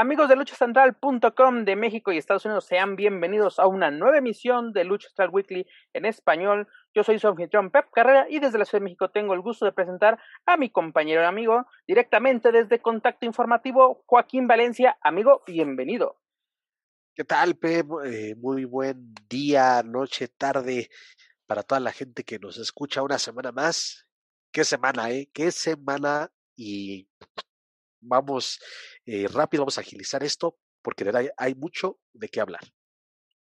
Amigos de luchacentral.com de México y Estados Unidos, sean bienvenidos a una nueva emisión de Lucha Central Weekly en español. Yo soy su anfitrión Pep Carrera y desde la Ciudad de México tengo el gusto de presentar a mi compañero y amigo directamente desde Contacto Informativo, Joaquín Valencia. Amigo, bienvenido. ¿Qué tal, Pep? Eh, muy buen día, noche, tarde para toda la gente que nos escucha una semana más. ¿Qué semana, eh? ¿Qué semana? Y vamos eh, rápido, vamos a agilizar esto porque de verdad hay mucho de qué hablar.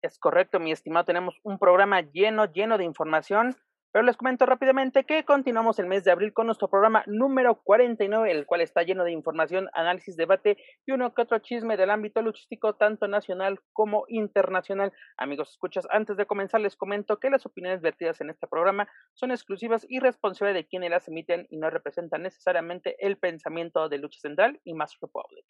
Es correcto, mi estimado. Tenemos un programa lleno, lleno de información. Pero les comento rápidamente que continuamos el mes de abril con nuestro programa número 49, el cual está lleno de información, análisis, debate y uno que otro chisme del ámbito luchístico, tanto nacional como internacional. Amigos, escuchas, antes de comenzar les comento que las opiniones vertidas en este programa son exclusivas y responsables de quienes las emiten y no representan necesariamente el pensamiento de Lucha Central y Mass Republic.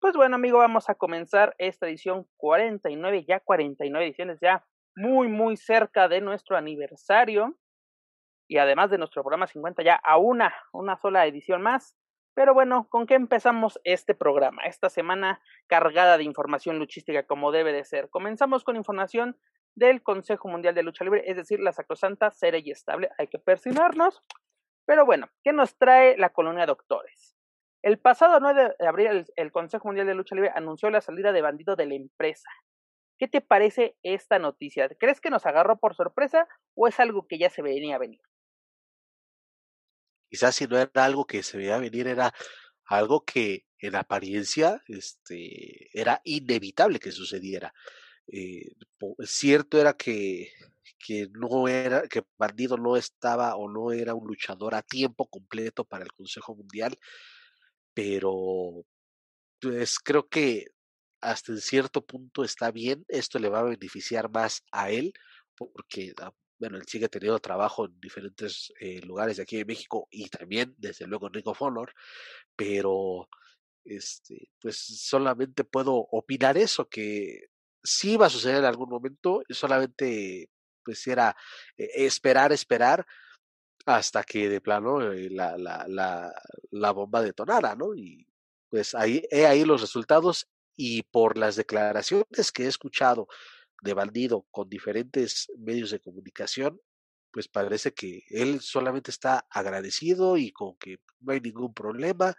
Pues bueno, amigo, vamos a comenzar esta edición 49, ya 49 ediciones, ya muy, muy cerca de nuestro aniversario y además de nuestro programa 50 ya a una, una sola edición más. Pero bueno, ¿con qué empezamos este programa? Esta semana cargada de información luchística como debe de ser. Comenzamos con información del Consejo Mundial de Lucha Libre, es decir, la sacrosanta, seria y estable. Hay que persinarnos. Pero bueno, ¿qué nos trae la colonia de doctores? El pasado 9 de abril, el, el Consejo Mundial de Lucha Libre anunció la salida de bandido de la empresa. ¿Qué te parece esta noticia? ¿Crees que nos agarró por sorpresa o es algo que ya se venía a venir? Quizás si no era algo que se veía venir, era algo que en apariencia este, era inevitable que sucediera. Eh, cierto era que, que no era, que Bandido no estaba o no era un luchador a tiempo completo para el Consejo Mundial, pero pues creo que hasta en cierto punto está bien, esto le va a beneficiar más a él, porque, ah, bueno, él sigue teniendo trabajo en diferentes eh, lugares de aquí de México y también, desde luego, en Ring of Honor, pero, este, pues solamente puedo opinar eso, que sí va a suceder en algún momento, solamente, pues era eh, esperar, esperar, hasta que de plano eh, la, la, la, la bomba detonara, ¿no? Y pues ahí, he ahí los resultados y por las declaraciones que he escuchado de Bandido con diferentes medios de comunicación, pues parece que él solamente está agradecido y con que no hay ningún problema,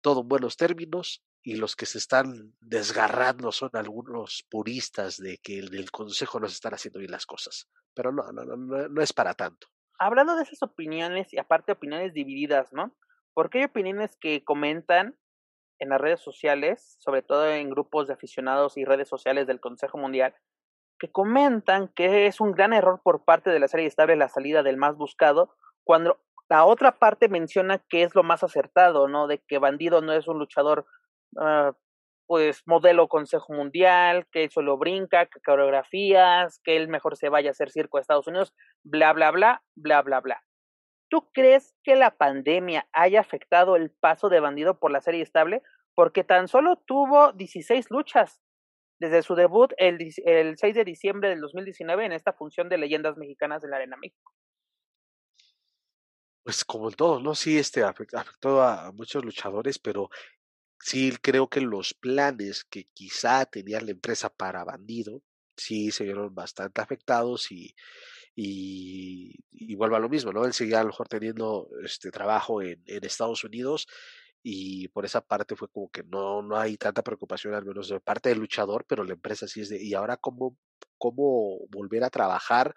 todo en buenos términos, y los que se están desgarrando son algunos puristas de que el Consejo no se están haciendo bien las cosas. Pero no, no, no, no, no es para tanto. Hablando de esas opiniones y aparte opiniones divididas, ¿no? Porque hay opiniones que comentan en las redes sociales, sobre todo en grupos de aficionados y redes sociales del Consejo Mundial, que comentan que es un gran error por parte de la serie estable la salida del más buscado, cuando la otra parte menciona que es lo más acertado, ¿no? De que Bandido no es un luchador, uh, pues, modelo Consejo Mundial, que solo brinca, que coreografías, que él mejor se vaya a hacer circo a Estados Unidos, bla, bla, bla, bla, bla, bla. ¿Tú crees que la pandemia haya afectado el paso de Bandido por la serie estable? Porque tan solo tuvo 16 luchas desde su debut el, el 6 de diciembre del 2019 en esta función de leyendas mexicanas en la Arena México. Pues como todo, ¿no? Sí, este afectó a muchos luchadores, pero sí creo que los planes que quizá tenía la empresa para Bandido, sí se vieron bastante afectados y, y, y, vuelvo a lo mismo, ¿no? Él seguía a lo mejor teniendo este trabajo en, Estados Unidos y por esa parte fue como que no, no hay tanta preocupación, al menos de parte del luchador, pero la empresa sí es de, y ahora cómo, cómo volver a trabajar,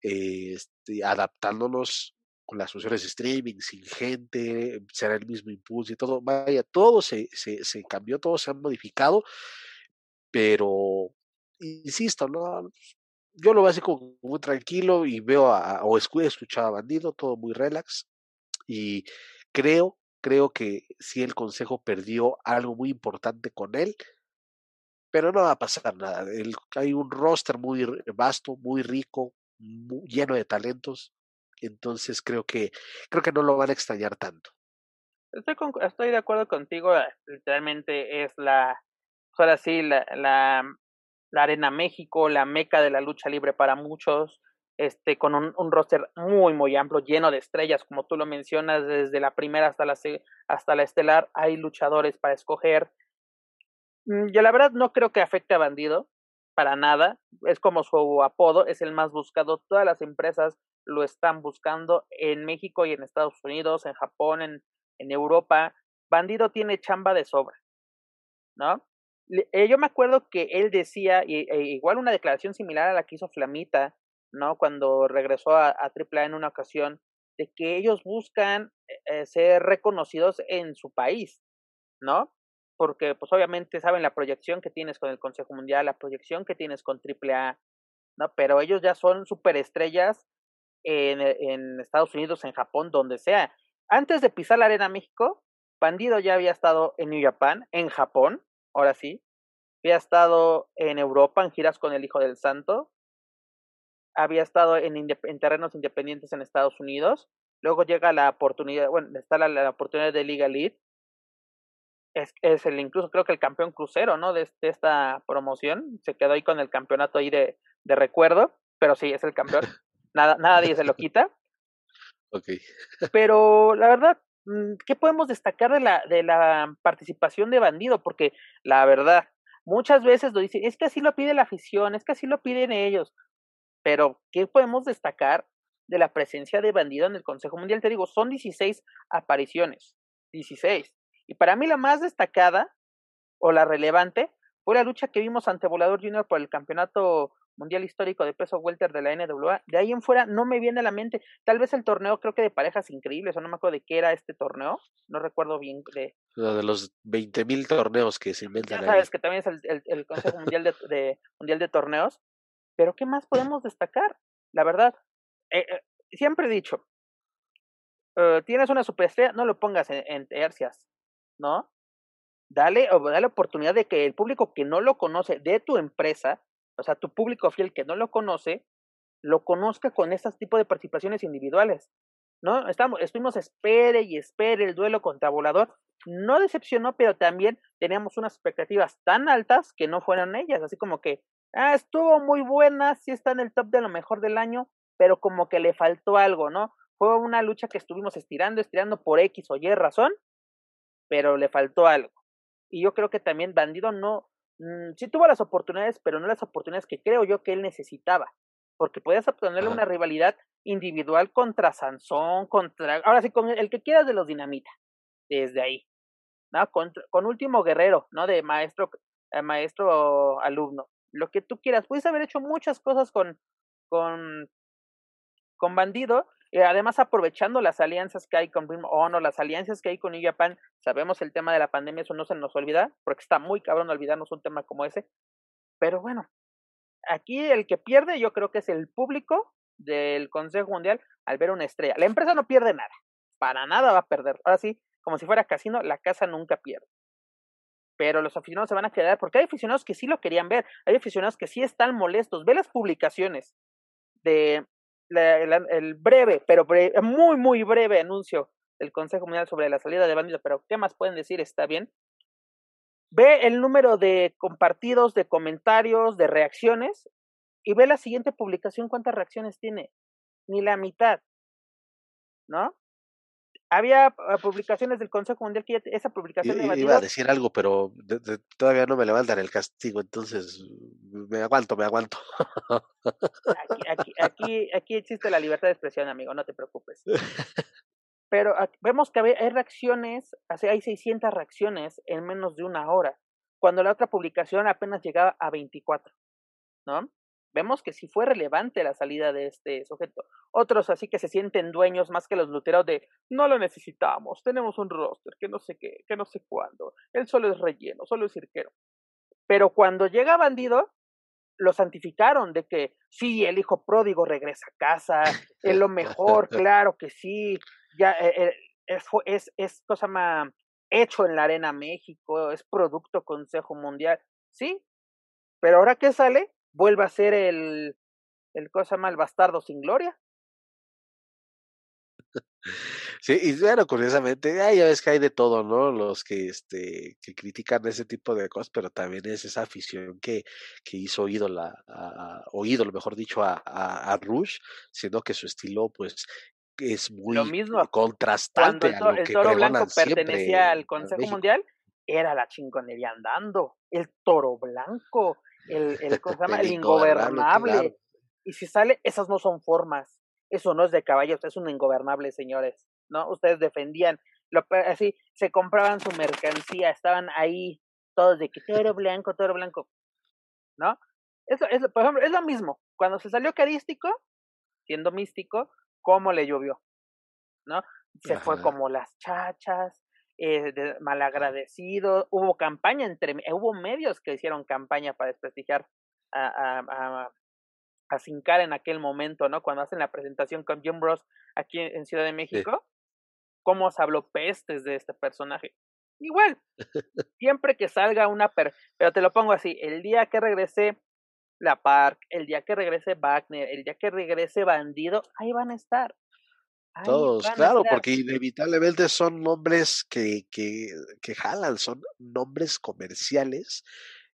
este, adaptándonos con las funciones de streaming, sin gente, será el mismo impulso y todo, vaya, todo se, se, se cambió, todo se ha modificado, pero insisto, ¿no? Yo lo veo así muy tranquilo y veo a, o he escuchado a Bandido, todo muy relax, y creo, creo que si el consejo perdió algo muy importante con él, pero no va a pasar nada. Hay un roster muy vasto, muy rico, lleno de talentos, entonces creo que creo que no lo van a extrañar tanto. Estoy, estoy de acuerdo contigo, eh, literalmente es la, ahora sí, la, la, la, Arena México, la meca de la lucha libre para muchos, este, con un, roster muy, muy amplio, lleno de estrellas, como tú lo mencionas, desde la primera hasta la, hasta la estelar, hay luchadores para escoger. Mm, yo la verdad no creo que afecte a Bandido, para nada, es como su apodo, es el más buscado, todas las empresas lo están buscando en México y en Estados Unidos, en Japón, en, en Europa. Bandido tiene chamba de sobra, ¿no? Eh, yo me acuerdo que él decía, y, e igual una declaración similar a la que hizo Flamita, ¿no? Cuando regresó a, a AAA en una ocasión, de que ellos buscan eh, ser reconocidos en su país, ¿no? Porque pues obviamente saben la proyección que tienes con el Consejo Mundial, la proyección que tienes con AAA, ¿no? Pero ellos ya son superestrellas en, en Estados Unidos, en Japón, donde sea. Antes de pisar la Arena México, Bandido ya había estado en New Japan, en Japón, ahora sí. Había estado en Europa en giras con el Hijo del Santo. Había estado en, en terrenos independientes en Estados Unidos. Luego llega la oportunidad, bueno, está la, la oportunidad de Liga Elite. Es, es, el incluso creo que el campeón crucero, ¿no? De, de, esta promoción. Se quedó ahí con el campeonato ahí de, de recuerdo. Pero sí, es el campeón. nada, nadie se lo quita. Ok. Pero la verdad, ¿qué podemos destacar de la, de la participación de Bandido? Porque la verdad, muchas veces lo dicen, es que así lo pide la afición, es que así lo piden ellos. Pero, ¿qué podemos destacar de la presencia de Bandido en el Consejo Mundial? Te digo, son 16 apariciones, 16. Y para mí la más destacada o la relevante fue la lucha que vimos ante Volador Junior por el campeonato mundial histórico de peso welter de la NWA. De ahí en fuera no me viene a la mente, tal vez el torneo creo que de parejas increíbles, o no me acuerdo de qué era este torneo, no recuerdo bien de... Lo de los 20.000 torneos que se inventan. Ya sabes que también es el, el, el Consejo mundial, de, de, mundial de Torneos, pero ¿qué más podemos destacar? La verdad, eh, eh, siempre he dicho, uh, tienes una superestrella, no lo pongas en, en tercias, ¿no? Dale, dale oportunidad de que el público que no lo conoce de tu empresa o sea, tu público fiel que no lo conoce, lo conozca con este tipo de participaciones individuales. ¿No? Estamos, estuvimos espere y espere el duelo contra Volador. No decepcionó, pero también teníamos unas expectativas tan altas que no fueron ellas. Así como que, ah, estuvo muy buena, sí está en el top de lo mejor del año, pero como que le faltó algo, ¿no? Fue una lucha que estuvimos estirando, estirando por X o Y razón, pero le faltó algo. Y yo creo que también Bandido no, Mm, sí tuvo las oportunidades, pero no las oportunidades que creo yo que él necesitaba. Porque podías obtenerle una rivalidad individual contra Sansón, contra. Ahora sí, con el que quieras de los Dinamita. Desde ahí. ¿No? Con, con Último Guerrero, ¿no? De maestro, eh, maestro alumno. Lo que tú quieras. Puedes haber hecho muchas cosas con, con, con Bandido eh, además, aprovechando las alianzas que hay con Ring Honor, las alianzas que hay con New Japan, sabemos el tema de la pandemia, eso no se nos olvida, porque está muy cabrón olvidarnos un tema como ese. Pero bueno, aquí el que pierde yo creo que es el público del Consejo Mundial al ver una estrella. La empresa no pierde nada, para nada va a perder. Ahora sí, como si fuera casino, la casa nunca pierde. Pero los aficionados se van a quedar, porque hay aficionados que sí lo querían ver, hay aficionados que sí están molestos. Ve las publicaciones de el breve, pero muy, muy breve anuncio del Consejo Mundial sobre la salida de Bandido, pero ¿qué más pueden decir? Está bien. Ve el número de compartidos, de comentarios, de reacciones y ve la siguiente publicación cuántas reacciones tiene. Ni la mitad. ¿No? Había ah, publicaciones del Consejo Mundial que esa publicación de Iba a decir algo, pero de, de, todavía no me levantan el castigo, entonces me aguanto, me aguanto. Aquí, aquí, aquí, aquí existe la libertad de expresión, amigo, no te preocupes. Pero vemos que hay reacciones, hay 600 reacciones en menos de una hora, cuando la otra publicación apenas llegaba a 24, ¿no? Vemos que sí fue relevante la salida de este sujeto. Otros así que se sienten dueños más que los luteros de no lo necesitamos, tenemos un roster, que no sé qué, que no sé cuándo, él solo es relleno, solo es cirquero. Pero cuando llega bandido, lo santificaron de que sí, el hijo pródigo regresa a casa, es lo mejor, claro que sí, ya eh, eh, es, es, es cosa más hecho en la Arena México, es producto Consejo Mundial, sí, pero ahora que sale, vuelve a ser el, el cosa mal bastardo sin gloria. Sí, y bueno, curiosamente, ya ves que hay de todo, ¿no? Los que este que critican ese tipo de cosas, pero también es esa afición que, que hizo ídola, a, oído, lo mejor dicho, a, a, a, Rush, siendo que su estilo, pues, es muy lo mismo, contrastante. El, a lo que toro blanco pertenecía al Consejo Mundial, era la chingonería andando, el toro blanco, el, el, ¿cómo se llama? el ingobernable. Claro. Y si sale, esas no son formas. Eso no es de caballos, es un ingobernable, señores. ¿No? Ustedes defendían, lo, así, se compraban su mercancía, estaban ahí todos de que toro blanco, toro blanco. ¿No? Eso es, por ejemplo, es lo mismo. Cuando se salió carístico, siendo místico, ¿cómo le llovió? ¿No? Se Ajá. fue como las chachas, eh, de malagradecido, hubo campaña entre, hubo medios que hicieron campaña para desprestigiar a, a, a, a Sincar en aquel momento, ¿no? Cuando hacen la presentación con Jim Bros aquí en Ciudad de México, sí. cómo se habló pestes de este personaje. Igual, siempre que salga una, per pero te lo pongo así, el día que regrese la Park, el día que regrese Wagner, el día que regrese Bandido, ahí van a estar. Ay, Todos, claro, porque inevitablemente son nombres que, que, que jalan, son nombres comerciales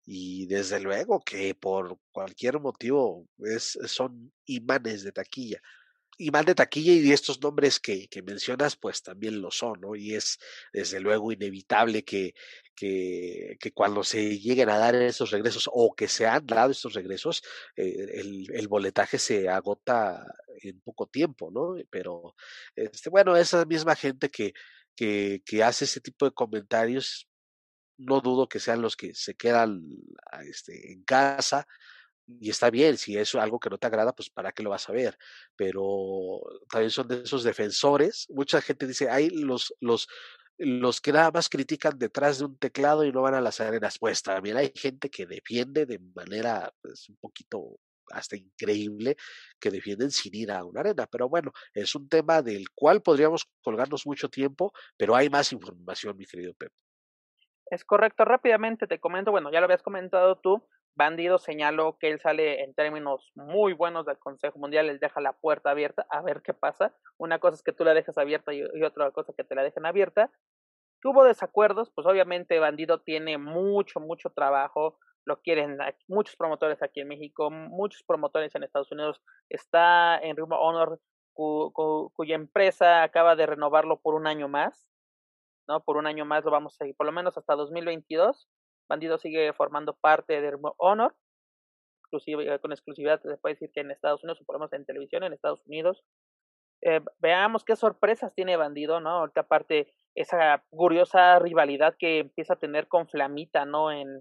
y desde luego que por cualquier motivo es, son imanes de taquilla. Imán de taquilla y estos nombres que, que mencionas pues también lo son, ¿no? Y es desde luego inevitable que, que, que, cuando se lleguen a dar esos regresos o que se han dado estos regresos, eh, el, el, boletaje se agota en poco tiempo, ¿no? Pero, este, bueno, esa misma gente que, que, que hace ese tipo de comentarios, no dudo que sean los que se quedan este, en casa, y está bien, si es algo que no te agrada, pues para qué lo vas a ver, pero también son de esos defensores, mucha gente dice, hay los, los, los que nada más critican detrás de un teclado y no van a las arenas, pues también hay gente que defiende de manera pues, un poquito hasta increíble que defienden sin ir a una arena. Pero bueno, es un tema del cual podríamos colgarnos mucho tiempo, pero hay más información, mi querido Pep. Es correcto, rápidamente te comento, bueno, ya lo habías comentado tú, Bandido señaló que él sale en términos muy buenos del Consejo Mundial, él deja la puerta abierta a ver qué pasa. Una cosa es que tú la dejas abierta y, otra cosa que te la dejen abierta. Hubo desacuerdos, pues obviamente Bandido tiene mucho, mucho trabajo, lo quieren muchos promotores aquí en México, muchos promotores en Estados Unidos. Está en Ritmo Honor, cu, cu, cuya empresa acaba de renovarlo por un año más, ¿no? Por un año más lo vamos a seguir, por lo menos hasta 2022 Bandido sigue formando parte de Honor, exclusiva, con exclusividad se puede decir que en Estados Unidos, o por lo menos en televisión en Estados Unidos. Eh, veamos qué sorpresas tiene Bandido, ¿no? Ahorita aparte esa curiosa rivalidad que empieza a tener con Flamita, ¿no? En,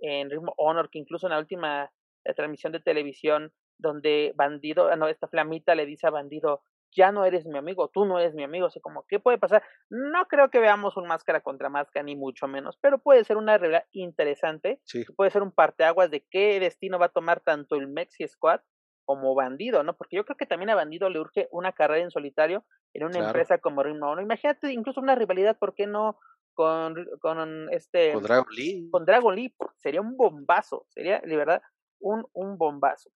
en Ritmo Honor, que incluso en la última eh, transmisión de televisión, donde Bandido, ah, no, esta Flamita le dice a Bandido, ya no eres mi amigo, tú no eres mi amigo, así como, ¿qué puede pasar? No creo que veamos un máscara contra máscara, ni mucho menos, pero puede ser una realidad interesante, sí. puede ser un parteaguas de qué destino va a tomar tanto el Mexi Squad como Bandido, ¿no? Porque yo creo que también a Bandido le urge una carrera en solitario en una claro. empresa como Ritmo, ¿no? Imagínate incluso una rivalidad, ¿por qué no? Con, con este con Dragon Lee con Dragon Lee sería un bombazo sería de verdad un, un bombazo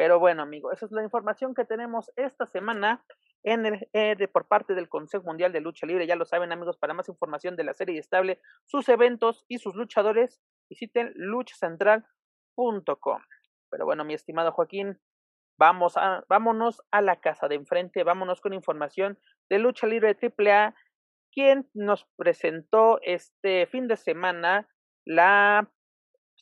pero bueno, amigo, esa es la información que tenemos esta semana en el, eh, de, por parte del Consejo Mundial de Lucha Libre. Ya lo saben, amigos, para más información de la serie estable, sus eventos y sus luchadores, visiten luchacentral.com. Pero bueno, mi estimado Joaquín, vamos a, vámonos a la casa de enfrente, vámonos con información de Lucha Libre AAA, quien nos presentó este fin de semana la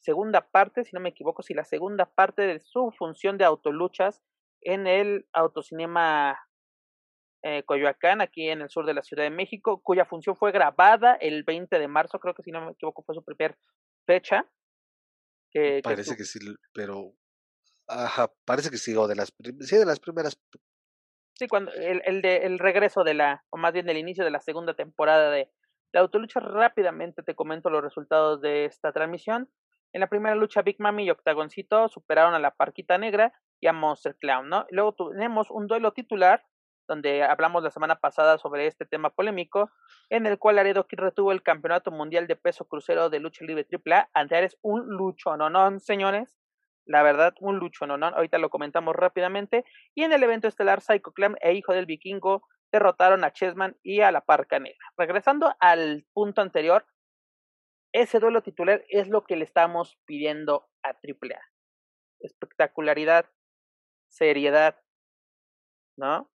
segunda parte, si no me equivoco, si la segunda parte de su función de autoluchas en el Autocinema eh, Coyoacán, aquí en el sur de la Ciudad de México, cuya función fue grabada el 20 de marzo, creo que si no me equivoco fue su primera fecha. Que, Parece que, que, sí, pero Ajá, parece que sí, o de las, sí, de las primeras. Sí, cuando el, el, de, el regreso de la, o más bien del inicio de la segunda temporada de, de Autolucha, rápidamente te comento los resultados de esta transmisión. En la primera lucha, Big Mami y Octagoncito superaron a la Parquita Negra y a Monster Clown, ¿no? Luego tenemos un duelo titular, donde hablamos la semana pasada sobre este tema polémico, en el cual Laredo Kid retuvo el campeonato mundial de peso crucero de lucha libre AAA. Ante es un lucho, ¿no, no, señores? La verdad, un lucho, ¿no? Ahorita lo comentamos rápidamente. Y en el evento estelar, Psycho Clam e Hijo del Vikingo derrotaron a Chessman y a la Parca Negra. Regresando al punto anterior, ese duelo titular es lo que le estamos pidiendo a AAA. Espectacularidad, seriedad, ¿no?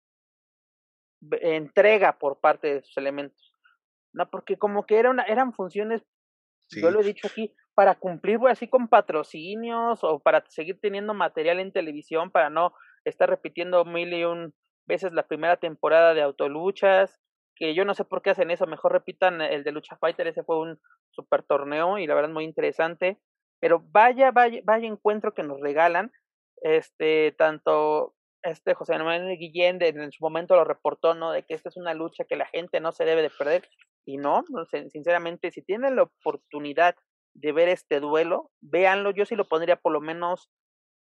Entrega por parte de sus elementos. No, porque como que era una, eran funciones, yo lo he dicho aquí, para cumplir así con patrocinios o para seguir teniendo material en televisión para no estar repitiendo mil y un veces la primera temporada de autoluchas, que yo no sé por qué hacen eso, mejor repitan el de Lucha Fighter, ese fue un super torneo y la verdad muy interesante, pero vaya, vaya, vaya encuentro que nos regalan, este, tanto este José Manuel Guillén en su momento lo reportó, ¿no? De que esta es una lucha que la gente no se debe de perder. Y no, sinceramente, si tienen la oportunidad de ver este duelo, véanlo. Yo sí lo pondría por lo menos,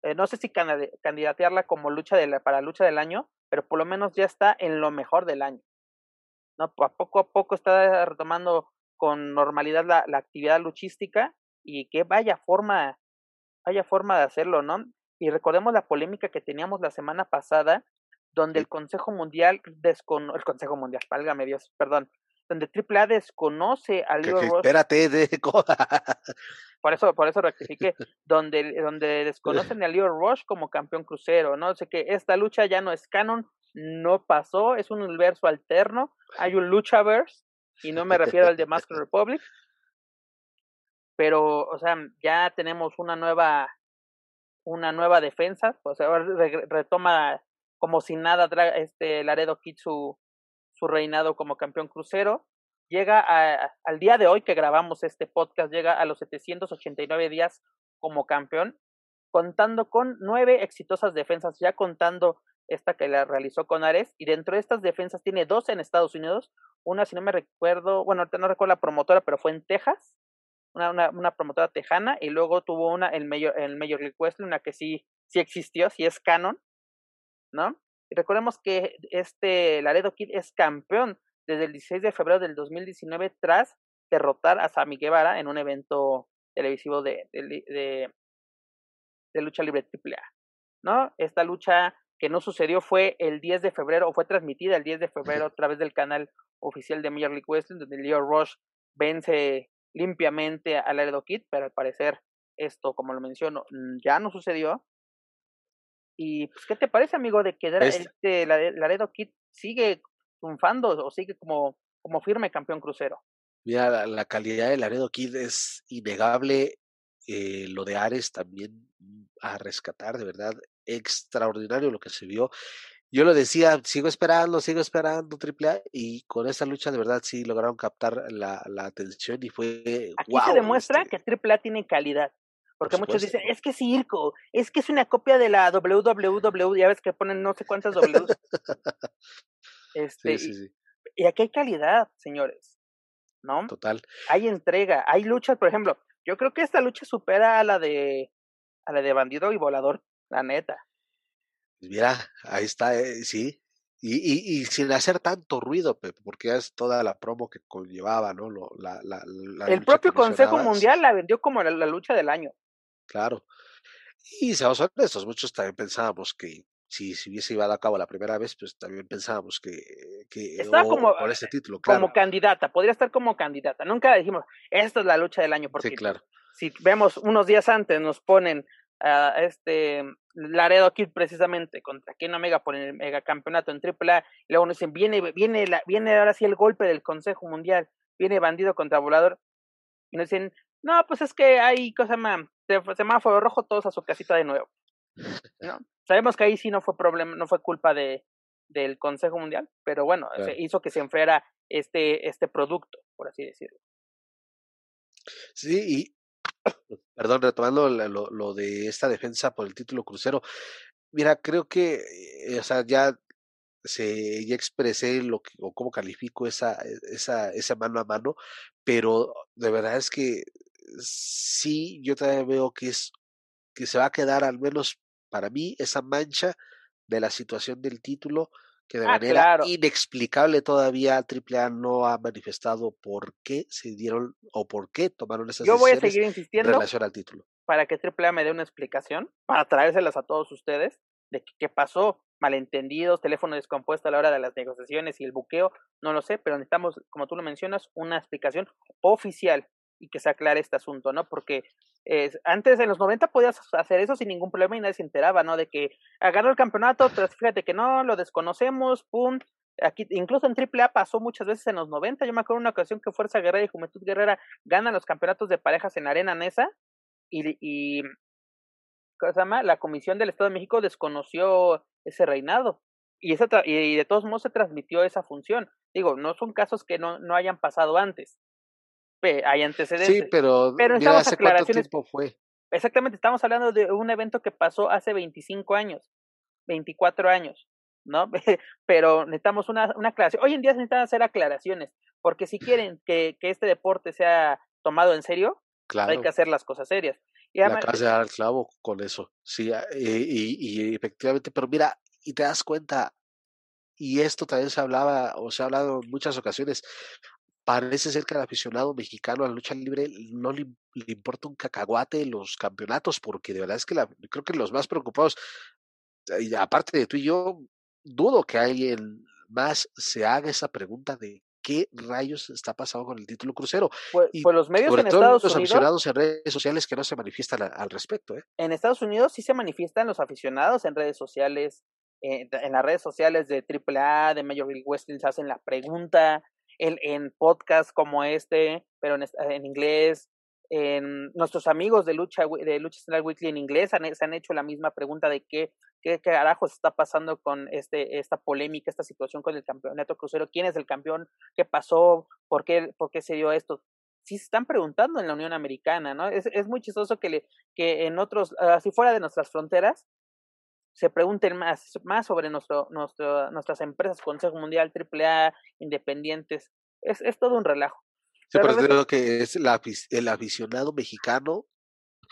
eh, no sé si candidatearla como lucha de la, para lucha del año, pero por lo menos ya está en lo mejor del año. ¿No? A poco a poco está retomando con normalidad la, la actividad luchística y que vaya forma, vaya forma de hacerlo, ¿no? Y recordemos la polémica que teníamos la semana pasada, donde el Consejo Mundial desconoce, el Consejo Mundial, válgame Dios, perdón, donde AAA desconoce a Leo Rush. Espérate, de por eso, por eso rectifiqué, donde, donde desconocen a Leo Rush como campeón crucero, ¿no? O sea que esta lucha ya no es canon, no pasó, es un universo alterno, hay un Luchaverse, y no me refiero al de Mask Republic, pero, o sea, ya tenemos una nueva, una nueva defensa, o sea, retoma como si nada este Laredo Kid su, su reinado como campeón crucero. Llega a, al día de hoy que grabamos este podcast, llega a los 789 días como campeón, contando con nueve exitosas defensas, ya contando esta que la realizó con Ares, y dentro de estas defensas tiene dos en Estados Unidos, una si no me recuerdo, bueno, no recuerdo la promotora, pero fue en Texas, una, una, promotora tejana, y luego tuvo una en Major, en Major League una que sí, sí existió, sí es canon, ¿no? Y recordemos que este Laredo Kid es campeón desde el 16 de febrero del 2019 tras derrotar a Sami Guevara en un evento televisivo de, de, de, lucha libre AAA. ¿No? Esta lucha que no sucedió fue el 10 de febrero, o fue transmitida el 10 de febrero a través del canal oficial de Major League Wrestling, donde Leo Rush vence limpiamente a Laredo Kid, pero al parecer esto, como lo menciono, ya no sucedió. Y pues, ¿qué te parece, amigo, de que este Laredo Kid sigue triunfando o sigue como, como firme campeón crucero? Mira, la, calidad de Laredo Kid es innegable. Eh, lo de Ares también mm, a rescatar, de verdad, extraordinario lo que se vio. Yo lo decía, sigo esperando, sigo esperando AAA y con esa lucha de verdad sí lograron captar la, la atención y fue... Aquí se demuestra este que AAA tiene calidad. Porque muchos dicen, es que es circo, es que es una copia de la WWW, ya ves que ponen no sé cuántas W. este, Y, aquí hay calidad, señores. ¿No? Total. Hay entrega, hay luchas, por ejemplo, yo creo que esta lucha supera a la de a la de bandido y volador, la neta. Pues mira, ahí está, eh, sí. Y, y, y, sin hacer tanto ruido, porque es toda la promo que conllevaba, ¿no? Lo, la, la, el propio Consejo Mundial la vendió como la, lucha del año. Claro. Y seamos honestos, muchos también pensábamos que si, si hubiese llevado a cabo la primera vez, pues también pensábamos que, que Estaba como, por ese título, como candidata, podría estar como candidata. Nunca dijimos, esta es la lucha del año, porque sí, claro. si vemos unos días antes, nos ponen a este Laredo Kid precisamente contra Ken Omega por el megacampeonato en AAA, y luego nos dicen, viene, viene, la, viene ahora sí el golpe del Consejo Mundial, viene bandido contra volador, y nos dicen, no, pues es que hay cosa más, semáforo rojo, todos a su casita de nuevo. ¿no? Sabemos que ahí sí no fue problema, no fue culpa de del Consejo Mundial, pero bueno, se hizo que se enfriara este, este producto, por así decirlo. Sí, y perdón, retomando lo, de esta defensa por el título crucero, mira, creo que, eh, o sea, ya se ya expresé lo que, o cómo califico esa, esa, esa mano a mano, pero de verdad es que sí, yo también veo que es que se va a quedar al menos para mí esa mancha de la situación del título que de Ah, manera claro. inexplicable todavía AAA no ha manifestado por qué se dieron o por qué tomaron esas Yo voy a decisiones seguir en insistiendo relación al título. para que AAA me dé una explicación, para traérselas a todos ustedes, de qué pasó, malentendidos, teléfono descompuesto a la hora de las negociaciones y el buqueo, no lo sé, pero necesitamos, como tú lo mencionas, una explicación oficial y que se aclare este asunto, ¿no? Porque antes, en los 90, podías hacer eso sin ningún problema y nadie se enteraba, ¿no? De que agarró el campeonato, pero fíjate que no, lo desconocemos, pum. Aquí, incluso en AAA pasó muchas veces en los 90. Yo me acuerdo una ocasión que Fuerza Guerrera y Juventud Guerrera ganan los campeonatos de parejas en Arena Nesa y, y ¿cómo se llama? La Comisión del Estado de México desconoció ese reinado y, esa y de todos modos se transmitió esa función. Digo, no son casos que no, no hayan pasado antes. Hay antecedentes. Sí, pero, Pero mira, ¿hace cuánto tiempo fue? Exactamente, estamos hablando de un evento que pasó hace 25 años, 24 años, ¿no? Pero necesitamos una, una aclaración. Hoy en día se necesitan hacer aclaraciones, porque si quieren que, que este deporte sea tomado en serio, Claro. hay que hacer las cosas serias. Y además, dar al clavo con eso. Sí, ah, eh, y, y efectivamente, pero mira, y te das cuenta, y esto también se hablaba, o se ha hablado en muchas ocasiones, parece ser que al aficionado mexicano a la lucha libre no le, le importa un cacahuate los campeonatos, porque de verdad es que la, creo que los más preocupados, y aparte de tú y yo, dudo que alguien más se haga esa pregunta de qué rayos está pasando con el título crucero. pues, Y pues los medios sobre en todo Estados los Unidos, aficionados en redes sociales que no se manifiestan a- al respecto, ¿eh? en Estados Unidos sí se manifiestan los aficionados en redes sociales, eh, en las redes sociales de AAA, de Major League Wrestling, se hacen la pregunta, en, en podcasts como este, pero en, es- en inglés, en nuestros amigos de Lucha de Lucha Central Weekly en inglés han, se han hecho la misma pregunta de qué, qué carajos está pasando con este, esta polémica, esta situación con el campeonato crucero, quién es el campeón, qué pasó, por qué, por qué se dio esto. Sí se están preguntando en la Unión Americana, ¿no? Es, es muy chistoso que, le, que en otros, así fuera de nuestras fronteras, se pregunten más, más sobre nuestro, nuestro, nuestras empresas, Consejo Mundial, AAA, independientes. Es, es todo un relajo. Sí, Pero digo que es la el aficionado mexicano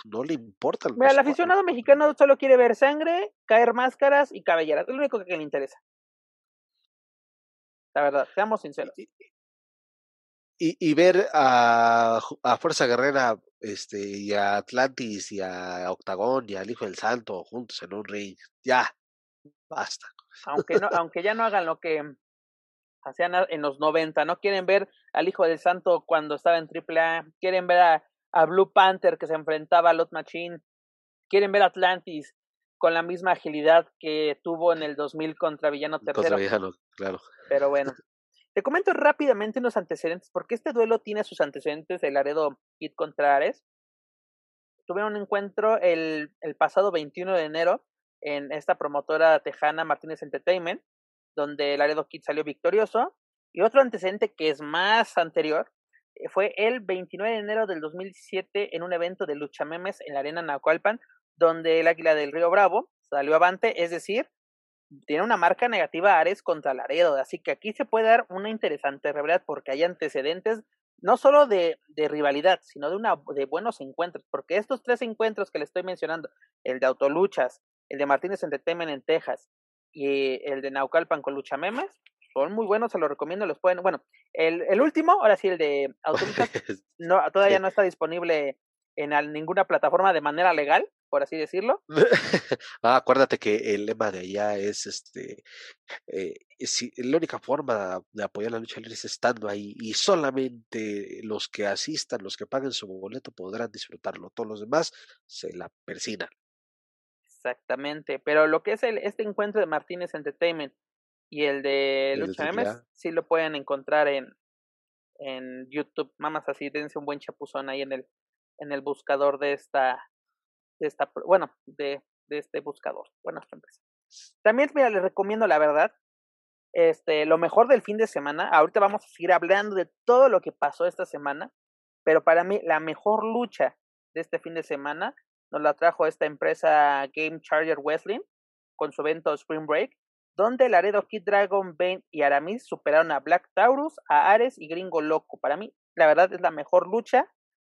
no le importa el Mira, el aficionado mexicano solo quiere ver sangre, caer máscaras y cabelleras. Es lo único que le interesa. La verdad, seamos sinceros. Y, y- y ver a, a Fuerza Guerrera este, y a Atlantis y a Octagón y al Hijo del Santo juntos en un ring, ya, basta. Aunque, no, aunque ya no hagan lo que hacían en los 90, ¿no? Quieren ver al Hijo del Santo cuando estaba en AAA, quieren ver a, a Blue Panther que se enfrentaba a Lot Machine, quieren ver a Atlantis con la misma agilidad que tuvo en el 2000 contra Villano Contra Tercero. Villano, claro. Pero bueno, te comento rápidamente unos antecedentes, porque este duelo tiene sus antecedentes de Laredo Kid contra Ares. Tuvieron un encuentro el, el pasado 21 de enero en esta promotora tejana Martínez Entertainment, donde Laredo Kid salió victorioso. Y otro antecedente que es más anterior eh, fue el 29 de enero del 2017 en un evento de lucha memes en la arena Naucalpan, donde el Águila del Río Bravo salió avante, es decir, tiene una marca negativa Ares contra Laredo, así que aquí se puede dar una interesante rivalidad porque hay antecedentes no solo de, de rivalidad, sino de una de buenos encuentros, porque estos tres encuentros que le estoy mencionando, el de Autoluchas, el de Martínez Entertainment en Texas y el de Naucalpan con Lucha Memes, son muy buenos, se los recomiendo, los pueden, bueno, el, el último, ahora sí, el de Autoluchas, no, todavía no está disponible en ninguna plataforma de manera legal, por así decirlo, Ah, acuérdate que el lema de allá es este eh, si, la única forma de apoyar la lucha libre es estando ahí y solamente los que asistan, los que paguen su boleto podrán disfrutarlo. Todos los demás se la persinan. Exactamente, pero lo que es el, este encuentro de Martínez Entertainment y el de Lucha AAA. sí lo pueden encontrar en, en YouTube. Mamas así, dense un buen chapuzón ahí en el, en el buscador de esta, de esta, bueno, de, de este buscador. Bueno, empresa. También, mira, les recomiendo la verdad, este, lo mejor del fin de semana. Ahorita vamos a seguir hablando de todo lo que pasó esta semana, pero para mí la mejor lucha de este fin de semana nos la trajo esta empresa Game Charger Wrestling con su evento Spring Break, donde Laredo Kid Dragon, Bane y Aramis superaron a Black Taurus, a Ares y Gringo Loco. Para mí, la verdad es la mejor lucha.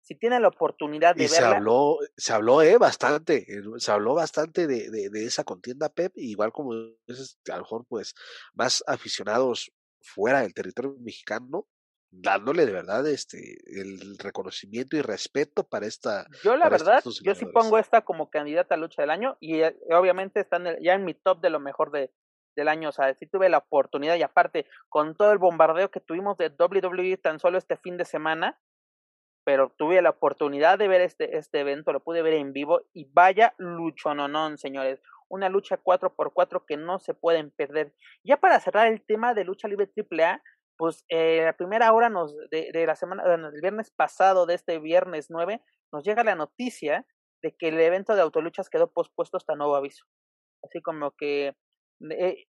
Si tienen la oportunidad de y verla. Se habló, se habló eh, bastante, eh, se habló bastante de, de, de esa contienda, Pep, igual como es, a lo mejor pues más aficionados fuera del territorio mexicano, dándole de verdad este el reconocimiento y respeto para esta. Yo la verdad, yo sí pongo esta como candidata a lucha del año y eh, obviamente están ya en mi top de lo mejor de, del año, o sea, sí tuve la oportunidad y aparte con todo el bombardeo que tuvimos de WWE tan solo este fin de semana, pero tuve la oportunidad de ver este, este evento, lo pude ver en vivo y vaya luchononón, señores. Una lucha 4x4 que no se pueden perder. Ya para cerrar el tema de lucha libre AAA, pues eh, la primera hora nos, de, de la semana, el viernes pasado, de este viernes 9, nos llega la noticia de que el evento de autoluchas quedó pospuesto hasta nuevo aviso. Así como que eh,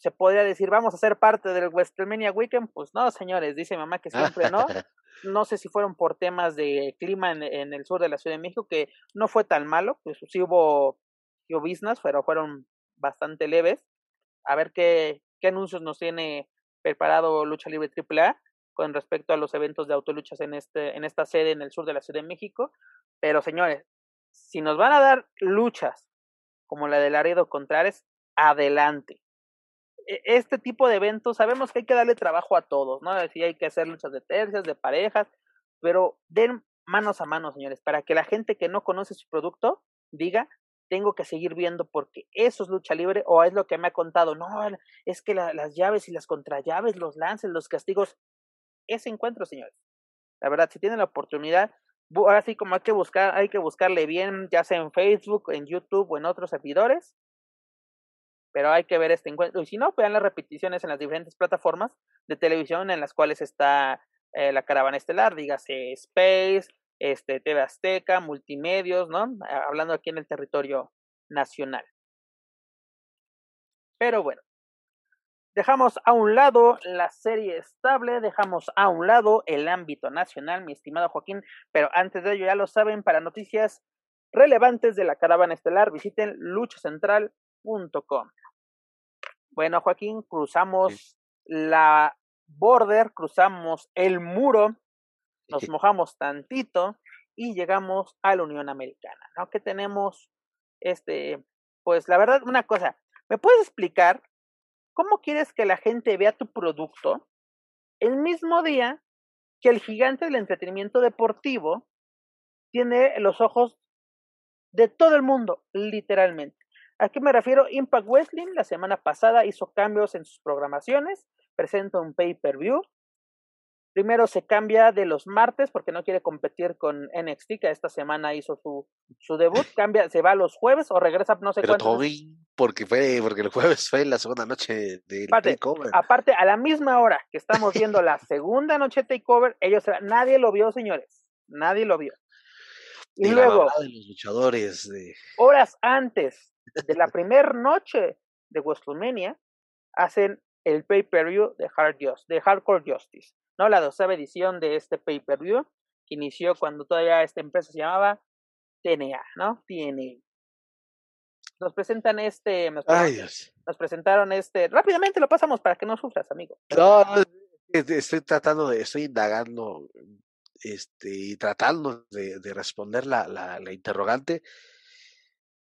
se podría decir, vamos a ser parte del WrestleMania Weekend. Pues no, señores, dice mamá que siempre no. No sé si fueron por temas de clima en, en, el sur de la Ciudad de México, que no fue tan malo, pues sí hubo, business, pero fueron bastante leves. A ver qué, qué anuncios nos tiene preparado Lucha Libre AAA con respecto a los eventos de autoluchas en, este, en esta sede en el sur de la Ciudad de México. Pero señores, si nos van a dar luchas como la de Laredo Contrares, adelante. Este tipo de eventos, sabemos que hay que darle trabajo a todos, ¿no? Si hay que hacer luchas de tercias, de parejas, pero den manos a manos, señores, para que la gente que no conoce su producto diga, tengo que seguir viendo porque eso es lucha libre o es lo que me ha contado. No, es que la, las llaves y las contrallaves, los lances, los castigos, ese encuentro, señores. La verdad, si tienen la oportunidad, ahora sí como hay que buscar, hay que buscarle bien, ya sea en Facebook, en YouTube o en otros servidores. Pero hay que ver este encuentro. Y si no, vean las repeticiones en las diferentes plataformas de televisión en las cuales está eh, la caravana estelar, dígase Space, este, TV Azteca, multimedios, ¿no? Hablando aquí en el territorio nacional. Pero bueno, dejamos a un lado la serie estable, dejamos a un lado el ámbito nacional, mi estimado Joaquín, pero antes de ello ya lo saben, para noticias relevantes de la caravana estelar, visiten luchacentral.com. Bueno, Joaquín, cruzamos la border, cruzamos el muro nos mojamos tantito y llegamos a la Unión Americana, ¿no? Que tenemos, este, pues la verdad, una cosa, ¿me puedes explicar cómo quieres que la gente vea tu producto el mismo día que el gigante del entretenimiento deportivo tiene los ojos de todo el mundo, literalmente? ¿A qué me refiero? Impact Wrestling la semana pasada hizo cambios en sus programaciones, presenta un pay-per-view, Primero se cambia de los martes porque no quiere competir con NXT, que esta semana hizo su, su debut. Cambia, se va los jueves o regresa no sé Pero cuántos. porque fue, porque el jueves fue la segunda noche de Takeover. Aparte, a la misma hora que estamos viendo la segunda noche de Takeover, ellos nadie lo vio, señores. Nadie lo vio. Y, luego, de los luchadores de... horas antes de la primera noche de WrestleMania, hacen el pay-per-view de, Hard Just, de Hardcore Justice. ¿no? La doceava edición de este pay-per-view, que inició cuando todavía esta empresa se llamaba TNA, ¿no? TNA. Nos presentan este, nos, Ay, Dios. nos presentaron este, rápidamente lo pasamos para que no sufras, amigo. No, estoy tratando de, estoy indagando, este, y tratando de, de responder la, la, la interrogante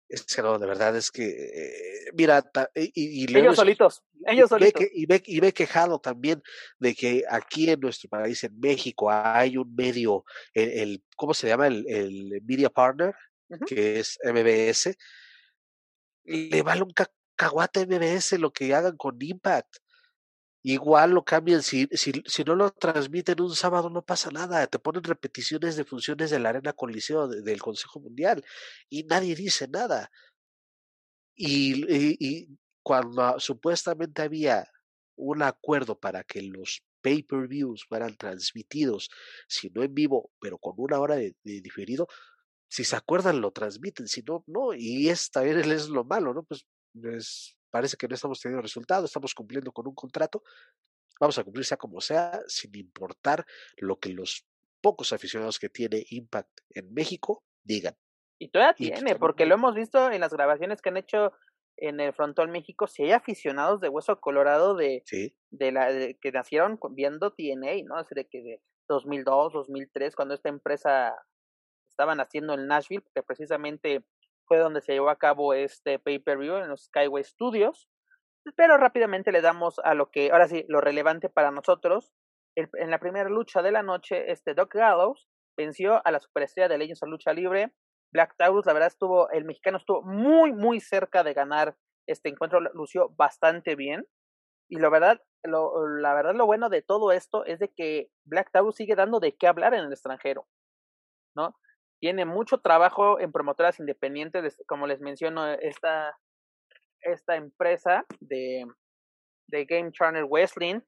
es que no, de verdad es que, eh, mira, ta, y, y ellos solitos, ellos y solitos. Ve que, y, ve, y ve quejado también de que aquí en nuestro país, en México, hay un medio, el, el ¿cómo se llama? El, el Media Partner, uh -huh. que es MBS. Le vale un cacahuate a MBS lo que hagan con Impact. Igual lo cambian, si, si, si no lo transmiten un sábado no pasa nada, te ponen repeticiones de funciones de la Arena Coliseo de, del Consejo Mundial y nadie dice nada. Y, cuando supuestamente había un acuerdo para que los pay-per-views fueran transmitidos, si no en vivo, pero con una hora de, de diferido, si se acuerdan lo transmiten, si no, no, y es también es lo malo, ¿no? Pues es, parece que no estamos teniendo resultados, estamos cumpliendo con un contrato, vamos a cumplir sea como sea, sin importar lo que los pocos aficionados que tiene Impact en México digan. Y todavía tiene, porque lo hemos visto en las grabaciones que han hecho en el Frontón México, si hay aficionados de Hueso Colorado de, de la que nacieron viendo TNA, ¿no? Así de que de 2002, 2003, cuando esta empresa estaban haciendo en Nashville, que precisamente fue donde se llevó a cabo este pay-per-view en los Skyway Studios. Pero rápidamente le damos a lo que, ahora sí, lo relevante para nosotros. en la primera lucha de la noche, este Doc Gallows venció a la superestrella de Legends of Lucha Libre, Black Taurus. La verdad estuvo, el mexicano estuvo muy, muy cerca de ganar este encuentro, lució bastante bien. Y la verdad, lo, la verdad, lo bueno de todo esto es de que Black Taurus sigue dando de qué hablar en el extranjero, ¿no? Tiene mucho trabajo en promotoras independientes, como les menciono, esta, esta empresa de, de Game Charner Wrestling,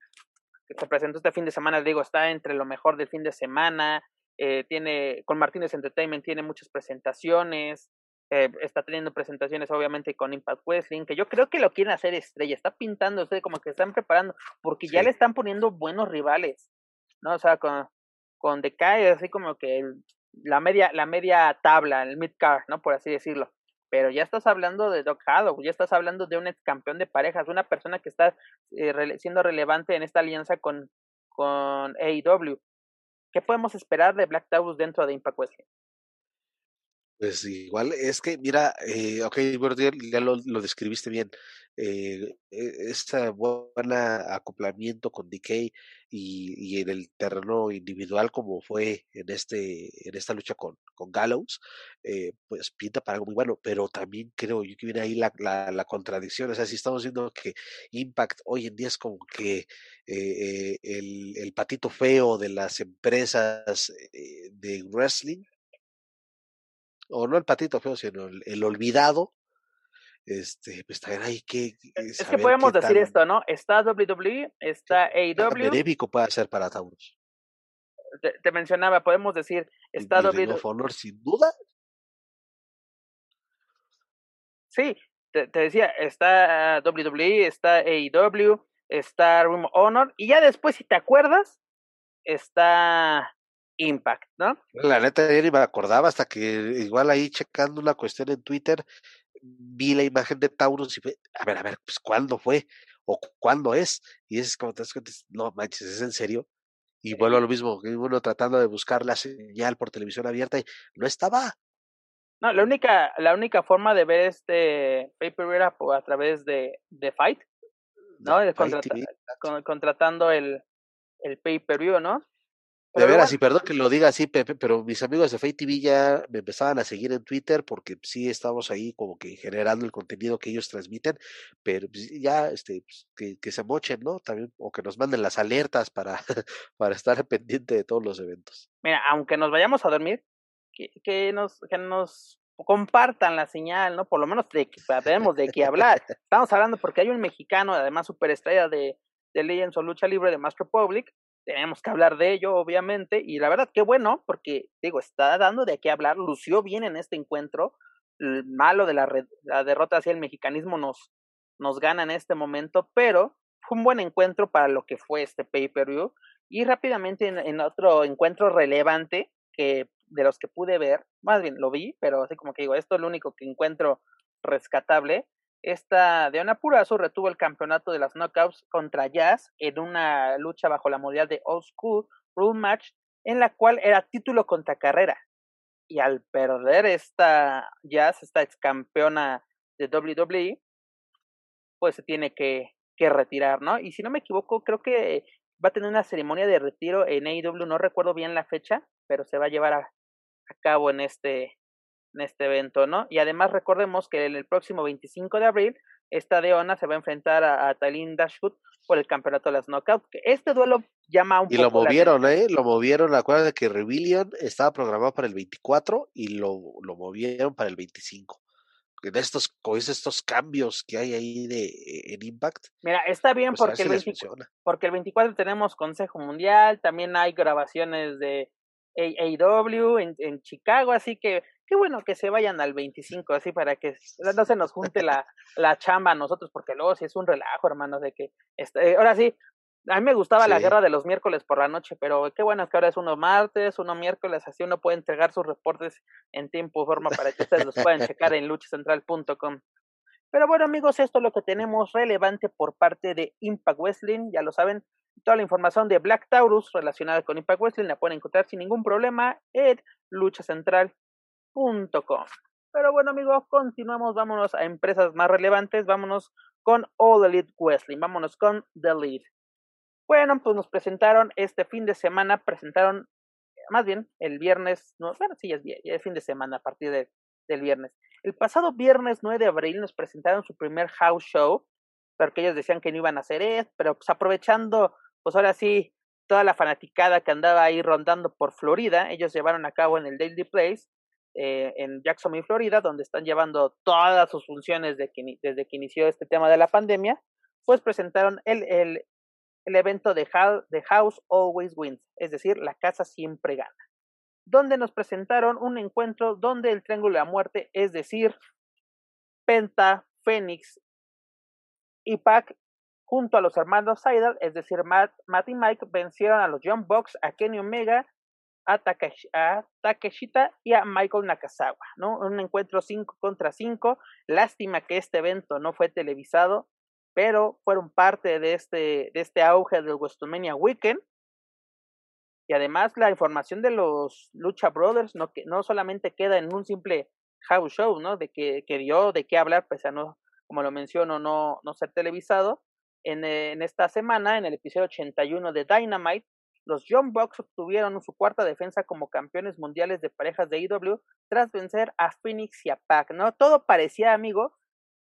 que se presentó este fin de semana, digo, está entre lo mejor del fin de semana, eh, tiene, con Martínez Entertainment tiene muchas presentaciones, eh, está teniendo presentaciones obviamente con Impact Wrestling, que yo creo que lo quieren hacer estrella, está pintando, ustedes como que están preparando, porque ya le están poniendo buenos rivales, ¿no? O sea, con, con Decay, así como que la media, la media tabla, el mid card, ¿no? Por así decirlo. Pero ya estás hablando de Doc Haddock, ya estás hablando de un ex campeón de parejas, una persona que está eh, siendo relevante en esta alianza con, con AEW. ¿Qué podemos esperar de Black Taurus dentro de Impact Wrestling? Pues igual, es que, mira, eh, ok, ya lo, lo describiste bien. Eh, e, este buen acoplamiento con DK y, y, en el terreno individual como fue en este en esta lucha con, con Gallows, eh, pues pinta para algo muy bueno, pero también creo yo que viene ahí la, la, la contradicción, o sea, si estamos viendo que Impact hoy en día es como que eh, eh el, el patito feo de las empresas eh, de wrestling, o no el patito feo, sino el, el olvidado, este, pues también hay que. Es que podemos decir esto, ¿no? Está WWE, está AEW. Benéfico puede ser para Taurus. Te, mencionaba, podemos decir, está WWE. Honor, sin duda. Sí, te, decía, está WWE, está AEW, está Room Honor, y ya después, si te acuerdas, está Impact, ¿no? La neta, ni me acordaba hasta que igual ahí checando una cuestión en Twitter, vi la imagen de Taurus y fue, a ver, a ver, pues ¿cuándo fue? ¿O cuándo es? Y es como te das cuenta, no manches, ¿es en serio? Y vuelvo a lo mismo, uno tratando de buscar la señal por televisión abierta y no estaba. No, la única, la única forma de ver este paper era a través de, de Fight, ¿no? De contratando el, el pay-per-view, ¿no? De veras, y perdón que lo diga así, Pepe, pero mis amigos de Fay TV ya me empezaban a seguir en Twitter porque sí estamos ahí como que generando el contenido que ellos transmiten, pero pues, ya este, pues, que, que, se mochen, ¿no? También, o que nos manden las alertas para, para estar pendiente de todos los eventos. Mira, aunque nos vayamos a dormir, que, que nos, que nos compartan la señal, ¿no? Por lo menos de sabemos de qué hablar. Estamos hablando porque hay un mexicano, además superestrella de, de Legends o Lucha Libre de Master Republic, tenemos que hablar de ello, obviamente, y la verdad, qué bueno, porque, digo, está dando de qué hablar, lució bien en este encuentro, el malo de la, la derrota hacia el mexicanismo nos, nos gana en este momento, pero fue un buen encuentro para lo que fue este pay-per-view, y rápidamente en, en, otro encuentro relevante que de los que pude ver, más bien lo vi, pero así como que digo, esto es lo único que encuentro rescatable, esta de Purazo retuvo el campeonato de las knockouts contra Jazz en una lucha bajo la modalidad de Old School Rule Match, en la cual era título contra carrera. Y al perder esta Jazz, esta ex campeona de WWE, pues se tiene que, que retirar, ¿no? Y si no me equivoco, creo que va a tener una ceremonia de retiro en AEW, no recuerdo bien la fecha, pero se va a llevar a cabo en este, en este evento, ¿no? Y además recordemos que el próximo 25 de abril, esta Deona se va a enfrentar a, a Talin Dashwood por el campeonato de las Knockouts. Este duelo llama un y lo movieron, ¿eh? Lo movieron, acuérdate que Rebellion estaba programado para el 24 y lo, lo movieron para el 25 en estos, estos cambios que hay ahí de en Impact. Mira, está bien pues porque, el 24, porque el 24 tenemos Consejo Mundial, también hay grabaciones de AEW en, en Chicago, así que qué bueno que se vayan al 25, así para que no se nos junte la, la chamba a nosotros, porque luego sí es un relajo, hermanos, de que, este, ahora sí, A mí me gustaba la guerra de los miércoles por la noche, pero qué bueno es que ahora es uno martes, uno miércoles, así uno puede entregar sus reportes en tiempo y forma para que ustedes los puedan checar en luchacentral.com. Pero bueno, amigos, esto es lo que tenemos relevante por parte de Impact Wrestling. Ya lo saben, toda la información de Black Taurus relacionada con Impact Wrestling la pueden encontrar sin ningún problema en luchacentral.com. Pero bueno, amigos, continuamos. Vámonos a empresas más relevantes. Vámonos con All Elite Wrestling. Vámonos con The Lead. Bueno, pues nos presentaron este fin de semana, presentaron, más bien, el viernes, no, bueno, sí, es, fin de semana a partir del viernes. El pasado viernes 9 de abril nos presentaron su primer house show, porque ellos decían que no iban a hacer esto, pero pues aprovechando, pues ahora sí, toda la fanaticada que andaba ahí rondando por Florida, ellos llevaron a cabo en el Daily Place, eh, en Jacksonville, Florida, donde están llevando todas sus funciones de desde que inició este tema de la pandemia, pues presentaron el, el, el evento de, The House Always Wins, es decir, la casa siempre gana donde nos presentaron un encuentro donde el Triángulo de la Muerte, es decir, Penta, Fénix y Pac, junto a los hermanos Seidel, es decir, Matt, Matt, y Mike, vencieron a los Young Bucks, a Kenny Omega, a, Takeshita y a Michael Nakazawa, ¿no? Un encuentro 5 contra 5. Lástima que este evento no fue televisado, pero fueron parte de este, de este auge del WrestleMania Weekend y además la información de los Lucha Brothers no, que, no solamente queda en un simple house show, ¿no? De que, que dio de qué hablar, pese a no, como lo menciono, no, no ser televisado. En, en esta semana, en el episodio 81 de Dynamite, los Young Bucks obtuvieron su cuarta defensa como campeones mundiales de parejas de IW tras vencer a Phoenix y a Pac, ¿no? Todo parecía, amigo,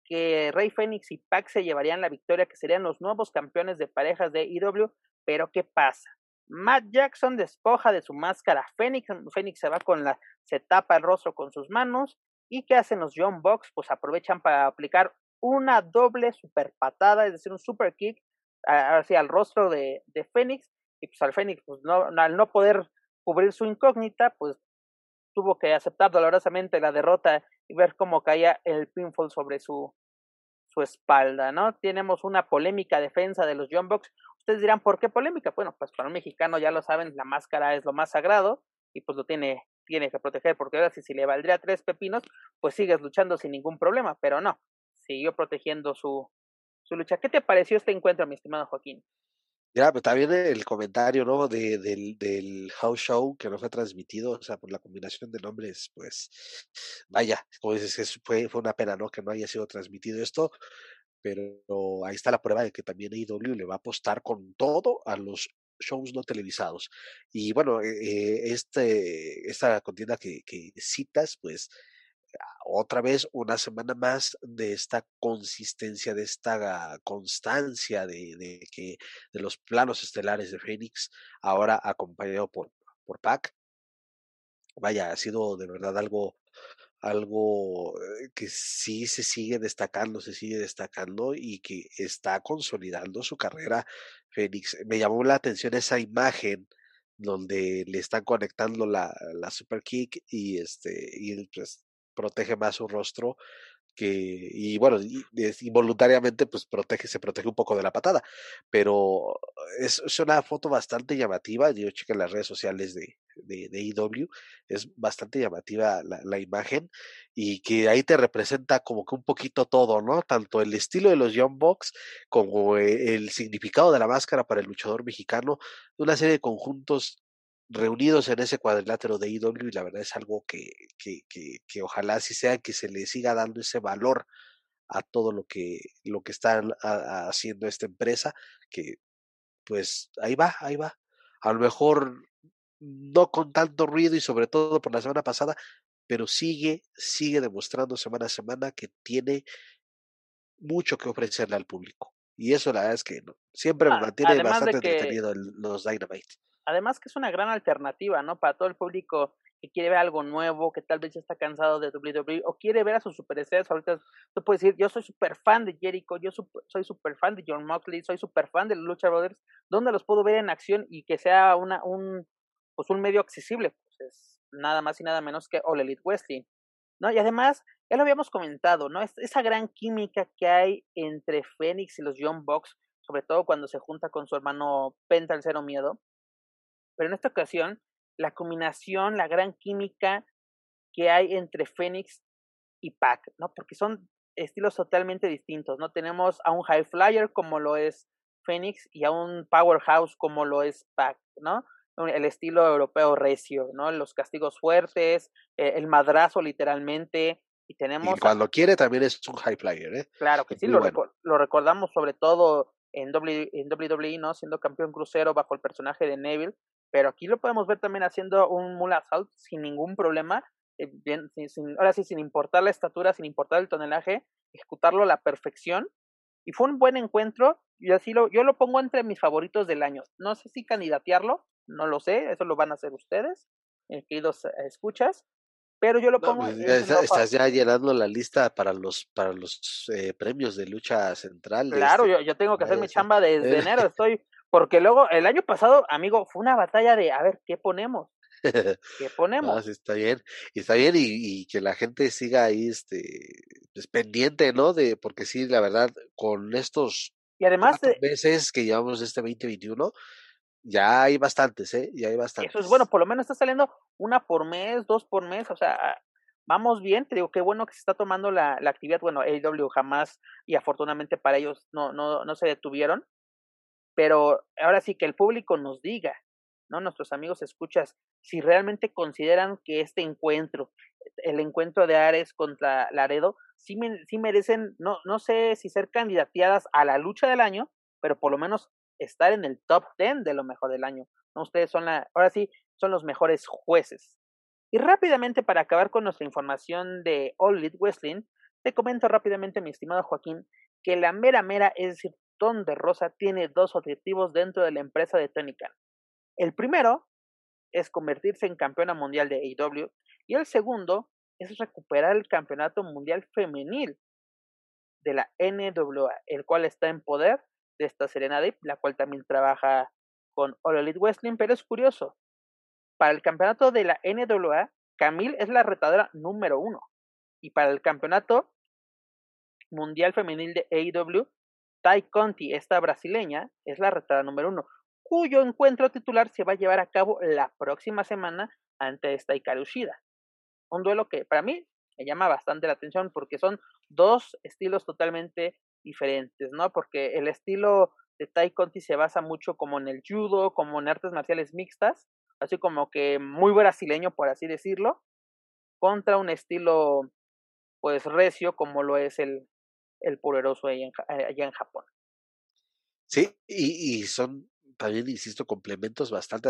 que Rey Phoenix y Pac se llevarían la victoria, que serían los nuevos campeones de parejas de IW, pero ¿qué pasa? Matt Jackson despoja de su máscara Phoenix. Phoenix se va con la, se tapa el rostro con sus manos. ¿Y qué hacen los John Box? Pues aprovechan para aplicar una doble super patada, es decir, un super kick hacia el rostro de, de Phoenix. Y pues al Phoenix, pues no, al no poder cubrir su incógnita, pues tuvo que aceptar dolorosamente la derrota y ver cómo caía el pinfall sobre su, su espalda, ¿no? Tenemos una polémica defensa de los John Box, Ustedes dirán, ¿por qué polémica? Bueno, pues para un mexicano ya lo saben, la máscara es lo más sagrado y pues lo tiene, tiene que proteger, porque ahora si, si le valdría tres pepinos, pues sigues luchando sin ningún problema, pero no, siguió protegiendo su, su lucha. ¿Qué te pareció este encuentro, mi estimado Joaquín? Ya, pero también el comentario, ¿no? De, del, del house show que no fue transmitido, o sea, por la combinación de nombres, pues, vaya, como dices, fue, fue una pena, ¿no? Que no haya sido transmitido esto, pero ahí está la prueba de que también AEW le va a apostar con todo a los shows no televisados. Y bueno, eh, eh, este, esta contienda que, que citas, pues otra vez una semana más de esta consistencia, de esta constancia de, de que de los planos estelares de Phoenix, ahora acompañado por, por Pac. Vaya, ha sido de verdad algo algo eh, que sí se sigue destacando, se sigue destacando y que está consolidando su carrera. Fénix, me llamó la atención esa imagen donde le están conectando la, la super kick y este y pues protege más su rostro que y bueno involuntariamente pues protege se protege un poco de la patada pero es, una foto bastante llamativa yo chequé las redes sociales de, de, IW es bastante llamativa la, la, imagen y que ahí te representa como que un poquito todo no tanto el estilo de los Young Bucks como eh, el significado de la máscara para el luchador mexicano una serie de conjuntos reunidos en ese cuadrilátero de IW y la verdad es algo que, que, que, que, ojalá así sea que se le siga dando ese valor a todo lo que, lo que están haciendo esta empresa, que pues ahí va, ahí va. A lo mejor no con tanto ruido y sobre todo por la semana pasada, pero sigue, sigue demostrando semana a semana que tiene mucho que ofrecerle al público. Y eso la verdad es que no, siempre me mantiene bastante que... entretenido los Dynamite además que es una gran alternativa, ¿no? Para todo el público que quiere ver algo nuevo, que tal vez ya está cansado de WWE o quiere ver a sus superestrellas. Ahorita tú puedes decir, yo soy súper fan de Jericho, yo soy súper fan de John Moxley, soy súper fan de Lucha Brothers. ¿Dónde los puedo ver en acción y que sea una, un, pues un medio accesible? Pues es nada más y nada menos que All Elite Wrestling. ¿no? Y además, ya lo habíamos comentado, ¿no? esa gran química que hay entre Phoenix y los Young Bucks sobre todo cuando se junta con su hermano Penta el Cero Miedo. Pero en esta ocasión, la combinación, la gran química que hay entre Fénix y Pac, ¿no? Porque son estilos totalmente distintos, ¿no? Tenemos a un High Flyer como lo es Fénix y a un Powerhouse como lo es Pac, ¿no? El estilo europeo recio, ¿no? Los castigos fuertes, eh, el madrazo literalmente, y tenemos... Y cuando quiere también es un High Flyer, ¿eh? Claro que sí, lo, lo, recordamos sobre todo en, w en WWE, ¿no? Siendo campeón crucero bajo el personaje de Neville, pero aquí lo podemos ver también haciendo un Mula Assault sin ningún problema, eh, bien, sin, ahora sí, sin importar la estatura, sin importar el tonelaje, ejecutarlo a la perfección. Y fue un buen encuentro, y así lo, yo lo pongo entre mis favoritos del año. No sé si candidatearlo, no lo sé, eso lo van a hacer ustedes, eh, queridos eh, escuchas, pero yo lo pongo. Pues, estás ya llenando la lista para los para los eh, premios de lucha central. Claro, este, yo, yo, tengo que hacer mi chamba desde enero. Estoy porque luego el año pasado, amigo, fue una batalla de a ver qué ponemos. ¿Qué ponemos? está bien, y está bien, y, que la gente siga ahí, este, pues, pendiente, ¿no? De, porque sí, la verdad, con estos y además meses que llevamos este 2021, ya hay bastantes, ¿eh? Ya hay bastantes. Eso es bueno, por lo menos está saliendo una por mes, dos por mes, o sea, vamos bien, te digo, qué bueno que se está tomando la, la actividad, bueno, AEW jamás y afortunadamente para ellos no, no, no se detuvieron, pero ahora sí que el público nos diga, ¿no? Nuestros amigos escuchas, si realmente consideran que este encuentro, el encuentro de Ares contra Laredo, sí, sí merecen, no, no sé si ser candidateadas a la lucha del año, pero por lo menos estar en el top 10 de lo mejor del año. ¿no? Ustedes son la, ahora sí, son los mejores jueces. Y rápidamente, para acabar con nuestra información de All Elite Wrestling, te comento rápidamente, mi estimado Joaquín, que la mera mera, es decir, De Rosa, tiene dos objetivos dentro de la empresa de Tony. El primero es convertirse en campeona mundial de AEW y el segundo es recuperar el campeonato mundial femenil de la NWA, el cual está en poder de esta Serena Deep, la cual también trabaja con All Elite Wrestling, pero es curioso. Para el campeonato de la NWA, Camille es la retadora número uno. Y para el campeonato mundial femenil de AEW, Tai Conti, esta brasileña, es la retadora número uno, cuyo encuentro titular se va a llevar a cabo la próxima semana ante esta Ikarushida. Un duelo que para mí me llama bastante la atención porque son dos estilos totalmente diferentes, ¿no? Porque el estilo de Tai Conti se basa mucho como en el judo, como en artes marciales mixtas, así como que muy brasileño, por así decirlo, contra un estilo, pues, recio, como lo es el, el poderoso allá en, allá en Japón. Sí, y, y, son también, insisto, complementos bastante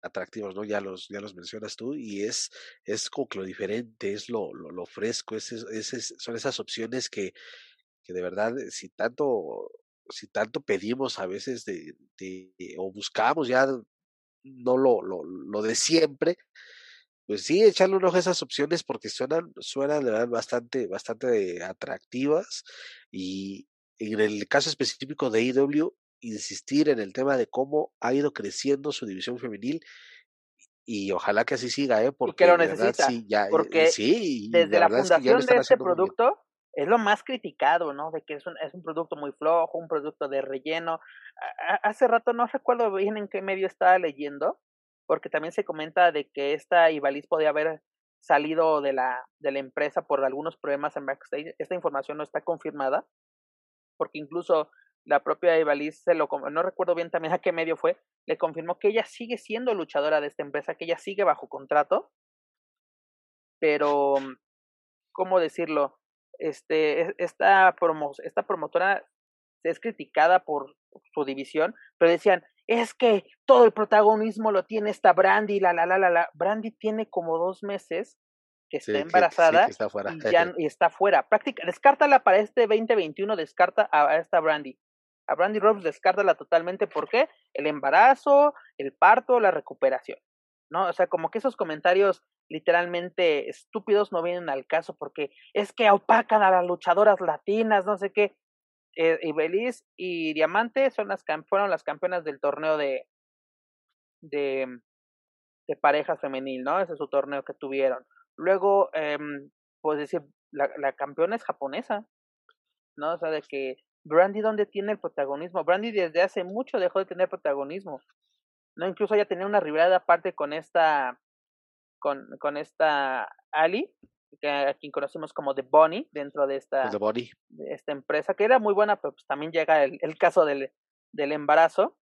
atractivos, ¿no? Ya los, ya los mencionas tú, y es, es como que lo diferente, es lo, lo, lo fresco, es, es, son esas opciones que, que de verdad, eh, si tanto, si tanto pedimos a veces de, de o buscamos ya no lo, lo, lo de siempre, pues sí, echarle un ojo a esas opciones porque suenan, suenan de verdad bastante, bastante atractivas. Y en el caso específico de IW, insistir en el tema de cómo ha ido creciendo su división femenil y ojalá que así siga, ¿eh? Porque y que lo necesita. sí, ya, eh, porque sí, desde la fundación de este producto es lo más criticado, ¿no? De que es un, es un producto muy flojo, un producto de relleno. hace rato no recuerdo bien en qué medio estaba leyendo, porque también se comenta de que esta Ibaliz podía haber salido de la, de la empresa por algunos problemas en backstage. Esta información no está confirmada, porque incluso la propia Ibaliz se lo no recuerdo bien también a qué medio fue, le confirmó que ella sigue siendo luchadora de esta empresa, que ella sigue bajo contrato, pero ¿cómo decirlo? Este, esta, promo, esta promotora es criticada por su división, pero decían, es que todo el protagonismo lo tiene esta Brandy, la, la, la, la, la. Brandy tiene como dos meses que está embarazada está fuera. Y, ya, y está fuera. Práctica, descártala para este 2021, descarta a, esta Brandy. A Brandy Robs descártala totalmente. ¿Por qué? El embarazo, el parto, la recuperación. ¿No? O sea, como que esos comentarios literalmente estúpidos no vienen al caso porque es que opacan a las luchadoras latinas, no sé qué eh, y y Diamante son las fueron las campeonas del torneo de, de, de parejas femenil, ¿no? Ese es su torneo que tuvieron. Luego, eh, pues decir, la, la campeona es japonesa, ¿no? O sea, de que Brandy dónde tiene el protagonismo. Brandy desde hace mucho dejó de tener protagonismo. No, incluso ya tenía una rivalidad aparte con esta, con, con esta Ali, que a quien conocimos como The Bonnie dentro de esta, The de esta empresa, que era muy buena, pero pues también llega el, el caso del, del embarazo.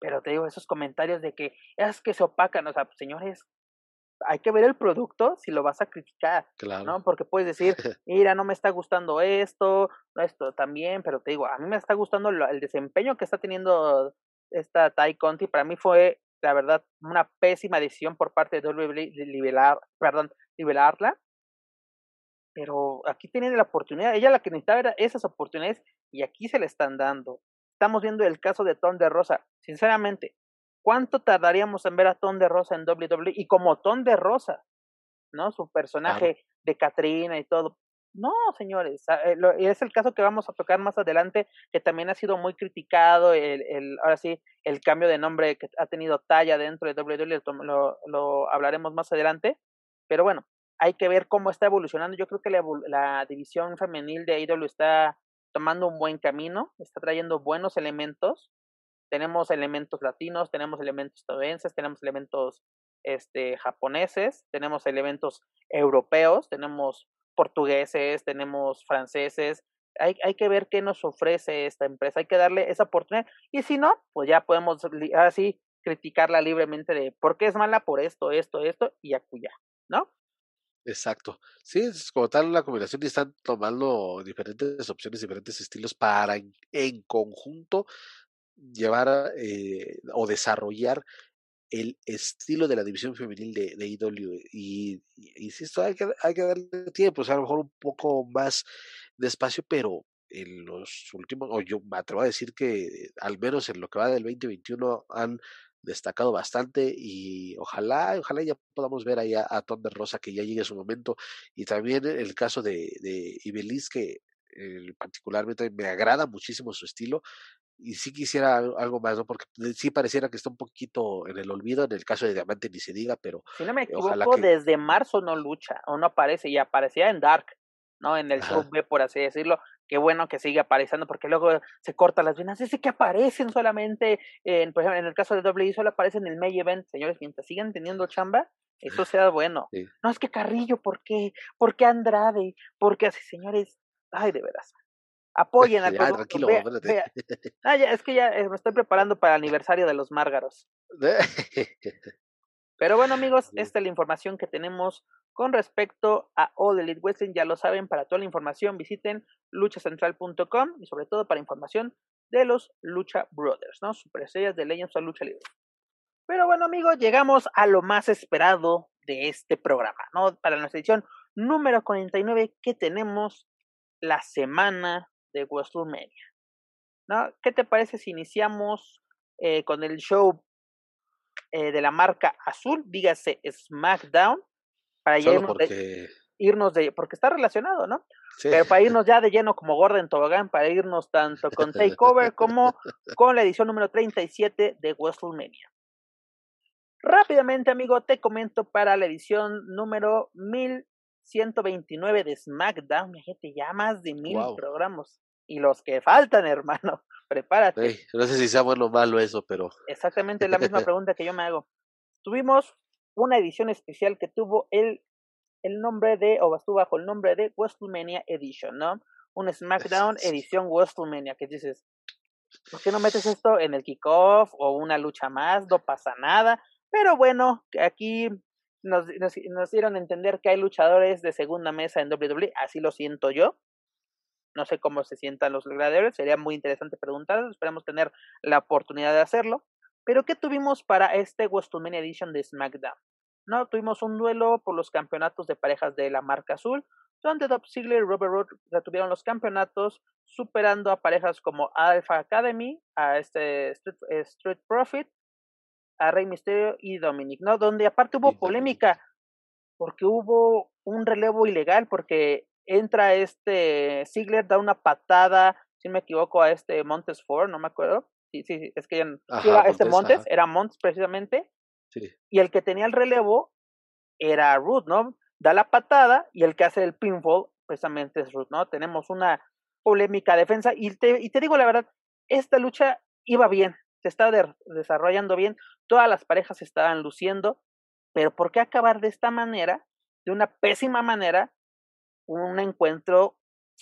Pero te digo, esos comentarios de que es que se opacan, o sea, pues, señores, hay que ver el producto si lo vas a criticar, Claro. ¿no? Porque puedes decir, mira, no me está gustando esto, esto también, pero te digo, a mí me está gustando el desempeño que está teniendo esta Tai Conti. Para mí fue, la verdad, una pésima decisión por parte de WWE liberar, perdón, liberarla. Pero aquí tienen la oportunidad, ella la que necesitaba era esas oportunidades y aquí se le están dando. Estamos viendo el caso de Ton de Rosa. Sinceramente, ¿cuánto tardaríamos en ver a Ton de Rosa en WWE? Y como Ton de Rosa, ¿no? Su personaje de Katrina y todo. No, señores, ah, eh, es el caso que vamos a tocar más adelante, que también ha sido muy criticado, el, el, ahora sí, el cambio de nombre que ha tenido talla dentro de WWE, lo, lo hablaremos más adelante, pero bueno, hay que ver cómo está evolucionando. Yo creo que la, la división femenil de AEW está tomando un buen camino, está trayendo buenos elementos. Tenemos elementos latinos, tenemos elementos estadounidenses, tenemos elementos este, japoneses, tenemos elementos europeos, tenemos portugueses, tenemos franceses. Hay, hay que ver qué nos ofrece esta empresa, hay que darle esa oportunidad. Y si no, pues ya podemos así criticarla libremente de por qué es mala por esto, esto, esto y acuya, ¿no? Exacto. Sí, es como tal la combinación y están tomando diferentes opciones, diferentes estilos para en, conjunto llevar eh, o desarrollar el estilo de la división femenil de, de IW. Y, y insisto, hay que, hay que darle tiempo, o sea, a lo mejor un poco más despacio, pero en los últimos, o yo me atrevo a decir que al menos en lo que va del 2021 han destacado bastante y ojalá, ojalá ya podamos ver ahí a, a Thunder Rosa que ya llegue su momento y también el caso de, de Ibeliz que eh, particularmente me agrada muchísimo su estilo y sí quisiera al- algo más, ¿no? Porque sí pareciera que está un poquito en el olvido, en el caso de Diamante ni se diga, pero Si no me Ojalá equivoco, que- desde marzo no lucha o no aparece y aparecía en Dark, ¿no? En el Ajá. show B, por así decirlo. Qué bueno que sigue apareciendo porque luego se corta las venas. Ese que aparecen solamente, en, por ejemplo, en el caso de WWE solo aparecen en el May Event. Señores, mientras sigan teniendo chamba, eso sea bueno. Sí. No, es que Carrillo, ¿por qué? ¿Por qué Andrade? ¿Por qué así, señores? Ay, de veras. Apoyen al Ya, producto. tranquilo, vea- espérate. vea. Ah, ya, es que ya eh, me estoy preparando para el aniversario de los Márgaros. Pero bueno, amigos, esta es la información que tenemos con respecto a All Elite Wrestling. Ya lo saben, para toda la información visiten luchacentral.com y sobre todo para información de los Lucha Brothers, ¿no? Superestrellas de Legends of Lucha Libre. Pero bueno, amigos, llegamos a lo más esperado de este programa, ¿no? Para nuestra edición número 49 que tenemos la semana de WrestleMania, ¿no? ¿Qué te parece si iniciamos eh, con el show eh, de la marca azul, dígase SmackDown, para Solo irnos de, porque irnos de, porque está relacionado, ¿no? sí, Pero para irnos ya de lleno como Gordon Tobogán, para irnos tanto con Takeover como con la edición número 37 de WrestleMania. Rápidamente, amigo, te comento para la edición número 1129 de SmackDown. Mi gente, ya más de mil Guau. programas. Y los que faltan, hermano. Prepárate. no sé si sea bueno o malo eso, pero Exactamente la misma pregunta que yo me hago. Tuvimos una edición especial que tuvo el, el nombre de, o estuvo bajo el nombre de WrestleMania Edition, ¿no? Un SmackDown edición WrestleMania, que dices, ¿por qué no metes esto en el kickoff o una lucha más? No pasa nada. Pero bueno, aquí nos, nos, nos dieron a entender que hay luchadores de segunda mesa en WWE, así lo siento yo. No sé cómo se sientan los gladiadores, sería muy interesante preguntarles, esperamos tener la oportunidad de hacerlo. Pero ¿qué tuvimos para este WrestleMania Edition de SmackDown? No, tuvimos un duelo por los campeonatos de parejas de la marca azul, donde Dolph Ziggler y Robert Roode retuvieron los campeonatos, superando a parejas como Alpha Academy, a este Street, Street Profit, a Rey Mysterio y Dominic, ¿no? Donde aparte hubo polémica, porque hubo un relevo ilegal, porque entra este Ziggler, da una patada, si no me equivoco, a este Montes Ford, no me acuerdo. Sí, sí, sí, es que ya no- era este Montes, ajá. era Montes precisamente, sí. y el que tenía el relevo era Root, ¿no? Da la patada y el que hace el pinfall precisamente es Root, ¿no? Tenemos una polémica defensa. Y te, y te digo la verdad, esta lucha iba bien, se estaba desarrollando bien, todas las parejas se estaban luciendo, pero ¿por qué acabar de esta manera, de una pésima manera, un encuentro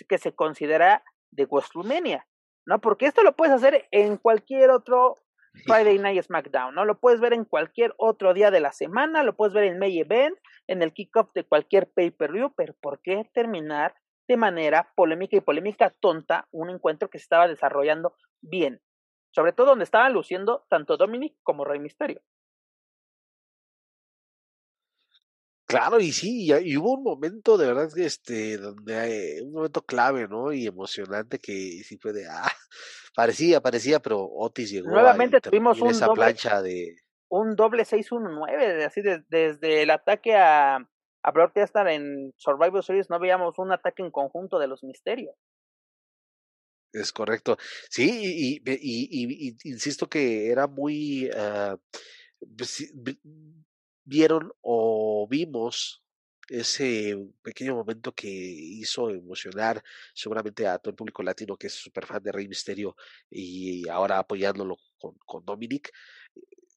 que se considera de WrestleMania? ¿No? Porque esto lo puedes hacer en cualquier otro Friday Night SmackDown, ¿no? Lo puedes ver en cualquier otro día de la semana, lo puedes ver en May Event, en el kickoff de cualquier pay-per-view, pero ¿por qué terminar de manera polémica y polémica tonta un encuentro que se estaba desarrollando bien? Sobre todo donde estaban luciendo tanto Dominic como Rey Misterio. Claro, y sí, y, hubo un momento de verdad este, donde un momento clave, ¿no? Y emocionante que sí fue de, ah, parecía, parecía, pero Otis llegó. Nuevamente tuvimos un esa doble, plancha de. Un doble 6-1-9, así desde el ataque a, a Brock Lesnar en Survivor Series no veíamos un ataque en conjunto de los misterios. Es correcto. Sí, y, y, y, insisto que era muy. Uh, vieron o vimos ese pequeño momento que hizo emocionar seguramente a todo el público latino que es súper fan de Rey Misterio y ahora apoyándolo con, con Dominic.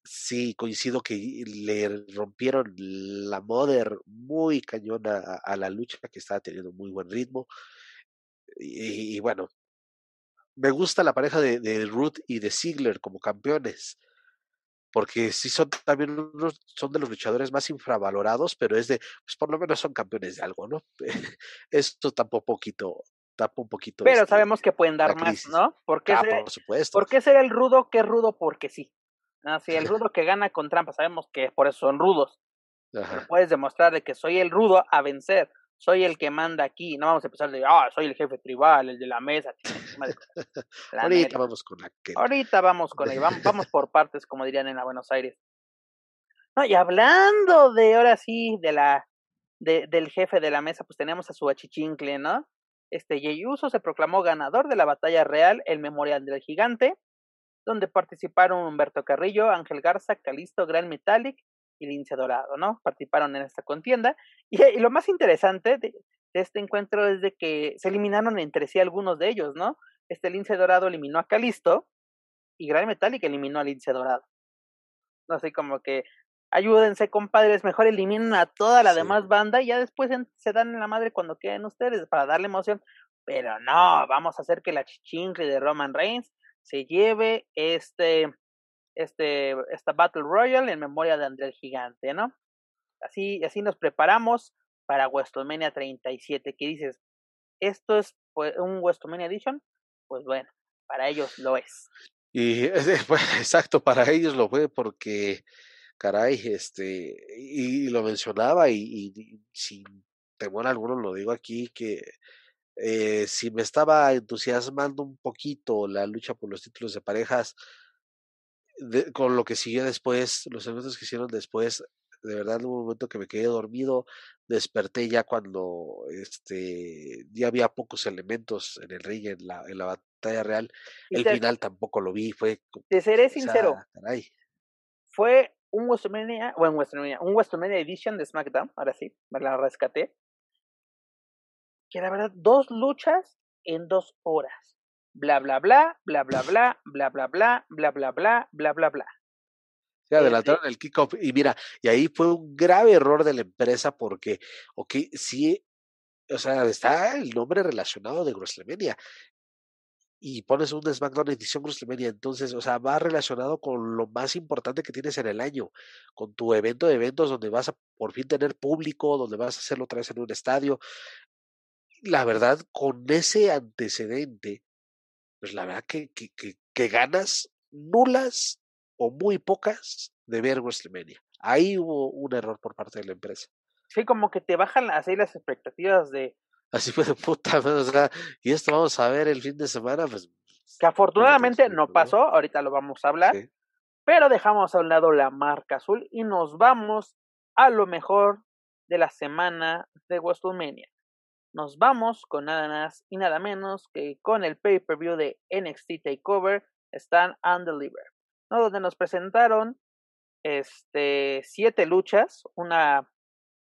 Sí, coincido que le rompieron la mother muy cañona a, la lucha que estaba teniendo muy buen ritmo. Y, bueno, me gusta la pareja de, de Ruth y de Ziggler como campeones porque sí son también unos, son de los luchadores más infravalorados, pero es de, pues por lo menos son campeones de algo, ¿no? Esto un poquito, tapa un poquito. Pero este, sabemos que pueden dar más, ¿no? Porque ah, por supuesto. ¿Por qué ser el rudo que es rudo? Porque sí. Así, el rudo que gana con trampa, sabemos que por eso son rudos. Puedes demostrar de que soy el rudo a vencer soy el que manda aquí, no vamos a empezar de, ah, soy el jefe tribal, el de la mesa. Ahorita vamos con aquel. Ahorita vamos con él, vamos, vamos por partes, como dirían en la Buenos Aires. No, y hablando de, ahora sí, de la, de, del jefe de la mesa, pues tenemos a su achichincle, ¿no? Este Yeyuso se proclamó ganador de la batalla real, el Memorial del Gigante, donde participaron Humberto Carrillo, Ángel Garza, Calisto, Gran Metallic y Lince Dorado, ¿no? Participaron en esta contienda. Y, lo más interesante de, este encuentro es de que se eliminaron entre sí algunos de ellos, ¿no? Este Lince Dorado eliminó a Calisto y Gran Metallic eliminó a Lince Dorado. No sé, como que ayúdense, compadres, mejor eliminen a toda la demás banda y ya después se dan en la madre cuando queden ustedes para darle emoción. Pero no, vamos a hacer que la chichincle de Roman Reigns se lleve este este, esta Battle Royale en memoria de André el Gigante, ¿no? Así, así nos preparamos para WrestleMania 37, que dices, ¿esto es pues, un WrestleMania Edition? Pues bueno, para ellos lo es. Y exacto, para ellos lo fue porque, caray, este, y, lo mencionaba y, sin temor alguno lo digo aquí, que eh, si me estaba entusiasmando un poquito la lucha por los títulos de parejas, con lo que siguió después, los eventos que hicieron después, de verdad hubo un momento que me quedé dormido, desperté ya cuando este ya había pocos elementos en el ring en la, en la batalla real. El final tampoco lo vi, fue Te seré sincero. Fue un WrestleMania, bueno, WrestleMania, un WrestleMania Edition de SmackDown, ahora sí, me la rescaté. Que la verdad, dos luchas en dos horas bla bla bla, bla bla bla, bla bla bla, bla bla bla, bla bla bla. Se adelantaron el kickoff y mira, y ahí fue un grave error de la empresa porque, ok, sí, o sea, está el nombre relacionado de WrestleMania y pones un SmackDown edición WrestleMania, entonces, o sea, va relacionado con lo más importante que tienes en el año, con tu evento de eventos donde vas a por fin tener público, donde vas a hacerlo otra vez en un estadio. La verdad, con ese antecedente, pues la verdad que, que, que, ganas nulas o muy pocas de ver WrestleMania. Ahí hubo un error por parte de la empresa. Sí, como que te bajan así las expectativas de... Así fue de puta, o sea, y esto vamos a ver el fin de semana, pues... Que afortunadamente no pasó, ahorita lo vamos a hablar, pero dejamos a un lado la marca azul y nos vamos a lo mejor de la semana de WrestleMania nos vamos con nada más y nada menos que con el pay-per-view de NXT Takeover Stand and Deliver, ¿no? donde nos presentaron este, siete luchas, una,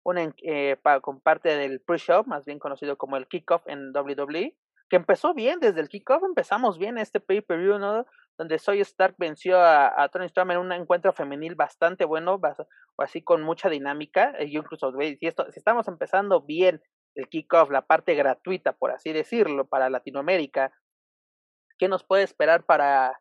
una eh, con parte del pre-show, más bien conocido como el kickoff en WWE, que empezó bien desde el kickoff, empezamos bien este pay-per-view, ¿no? Donde Soy Stark venció a, Tony Storm en un encuentro femenil bastante bueno, o así con mucha dinámica. Yo incluso, si, esto, si estamos empezando bien el kickoff, la parte gratuita, por así decirlo, para Latinoamérica, ¿qué nos puede esperar para,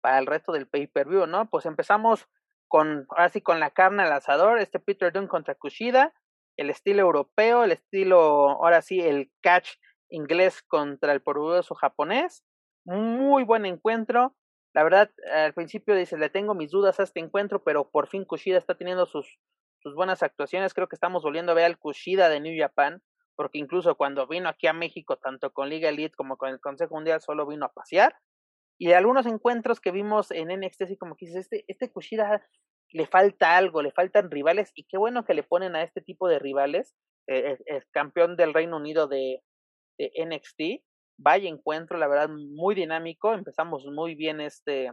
para el resto del pay-per-view, no? Pues empezamos con, así con la carne al asador, este Peter Dunne contra Kushida, el estilo europeo, el estilo, ahora sí, el catch inglés contra el poderoso japonés. Muy buen encuentro. La verdad, al principio dice, le tengo mis dudas a este encuentro, pero por fin Kushida está teniendo sus, sus buenas actuaciones. Creo que estamos volviendo a ver al Kushida de New Japan, porque incluso cuando vino aquí a México, tanto con Liga Elite como con el Consejo Mundial, solo vino a pasear. Y algunos encuentros que vimos en NXT, así como que dices, este, este Kushida le falta algo, le faltan rivales, y qué bueno que le ponen a este tipo de rivales. Eh, es, campeón del Reino Unido de, de NXT. Vaya encuentro, la verdad, muy dinámico. Empezamos muy bien este,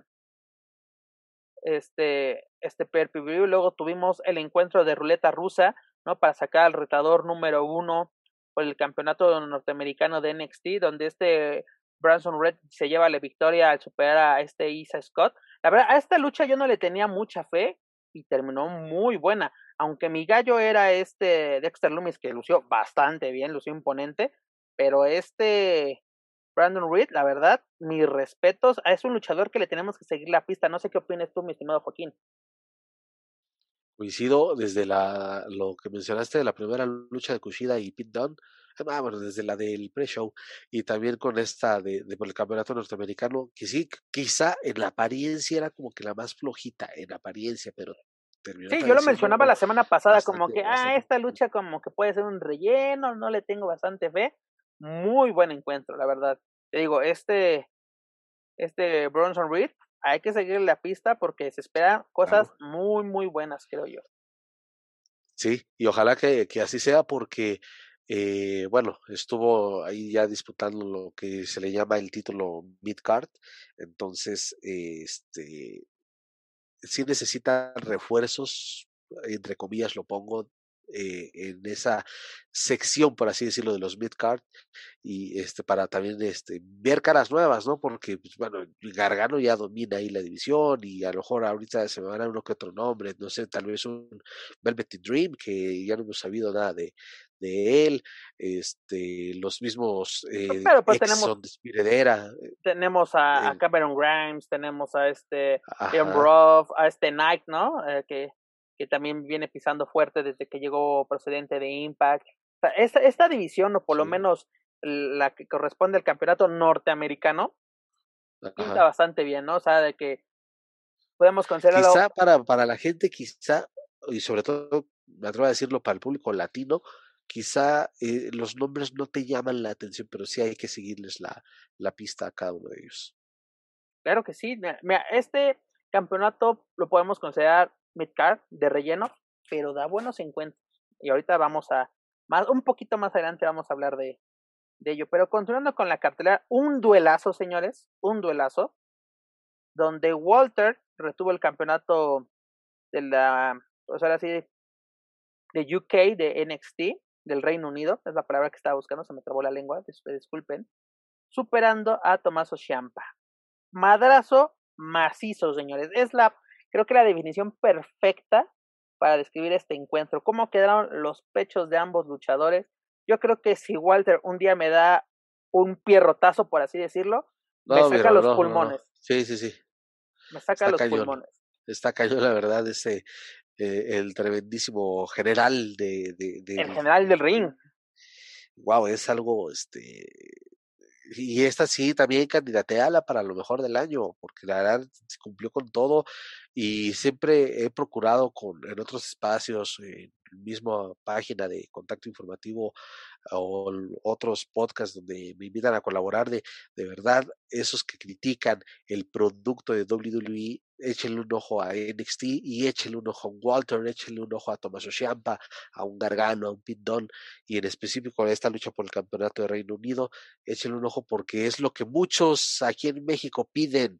este, este per Luego tuvimos el encuentro de ruleta rusa, ¿no? Para sacar al retador número uno por el campeonato norteamericano de NXT, donde este Branson Red se lleva la victoria al superar a este Isa Scott. La verdad, a esta lucha yo no le tenía mucha fe y terminó muy buena. Aunque mi gallo era este Dexter Loomis, que lució bastante bien, lució imponente, pero este Brandon Reed, la verdad, mis respetos, es un luchador que le tenemos que seguir la pista. No sé qué opinas tú, mi estimado Joaquín. Coincido desde la, lo que mencionaste de la primera lucha de Kushida y Pete Dunne, ah, bueno, desde la del pre-show y también con esta de, por el campeonato norteamericano, que sí, quizá en la apariencia era como que la más flojita, en apariencia, pero terminó. Sí, yo lo mencionaba la semana pasada, como que, ah, esta lucha como que puede ser un relleno, no le tengo bastante fe. Muy buen encuentro, la verdad. Te digo, este, este Bronson Reed hay que seguir la pista porque se esperan cosas muy, muy buenas, creo yo. Sí, y ojalá que, que así sea porque, eh, bueno, estuvo ahí ya disputando lo que se le llama el título mid-card, entonces, este, sí necesita refuerzos, entre comillas lo pongo, eh, en esa sección, por así decirlo, de los mid-card y este para también este ver caras nuevas, ¿no? Porque pues, bueno, Gargano ya domina ahí la división y a lo mejor ahorita se me van a uno que otro nombre, no sé, tal vez un Velvet Dream que ya no hemos sabido nada de, de él, este, los mismos eh, Pero pues tenemos, eh, tenemos a, Cameron Grimes, tenemos a este Roth, a este Knight, ¿no? que que también viene pisando fuerte desde que llegó procedente de Impact. esta, esta división, o por lo menos la que corresponde al campeonato norteamericano, pinta bastante bien, ¿no? O sea, de que podemos considerarlo. Quizá para, para la gente, quizá, y sobre todo, me atrevo a decirlo para el público latino, quizá eh, los nombres no te llaman la atención, pero sí hay que seguirles la, la pista a cada uno de ellos. Claro que sí. Mira, este campeonato lo podemos considerar midcard de relleno, pero da buenos encuentros. Y ahorita vamos a, más, un poquito más adelante vamos a hablar de, de ello. Pero continuando con la cartelera, un duelazo, señores, un duelazo, donde Walter retuvo el campeonato de la, o sea, así, de UK, de NXT, del Reino Unido, es la palabra que estaba buscando, se me trabó la lengua, disculpen, superando a Tomaso Ciampa. Madrazo macizo, señores. Es la Creo que la definición perfecta para describir este encuentro, cómo quedaron los pechos de ambos luchadores. Yo creo que si Walter un día me da un pierrotazo, por así decirlo, me saca los pulmones. sí, sí, sí. Me saca los pulmones. Está cayó la verdad, ese eh, el tremendísimo general de, de, de, El general del ring. Wow, es algo, este, y esta sí también candidateala para lo mejor del año, porque la verdad cumplió con todo y siempre he procurado con en otros espacios, en la misma página de contacto informativo o otros podcasts donde me invitan a colaborar de, de verdad, esos que critican el producto de WWE, échenle un ojo a NXT y échenle un ojo a Walter, échenle un ojo a Tommaso Ciampa, a un Gargano, a un Pindon y en específico a esta lucha por el campeonato de Reino Unido, échenle un ojo porque es lo que muchos aquí en México piden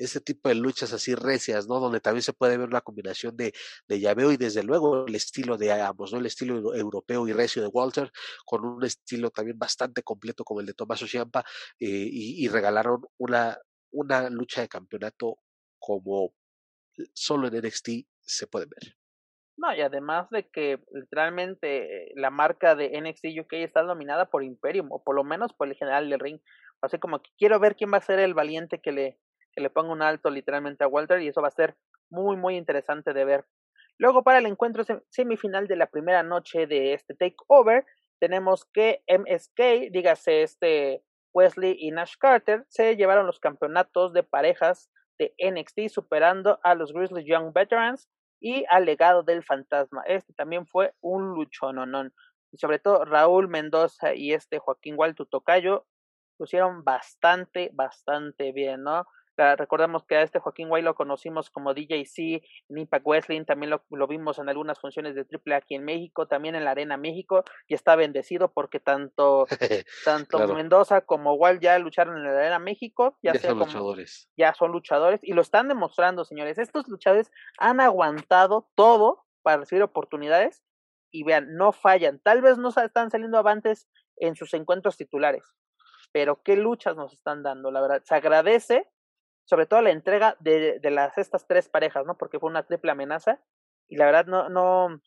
este tipo de luchas así recias, ¿no? Donde también se puede ver una combinación de, de llaveo y desde luego el estilo de ambos, ¿no? El estilo europeo y recio de Walter, con un estilo también bastante completo como el de Tomás Ciampa, eh, y, y regalaron una, una lucha de campeonato como solo en NXT se puede ver. No, y además de que literalmente la marca de NXT UK está dominada por Imperium, o por lo menos por el general del ring. Así como que quiero ver quién va a ser el valiente que le, que le ponga un alto literalmente a Walter, y eso va a ser muy, muy interesante de ver. Luego, para el encuentro semifinal de la primera noche de este takeover, tenemos que MSK, dígase este Wesley y Nash Carter, se llevaron los campeonatos de parejas de NXT, superando a los Grizzly Young Veterans y al legado del fantasma. Este también fue un luchononón. Y sobre todo Raúl Mendoza y este Joaquín Waltu Tocayo pusieron bastante, bastante bien, ¿no? Recordemos que a este Joaquín Guay lo conocimos como DJC en Impact Wrestling, también lo, lo, vimos en algunas funciones de AAA aquí en México, también en la Arena México, y está bendecido porque tanto, tanto Mendoza como Wall ya lucharon en la Arena México, ya, son luchadores. Ya son luchadores, y lo están demostrando, señores. Estos luchadores han aguantado todo para recibir oportunidades, y vean, no fallan. Tal vez no están saliendo avantes en sus encuentros titulares, pero qué luchas nos están dando, la verdad. Se agradece sobre todo la entrega de, de las estas tres parejas, ¿no? Porque fue una triple amenaza y la verdad no no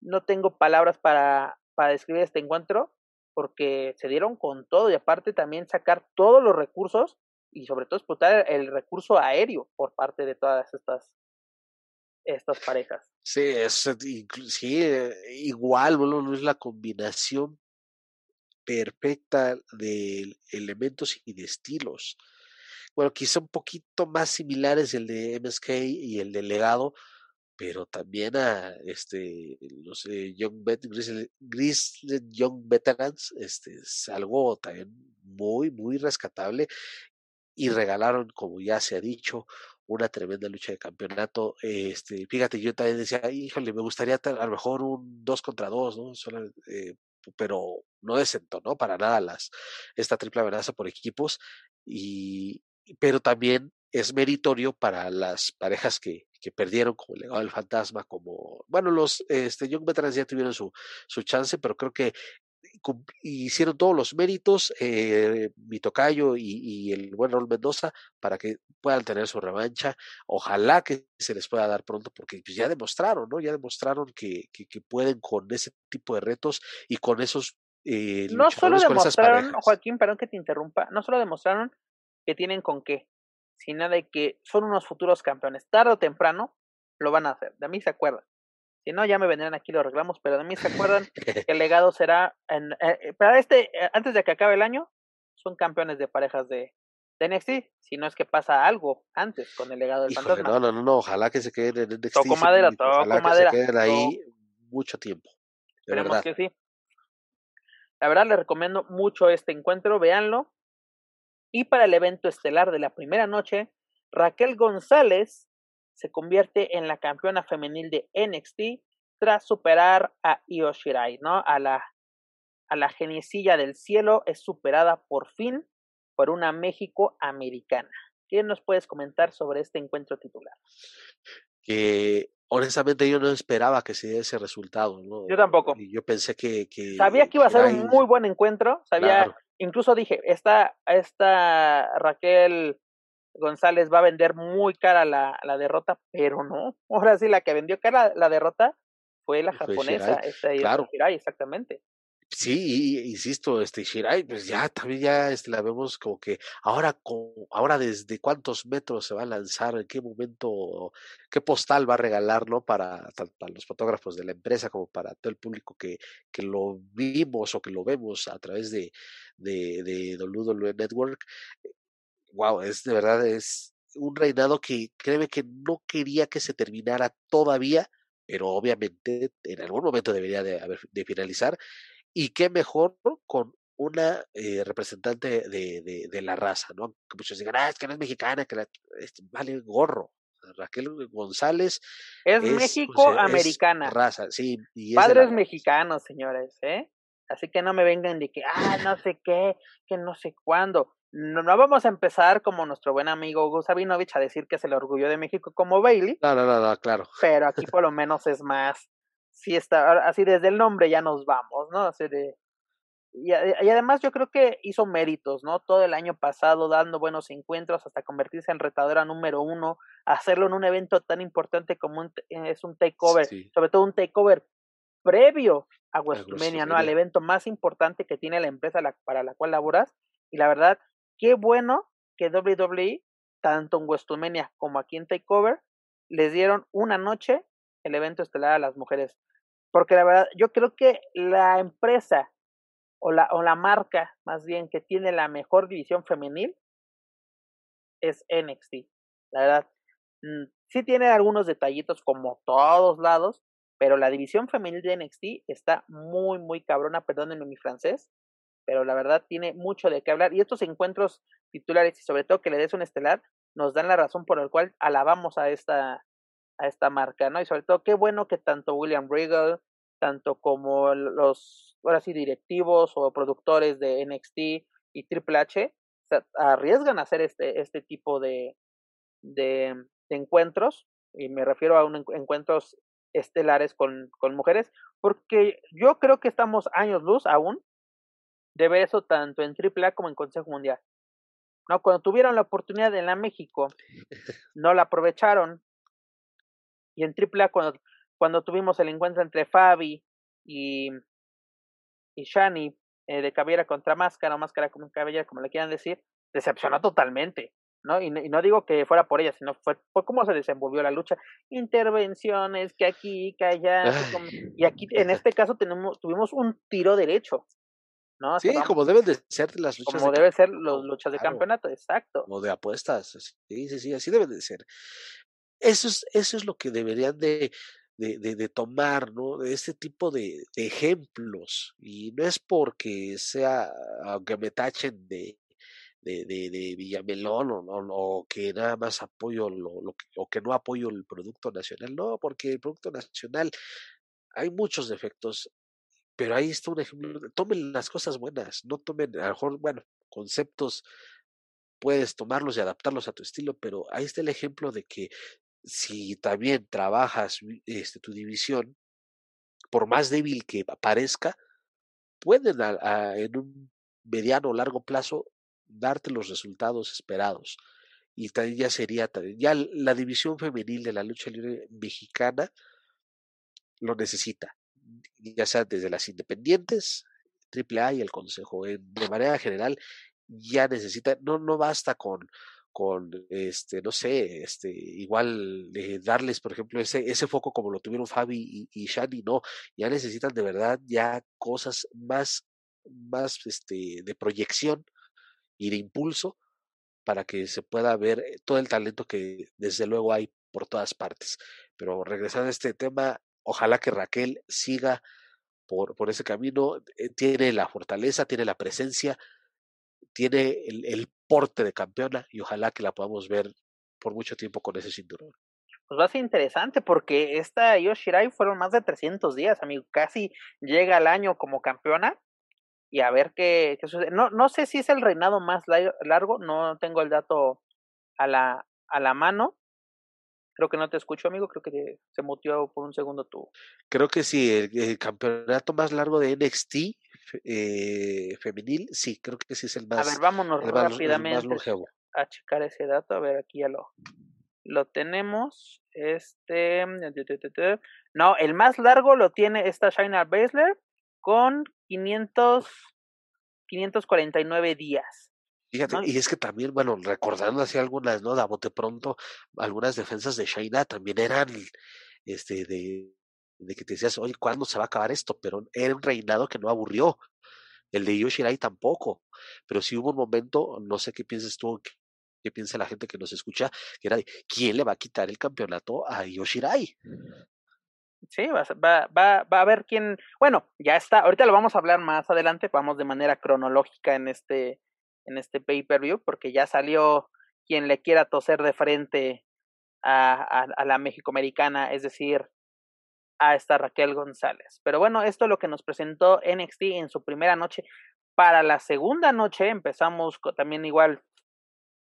no tengo palabras para para describir este encuentro porque se dieron con todo y aparte también sacar todos los recursos y sobre todo explotar el recurso aéreo por parte de todas estas estas parejas. Sí, es sí, igual, bueno, no es la combinación perfecta de elementos y de estilos bueno, quizá un poquito más similares el de MSK y el de Legado, pero también a este los eh, Young Young Veterans, este es algo también muy, muy rescatable y regalaron, como ya se ha dicho, una tremenda lucha de campeonato. Este, fíjate, yo también decía, híjole, me gustaría a lo mejor un dos contra dos, ¿no? Eh, pero no ¿no? Para nada las, esta triple amenaza por equipos. Y, pero también es meritorio para las parejas que, que perdieron, como el legado del fantasma, como, bueno, los este, Young Veterans ya tuvieron su, su chance, pero creo que hicieron todos los méritos, eh, mi tocayo y, y, el buen Raúl Mendoza, para que puedan tener su revancha. Ojalá que se les pueda dar pronto, porque pues, ya demostraron, ¿no? Ya demostraron que, que, que pueden con ese tipo de retos y con esos eh, no solo demostraron, Joaquín, perdón que te interrumpa, no solo demostraron que tienen con qué, sino de que son unos futuros campeones. Tarde o temprano lo van a hacer. De mí se acuerdan. Si no, ya me vendrán aquí los reclamos, pero de mí se acuerdan que el legado será en, eh, eh, para este, eh, antes de que acabe el año, son campeones de parejas de, de NXT, si no es que pasa algo antes con el legado del fantasma. No, no, no, ojalá que se queden en NXT. Toco madera, toco ojalá madera. Que se queden ahí mucho tiempo. Esperemos que sí. La verdad, les recomiendo mucho este encuentro, véanlo. Y para el evento estelar de la primera noche, Raquel González se convierte en la campeona femenil de NXT tras superar a Io Shirai, ¿no? A la, a la geniecilla del cielo es superada por fin por una México americana. ¿Qué nos puedes comentar sobre este encuentro titular? Que honestamente yo no esperaba que se diera ese resultado, ¿no? Yo tampoco. Yo pensé que... Sabía que iba a ser un muy buen encuentro, sabía incluso dije, esta, esta Raquel González va a vender muy cara la, la derrota, pero no. Ahora sí, la que vendió cara la derrota fue la japonesa, esta claro. exactamente. Sí, insisto, este Shirai, pues ya también ya este, la vemos como que ahora con, ahora desde cuántos metros se va a lanzar, en qué momento, qué postal va a regalar, ¿no? Para, para los fotógrafos de la empresa como para todo el público que, que lo vimos o que lo vemos a través de, de, de WWE Network. Wow, es de verdad, es un reinado que créeme que no quería que se terminara todavía, pero obviamente en algún momento debería de, de finalizar y qué mejor con una eh, representante de, de, de, la raza, ¿no? Que muchos digan, ah, es que no es mexicana, que la, vale gorro. Raquel González es, México americana. raza, sí. Y Padres mexicanos, señores, ¿eh? Así que no me vengan de que, ah, no sé qué, que no sé cuándo. no, vamos a empezar como nuestro buen amigo Hugo Sabinovich a decir que es el orgullo de México como Bailey. No, no, no, claro. Pero aquí por lo menos es más, sí está, así desde el nombre ya nos vamos, ¿no? Así de, y, y, además yo creo que hizo méritos, ¿no? Todo el año pasado dando buenos encuentros hasta convertirse en retadora número uno, hacerlo en un evento tan importante como un, es un takeover, sobre todo un takeover previo a WrestleMania, ¿no? Al evento más importante que tiene la empresa para la cual laboras. Y la verdad, qué bueno que WWE, tanto en WrestleMania como aquí en Takeover, les dieron una noche el evento estelar a las mujeres. Porque la verdad, yo creo que la empresa o la, o la marca más bien que tiene la mejor división femenil es NXT. La verdad, mm, sí tiene algunos detallitos como todos lados, pero la división femenil de NXT está muy, muy cabrona, perdónenme mi francés, pero la verdad tiene mucho de qué hablar. Y estos encuentros titulares y sobre todo que le des un estelar, nos dan la razón por la cual alabamos a esta, a esta marca, ¿no? Y sobre todo, qué bueno que tanto William Regal, tanto como los, ahora sí, directivos o productores de NXT y Triple H, se arriesgan a hacer este, este tipo de, de, encuentros, y me refiero a un encuentros estelares con, con mujeres, porque yo creo que estamos años luz aún de ver eso tanto en AAA como en Consejo Mundial. No, cuando tuvieron la oportunidad en la México, no la aprovecharon. Y en AAA cuando, cuando tuvimos el encuentro entre Fabi y, y Shani eh, de cabellera contra máscara o máscara como cabellera, como le quieran decir, decepcionó totalmente. ¿no? Y, no digo que fuera por ella, sino fue, fue cómo se desenvolvió la lucha. Intervenciones, que aquí, que allá. y aquí, en este caso, tenemos, tuvimos un tiro derecho. ¿no? sí, como deben de ser las luchas. Como deben ser las luchas de campeonato, exacto. O de apuestas. Sí, sí, sí, así deben de ser. Eso es, eso es lo que deberían de, de, de, tomar, ¿no? De este tipo de, ejemplos. Y no es porque sea, aunque me tachen de, de, Villamelón o, que nada más apoyo lo, lo, o que no apoyo el producto nacional. No, porque el producto nacional hay muchos defectos, pero ahí está un ejemplo. Tomen las cosas buenas, no tomen, a lo mejor, bueno, conceptos puedes tomarlos y adaptarlos a tu estilo, pero ahí está el ejemplo de que si también trabajas este, tu división, por más débil que parezca, pueden en un mediano o largo plazo darte los resultados esperados. Y también ya sería, ya la división femenil de la lucha libre mexicana lo necesita, ya sea desde las independientes, AAA y el Consejo, de manera general, ya necesita, no, no basta con, con este, no sé, este, igual eh, darles, por ejemplo, ese, ese foco como lo tuvieron Fabi y, y Shani, no, ya necesitan de verdad ya cosas más, más este, de proyección y de impulso para que se pueda ver eh, todo el talento que desde luego hay por todas partes. Pero regresando a este tema, ojalá que Raquel siga por, por ese camino, eh, tiene la fortaleza, tiene la presencia, tiene el, el porte de campeona y ojalá que la podamos ver por mucho tiempo con ese cinturón. Pues va a ser interesante porque esta Yoshirai fueron más de 300 días, amigo. Casi llega al año como campeona y a ver qué, qué sucede. No, no sé si es el reinado más largo, no tengo el dato a la, a la mano. Creo que no te escucho, amigo. Creo que se mutió por un segundo tú. Creo que sí, el, campeonato más largo de NXT eh, femenil, sí, creo que sí es el más. A ver, vámonos rápidamente a checar ese dato. A ver, aquí ya lo, lo tenemos. Este. No, el más largo lo tiene esta Shayna Baszler con 500, 549 días. Fíjate, y es que también, bueno, recordando así algunas, ¿no? De bote pronto, algunas defensas de Shaina también eran, este, de, de que te decías, oye, ¿cuándo se va a acabar esto? Pero era un reinado que no aburrió. El de Yoshirai tampoco. Pero sí hubo un momento, no sé qué piensas tú, qué, qué piensa la gente que nos escucha, que era de, ¿quién le va a quitar el campeonato a Yoshirai? Sí, va, va, va, va a ver quién. Bueno, ya está. Ahorita lo vamos a hablar más adelante. Vamos de manera cronológica en este, en este pay-per-view, porque ya salió quien le quiera toser de frente a, la México-Americana, es decir, a esta Raquel González. Pero bueno, esto es lo que nos presentó NXT en su primera noche. Para la segunda noche empezamos también igual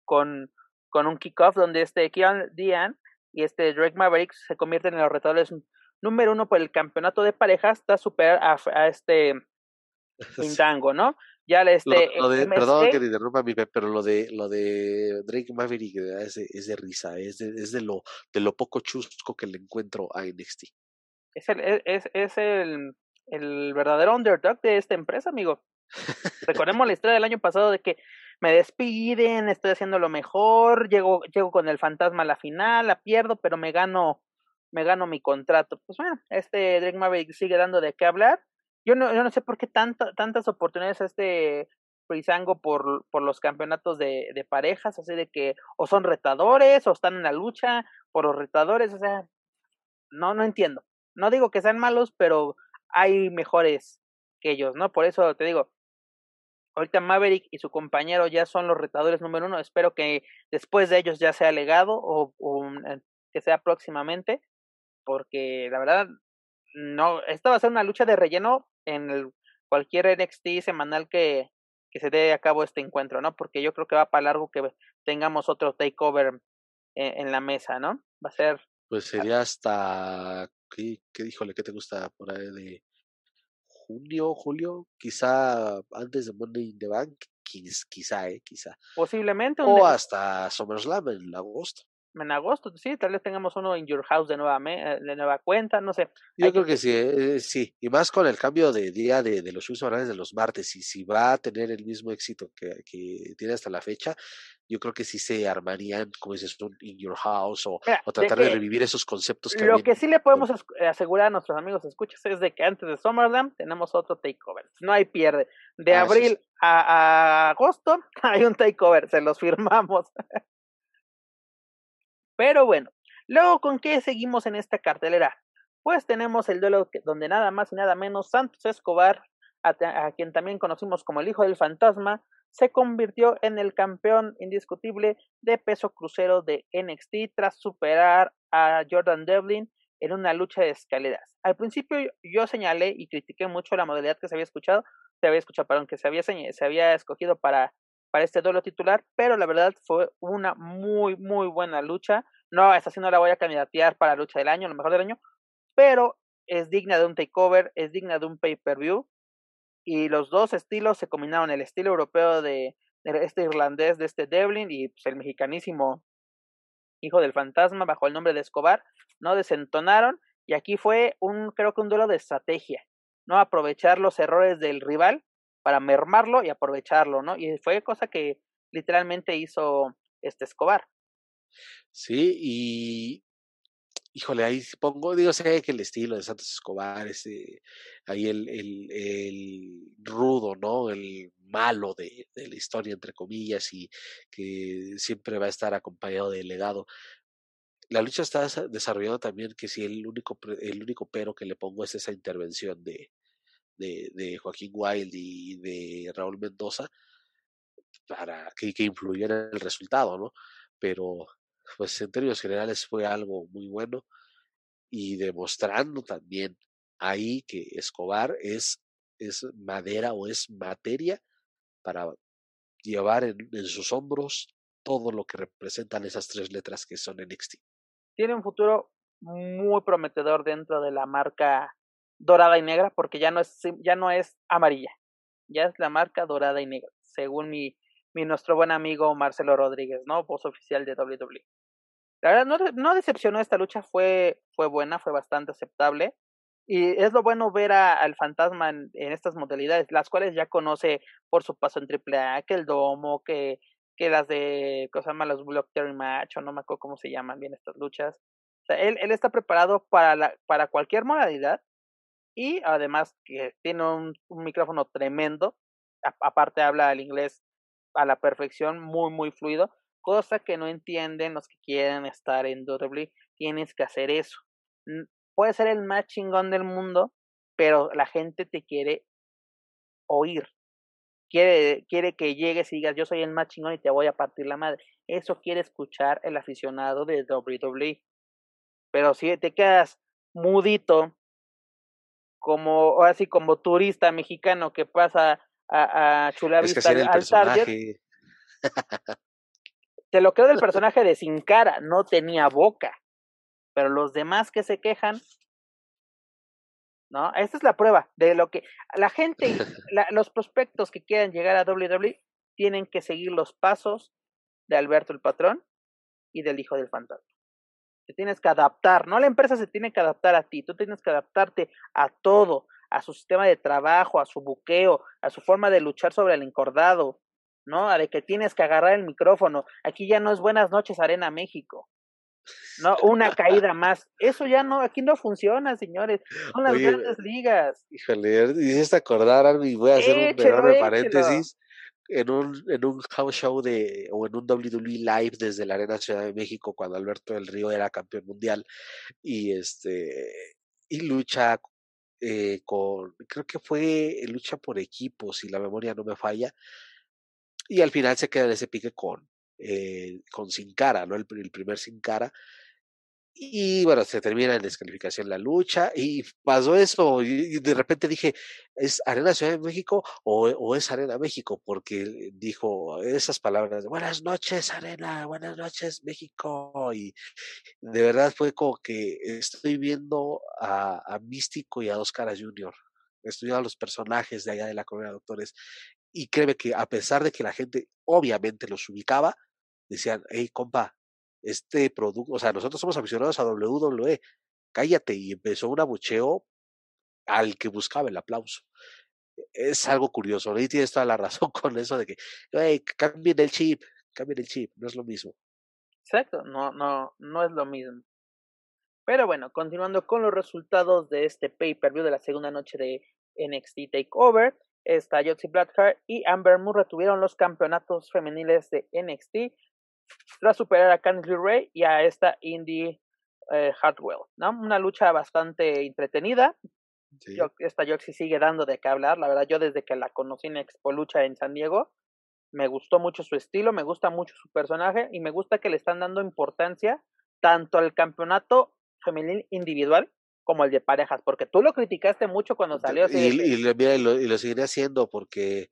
con, con un kickoff donde este Kieran Dian y este Drake Maverick se convierten en los retadores número uno por el campeonato de parejas hasta superar a, este Pintango, ¿no? Ya este. perdón que te interrumpa, pero lo de lo de Drake Maverick es de, es de risa, es de, es de lo de lo poco chusco que le encuentro a NXT. Es el, e, es, es el, el verdadero underdog de esta empresa, amigo. Recordemos la historia del año pasado de que me despiden, estoy haciendo lo mejor, llego, llego con el fantasma a la final, la pierdo, pero me gano, me gano mi contrato. Pues bueno, este Drake Maverick sigue dando de qué hablar yo no, yo no sé por qué tanta, tantas oportunidades a este Frisango por, por los campeonatos de, de parejas, así de que o son retadores o están en la lucha por los retadores, o sea, no, no entiendo. No digo que sean malos, pero hay mejores que ellos, ¿no? Por eso te digo, ahorita Maverick y su compañero ya son los retadores número uno. Espero que después de ellos ya sea legado o, o eh, que sea próximamente, porque la verdad, no, esta va a ser una lucha de relleno en el, cualquier NXT semanal que, que se dé a cabo este encuentro, ¿no? Porque yo creo que va para largo que tengamos otro takeover en, en la mesa, ¿no? Va a ser. Pues sería hasta. ¿Qué, qué díjole? ¿Qué te gusta por ahí de junio, julio? Quizá antes de Monday in the Bank. Quizá, ¿eh? Quizá. Posiblemente. O hasta SummerSlam en agosto en agosto, sí, tal vez tengamos uno en Your House de nueva, eh, de nueva cuenta, no sé. Yo creo que, sí, eh, sí, y más con el cambio de día de, de los horarios de los martes, y si va a tener el mismo éxito que, que tiene hasta la fecha, yo creo que sí se armarían, como dices, un In Your House o, o tratar de, revivir esos conceptos que Lo que sí le podemos asegurar a nuestros amigos escuchas es de que antes de Summerland tenemos otro takeover, no hay pierde. De ah, abril a, a agosto hay un takeover, se los firmamos. Pero bueno, luego con qué seguimos en esta cartelera? Pues tenemos el duelo donde nada más y nada menos Santos Escobar, a, quien también conocimos como el Hijo del Fantasma, se convirtió en el campeón indiscutible de peso crucero de NXT tras superar a Jordan Devlin en una lucha de escaleras. Al principio yo señalé y critiqué mucho la modalidad que se había escuchado, se había escuchado, perdón, que se había, se había escogido para para este duelo titular, pero la verdad fue una muy, muy buena lucha. No, esta sí no la voy a candidatear para lucha del año, lo mejor del año, pero es digna de un takeover, es digna de un pay-per-view. Y los dos estilos se combinaron, el estilo europeo de, este irlandés, de este Devlin, y pues, el mexicanísimo hijo del fantasma bajo el nombre de Escobar, no desentonaron. Y aquí fue un, creo que un duelo de estrategia, ¿no? Aprovechar los errores del rival para mermarlo y aprovecharlo, ¿no? Y fue cosa que literalmente hizo este Escobar. Sí, y híjole, ahí pongo, digo, sé que el estilo de Santos Escobar, ese, ahí el, el, el rudo, ¿no? El malo de, de, la historia, entre comillas, y que siempre va a estar acompañado del legado. La lucha está desarrollando también que si el único, el único pero que le pongo es esa intervención de, de, Joaquín Wild y de Raúl Mendoza para que, que influyera en el resultado, ¿no? Pero, pues en términos generales fue algo muy bueno y demostrando también ahí que Escobar es, es madera o es materia para llevar en, en, sus hombros todo lo que representan esas tres letras que son NXT. Tiene un futuro muy prometedor dentro de la marca dorada y negra porque ya no es ya no es amarilla ya es la marca dorada y negra según mi, mi nuestro buen amigo Marcelo Rodríguez no voz oficial de WWE la verdad no, no decepcionó esta lucha fue fue buena fue bastante aceptable y es lo bueno ver a, al fantasma en, estas modalidades las cuales ya conoce por su paso en AAA que el domo que que las de cosas malas Block Match o no me acuerdo cómo se llaman bien estas luchas. Él, él está preparado para, la, para cualquier modalidad y además que tiene un, micrófono tremendo, aparte habla el inglés a la perfección, muy muy fluido, cosa que no entienden los que quieren estar en WWE, tienes que hacer eso. Puede ser el más chingón del mundo, pero la gente te quiere oír. Quiere, quiere que llegues y digas, yo soy el más chingón y te voy a partir la madre. Eso quiere escuchar el aficionado de WWE. Pero si te quedas mudito como, así como turista mexicano que pasa a, a Chula Es que Vista al Target. Te lo creo del personaje de Sin Cara, no tenía boca. Pero los demás que se quejan, ¿no? Esta es la prueba de lo que la gente, la- los prospectos que quieran llegar a WWE tienen que seguir los pasos de Alberto el Patrón y del Hijo del Fantasma. Te tienes que adaptar, no la empresa se tiene que adaptar a ti, tú tienes que adaptarte a todo, a su sistema de trabajo, a su buqueo, a su forma de luchar sobre el encordado, ¿no? A de que tienes que agarrar el micrófono. Aquí ya no es buenas noches, Arena México. No, una caída más. Eso ya no, aquí no funciona, señores. Son las Oye, grandes ligas. Híjole, hiciste acordar, Army, voy a hacer un enorme paréntesis. En un, en un house show de, o en un WWE Live desde la Arena Ciudad de México, cuando Alberto del Río era campeón mundial, y este, y lucha eh, con, creo que fue lucha por equipos, si la memoria no me falla, y al final se queda en ese pique con, eh, con Sin Cara, ¿no? El primer Sin Cara. Y bueno, se termina en descalificación la lucha y pasó eso. Y, de repente dije, ¿es Arena Ciudad de México o, o es Arena México? Porque dijo esas palabras, buenas noches Arena, buenas noches México. Y de verdad fue como que estoy viendo a, a Místico y a Dos Caras viendo a los personajes de allá de la colonia de doctores. Y créeme que a pesar de que la gente obviamente los ubicaba, decían, hey, compa, este producto, o sea, nosotros somos aficionados a WWE, cállate, y empezó un abucheo al que buscaba el aplauso. Es algo curioso, y tienes toda la razón con eso de que, hey, cambien el chip, cambien el chip, no es lo mismo. Exacto, no, no, no es lo mismo. Pero bueno, continuando con los resultados de este pay-per-view de la segunda noche de NXT Takeover, esta Joxy Blackheart y Amber Moon retuvieron los campeonatos femeniles de NXT tras superar a Candice LeRae y a esta Indy eh, Hartwell, ¿no? Una lucha bastante entretenida. Sí. Yo, esta Joxy sigue dando de qué hablar, la verdad yo desde que la conocí en Expo Lucha en San Diego, me gustó mucho su estilo, me gusta mucho su personaje y me gusta que le están dando importancia tanto al campeonato femenil individual como el de parejas, porque tú lo criticaste mucho cuando salió. y lo, y lo seguiré haciendo porque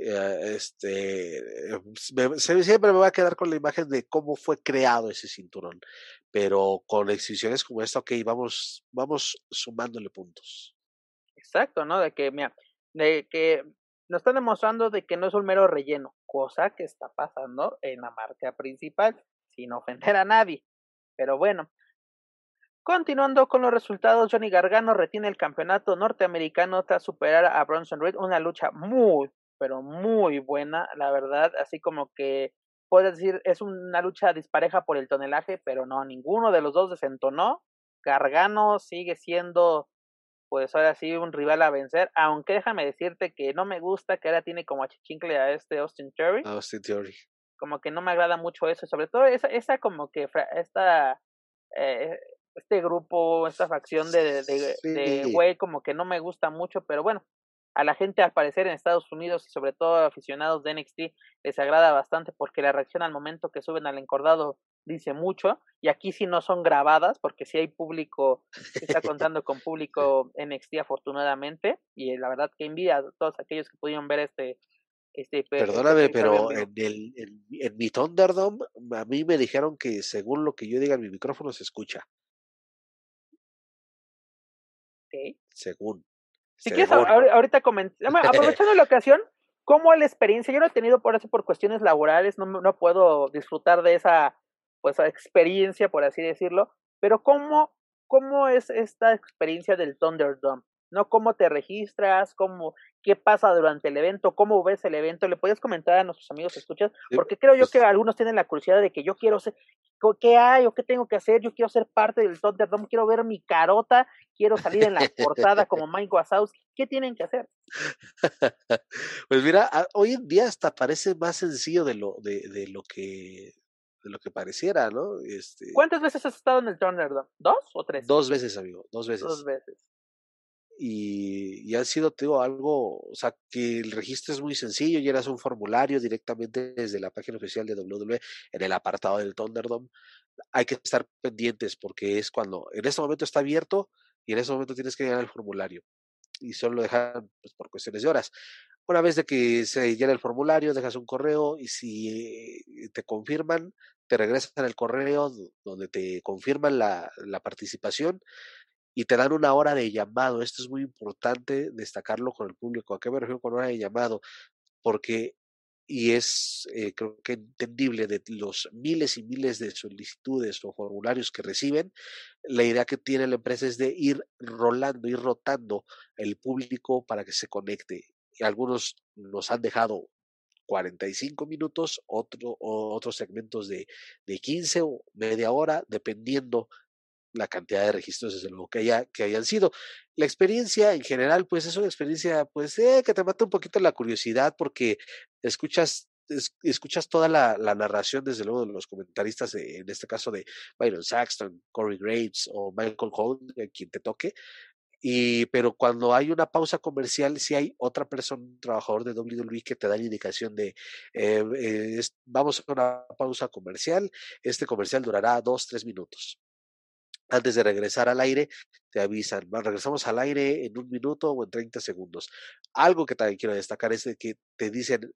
eh, este eh, me- siempre me voy a quedar con la imagen de cómo fue creado ese cinturón. Pero con exhibiciones como esta, ok, vamos, vamos sumándole puntos. Exacto, ¿no? De que, mira, de que nos están demostrando de que no es un mero relleno, cosa que está pasando en la marca principal, sin ofender a nadie. Pero bueno, continuando con los resultados, Johnny Gargano retiene el campeonato norteamericano tras superar a Bronson Reed, una lucha muy, pero muy buena, la verdad, así como que puedes decir, es una lucha dispareja por el tonelaje, pero no, ninguno de los dos desentonó. Gargano sigue siendo pues ahora sí un rival a vencer, aunque déjame decirte que no me gusta que ahora tiene como achichincle a este Austin Theory, Austin Theory. como que no me agrada mucho eso, sobre todo esa, esa como que esta eh, este grupo, esta facción de, de, de Sí. güey como que no me gusta mucho, pero bueno, a la gente al parecer en Estados Unidos y sobre todo aficionados de NXT les agrada bastante porque la reacción al momento que suben al encordado dice mucho y aquí sí no son grabadas porque sí hay público, sí está contando con público NXT afortunadamente y la verdad que envidia a todos aquellos que pudieron ver este este este Perdóname, pero en el, en, en mi Thunderdome, a mí me dijeron que según lo que yo diga en mi micrófono se escucha. Ok. Según. Si quieres, ahor- ahorita coment- bueno, aprovechando la ocasión, ¿cómo la experiencia? Yo no he tenido por eso por cuestiones laborales, no, no puedo disfrutar de esa pues experiencia, por así decirlo, pero ¿cómo, cómo es esta experiencia del Thunderdome? ¿No? ¿Cómo te registras? ¿Cómo, ¿Qué pasa durante el evento? ¿Cómo ves el evento? ¿Le puedes comentar a nuestros amigos escuchas? Porque creo yo pues- que algunos tienen la curiosidad de que yo quiero ser, ¿qué hay o qué tengo que hacer? Yo quiero ser parte del Thunderdome, quiero ver mi carota, quiero salir en la portada como Mike Wazowski. ¿Qué tienen que hacer? Pues mira, hoy en día hasta parece más sencillo de lo, de, de lo que de lo que pareciera, ¿no? Este, ¿Cuántas veces has estado en el Thunderdome? ¿Dos o tres? dos veces, amigo, dos veces. Dos veces. Y, y ha sido, te digo, algo, o sea, que el registro es muy sencillo, llenas un formulario directamente desde la página oficial de WWE en el apartado del Thunderdome. Hay que estar pendientes porque es cuando, en este momento está abierto y en este momento tienes que llenar el formulario y solo lo dejan pues, por cuestiones de horas. Una vez de que se llena el formulario, dejas un correo y si te confirman, te regresan el correo donde te confirman la, la participación y te dan una hora de llamado. Esto es muy importante destacarlo con el público. ¿A qué me refiero con hora de llamado? Porque, y es eh, creo que entendible de los miles y miles de solicitudes o formularios que reciben, la idea que tiene la empresa es de ir rolando, ir rotando el público para que se conecte. Algunos nos han dejado 45 minutos, otro, otros segmentos de, de 15 o media hora, dependiendo la cantidad de registros, desde luego, que, haya, que hayan sido. La experiencia en general, pues es una experiencia, pues, eh, que te mata un poquito la curiosidad porque escuchas escuchas toda la, narración, desde luego, de los comentaristas, en este caso de Byron Saxton, Corey Graves o Michael Cohen, quien te toque. Y, pero cuando hay una pausa comercial, si hay otra persona, un trabajador de WWE que te da la indicación de eh, eh, vamos a una pausa comercial, este comercial durará dos, tres minutos antes de regresar al aire, te avisan, regresamos al aire en un minuto o en 30 segundos. Algo que también quiero destacar es de que te dicen,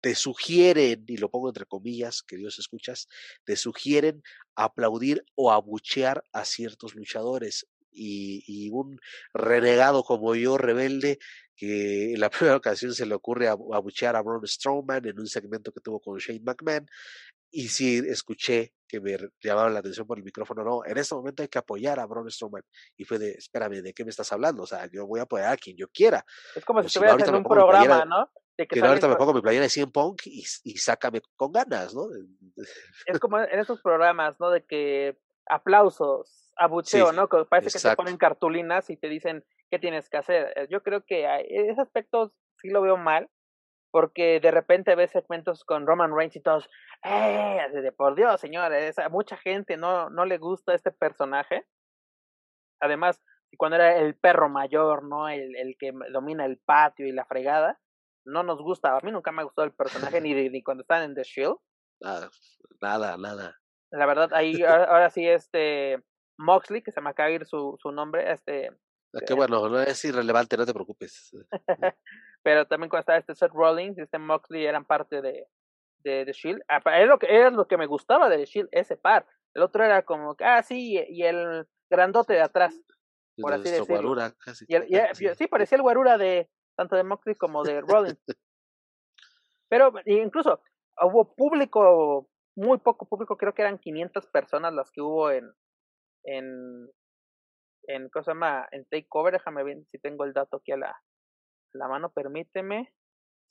te sugieren, y lo pongo entre comillas, que Dios escuchas, te sugieren aplaudir o abuchear a ciertos luchadores. Y, y, un renegado como yo, rebelde, que en la primera ocasión se le ocurre abuchear a Braun Strowman en un segmento que tuvo con Shane McMahon, y sí escuché que me llamaban la atención por el micrófono, no, en este momento hay que apoyar a Braun Strowman. Y fue de, espérame, ¿de qué me estás hablando? O sea, yo voy a apoyar a quien yo quiera. Es como si estuvieras en un programa, ¿no? De que, ahorita me pongo mi playera de 100 Punk y, y sácame con ganas, ¿no? Es como en esos programas, ¿no? De que aplausos, abucheo, ¿no? Que parece que te ponen cartulinas y te dicen qué tienes que hacer. Eh, yo creo que ese aspecto sí lo veo mal, porque de repente ves segmentos con Roman Reigns y todos, ¡eh! De, por Dios, señores, a mucha gente no, no le gusta este personaje. Además, cuando era el perro mayor, ¿no? El, el que domina el patio y la fregada, no nos gusta. A mí nunca me ha gustado el personaje, ni, ni cuando están en The Shield. Nada, nada, nada. La verdad, ahí ahora, sí, este Moxley, que se me acaba de ir su, su nombre, este. Ah, qué bueno, no es irrelevante, no te preocupes. pero también cuando estaba este Seth Rollins y este Moxley eran parte de, de, de Shield. Ah, era lo, que, era lo que me gustaba de Shield, ese par. El otro era como, ah, sí, y el grandote de atrás, por así decirlo. Casi, y sí. parecía el guarura de tanto de Moxley como de Rollins. pero incluso hubo público, muy poco público, creo que eran 500 personas las que hubo en, en, en, ¿cómo se llama? En Takeover, déjame ver si tengo el dato aquí a la, la mano, permíteme.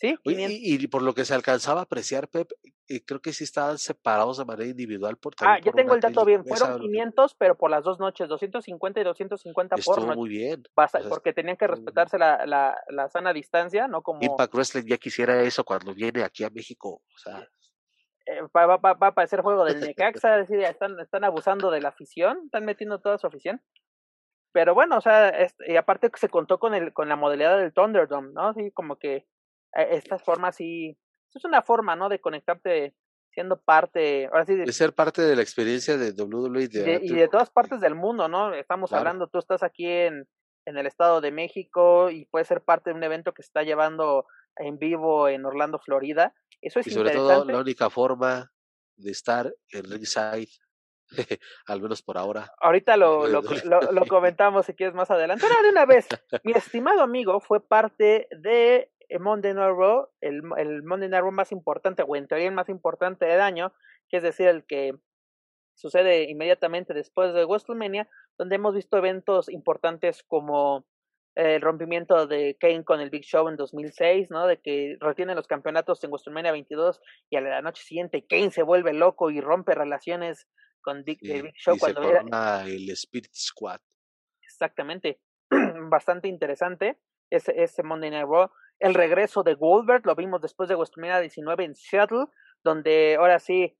Sí, y, por lo que se alcanzaba a apreciar, Pep, eh, creo que sí estaban separados de manera individual. Por, ah, ya tengo el dato bien. Fueron 500, pero por las dos noches, 250 y 250 por noche. muy bien. porque tenían que respetarse la, la, la, sana distancia, ¿no? Como... Impact Wrestling ya quisiera eso cuando viene aquí a México. O sea. Eh, va, va, va, a parecer juego del Necaxa, decir, están, están abusando de la afición, están metiendo toda su afición. Pero bueno, o sea, y aparte que se contó con el con la modalidad del Thunderdome, ¿no? Así como que eh, estas formas sí, es una forma, ¿no? De conectarte siendo parte, ahora sí, de, ser parte de la experiencia de WWE y de todas partes del mundo, ¿no? Estamos hablando, tú estás aquí en, en el Estado de México y puedes ser parte de un evento que se está llevando en vivo en Orlando, Florida. Eso es y sobre todo la única forma de estar en ringside al menos por ahora. Ahorita lo, lo, lo, comentamos si quieres más adelante. Ahora de una vez, mi estimado amigo fue parte de Monday Night Raw, el, el Monday Night Raw más importante, o en teoría el más importante del año, que es decir, el que sucede inmediatamente después de WrestleMania, donde hemos visto eventos importantes como el rompimiento de Kane con el Big Show en 2006, ¿no? De que retienen los campeonatos en WrestleMania 22 y a la noche siguiente Kane se vuelve loco y rompe relaciones con Dick, Big Show cuando era el Spirit Squad. Exactamente, bastante interesante ese, ese Monday Night Raw. El regreso de Goldberg lo vimos después de WrestleMania 19 en Seattle, donde ahora sí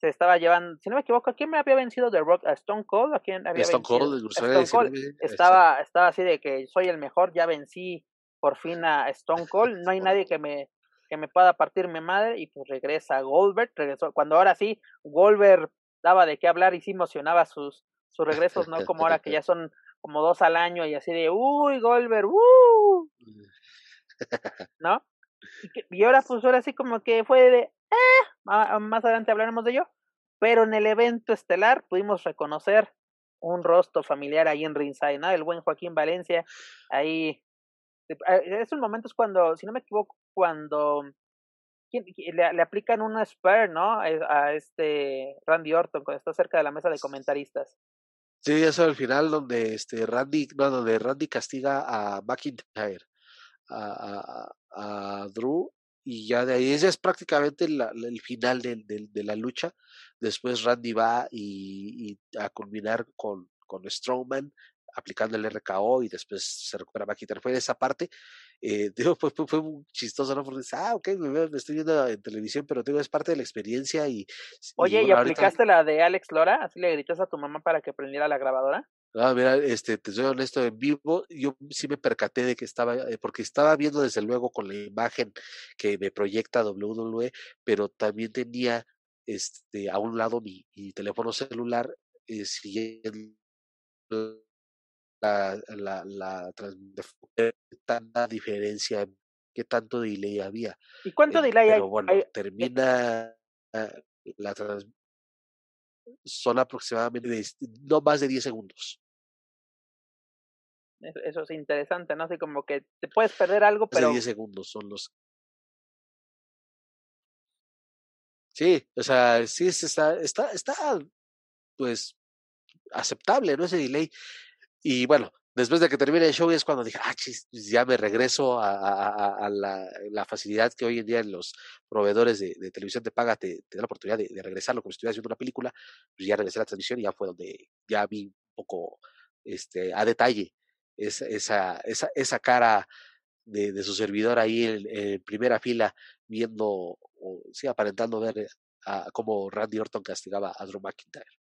se estaba llevando, si no me equivoco, ¿a quién me había vencido The Rock? ¿A Stone Cold? ¿A quién había Stone vencido? Cold, Stone Cold. Estaba, estaba así de que soy el mejor, ya vencí por fin a Stone Cold, no hay nadie que me que me pueda partirme madre y pues regresa Goldberg, regresó cuando ahora sí Goldberg daba de qué hablar y sí emocionaba sus, sus regresos, ¿no? Como ahora que ya son como dos al año y así de, uy, Goldberg, uh". ¿no? Y, ahora, pues ahora sí como que fue de, eh, más adelante hablaremos de ello, pero en el evento estelar pudimos reconocer un rostro familiar ahí en ringside, ¿no? El buen Joaquín Valencia, ahí, esos momentos cuando, si no me equivoco, cuando le, le, aplican una spare, ¿no? A este Randy Orton cuando está cerca de la mesa de comentaristas. Sí, eso al final donde este Randy, no, donde Randy castiga a McIntyre, a, a, Drew, y ya de ahí ese es prácticamente el final de, de, de, la lucha. Después Randy va y, y a culminar con, con Strowman aplicando el RKO y después se recupera McIntyre. Fue esa parte eh, digo, fue, fue, fue, muy chistoso, ¿no? Porque ah, ok, me, estoy viendo en televisión, pero digo, es parte de la experiencia y... Oye, ¿y, aplicaste la de Alex Lora? ¿Así le gritas a tu mamá para que prendiera la grabadora? Ah, mira, este, te soy honesto, en vivo yo sí me percaté de que estaba, eh, porque estaba viendo desde luego con la imagen que me proyecta WWE, pero también tenía este, a un lado mi, mi teléfono celular eh, siguiendo la, la, la, tanta diferencia, qué tanto delay había. ¿Y cuánto eh, delay pero hay? bueno, hay, termina eh, la trans son aproximadamente de, no más de 10 segundos. Eso es interesante, ¿no? Así como que te puedes perder algo, pero... De 10 segundos son los... Sí, o sea, sí está, está, está, pues, aceptable, ¿no? Ese delay. Y bueno, después de que termine el show es cuando dije, ah, chis, pues ya me regreso a, la, facilidad que hoy en día los proveedores de, televisión te pagan, te, te, da la oportunidad de, de, regresarlo como si estuvieras viendo una película, pues ya regresé a la transmisión y ya fue donde ya vi un poco este, a detalle esa, esa, esa, esa cara de, su servidor ahí en, primera fila, viendo, o sí, aparentando ver a, cómo Randy Orton castigaba a Drew McIntyre.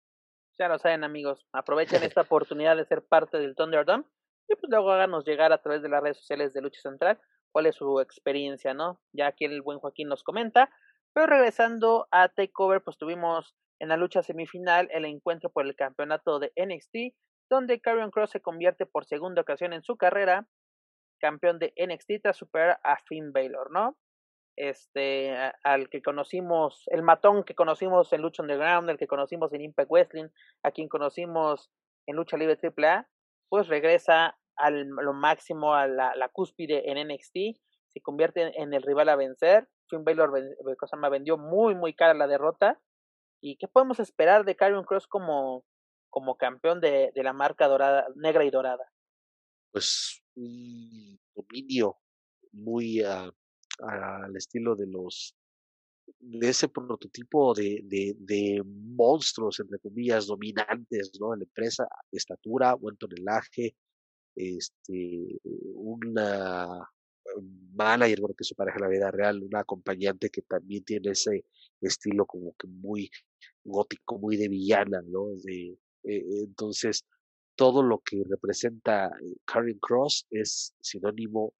Ya lo saben, amigos. Aprovechen esta oportunidad de ser parte del Thunderdome y pues luego háganos llegar a través de las redes sociales de Lucha Central cuál es su experiencia, ¿no? Ya aquí el buen Joaquín nos comenta. Pero regresando a Takeover, pues tuvimos en la lucha semifinal el encuentro por el campeonato de NXT, donde Karrion Cross se convierte por segunda ocasión en su carrera campeón de NXT tras superar a Finn Balor, ¿no? Este al que conocimos, el matón que conocimos en Lucha Underground, el que conocimos en Impact Wrestling, a quien conocimos en Lucha Libre AAA, pues regresa a lo máximo a la, la, cúspide en NXT, se convierte en el rival a vencer. Finn Balor me vendió muy muy cara la derrota. ¿Y qué podemos esperar de Karrion Cross como, como campeón de, de la marca dorada, negra y dorada? Pues un dominio muy uh, al estilo de los de ese prototipo de, de, de, monstruos, entre comillas, dominantes, ¿no? En la empresa, estatura, buen tonelaje, este, una manager, bueno, que su pareja en la vida real, una acompañante que también tiene ese estilo como que muy gótico, muy de villana, ¿no? De, eh, entonces, todo lo que representa Karen Cross es sinónimo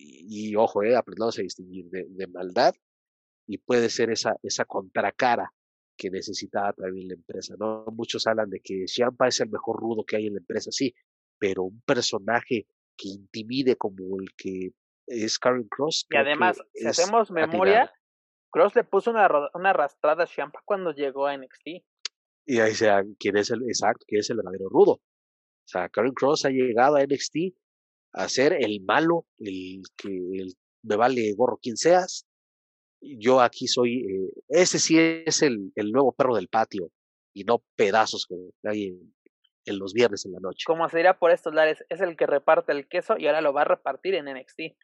y, ojo, eh, aprendamos a distinguir de, de, maldad y puede ser esa, esa contracara que necesitaba también la empresa, ¿no? Muchos hablan de que Champa es el mejor rudo que hay en la empresa, sí, pero un personaje que intimide como el que es Karen Cross. Y además, si hacemos memoria, atinada. Cross le puso una, una arrastrada a Champa cuando llegó a NXT. Y ahí sea, ¿quién es el exacto? ¿Quién es el verdadero rudo? O sea, Karen Cross ha llegado a NXT a ser el malo, el que el, me vale gorro quien seas. Yo aquí soy, eh, ese sí es el, el, nuevo perro del patio y no pedazos que hay en, en, los viernes en la noche. Como se dirá por estos lares, es el que reparte el queso y ahora lo va a repartir en NXT.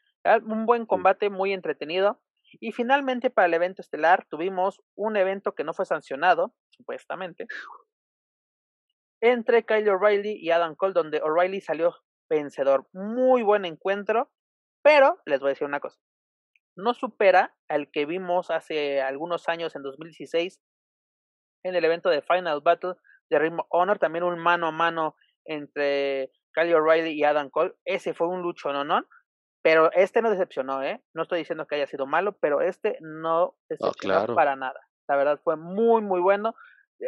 Un buen combate, muy entretenido. Y finalmente para el evento estelar tuvimos un evento que no fue sancionado, supuestamente, entre Kyle O'Reilly y Adam Cole, donde O'Reilly salió vencedor. Muy buen encuentro, pero les voy a decir una cosa. No supera al que vimos hace algunos años, en 2016, en el evento de Final Battle de Ring of Honor, también un mano a mano entre Kyle O'Reilly y Adam Cole. Ese fue un lucho, ¿no? ¿no? Pero este no decepcionó, ¿eh? No estoy diciendo que haya sido malo, pero este no decepcionó claro. para nada. La verdad fue muy, muy bueno.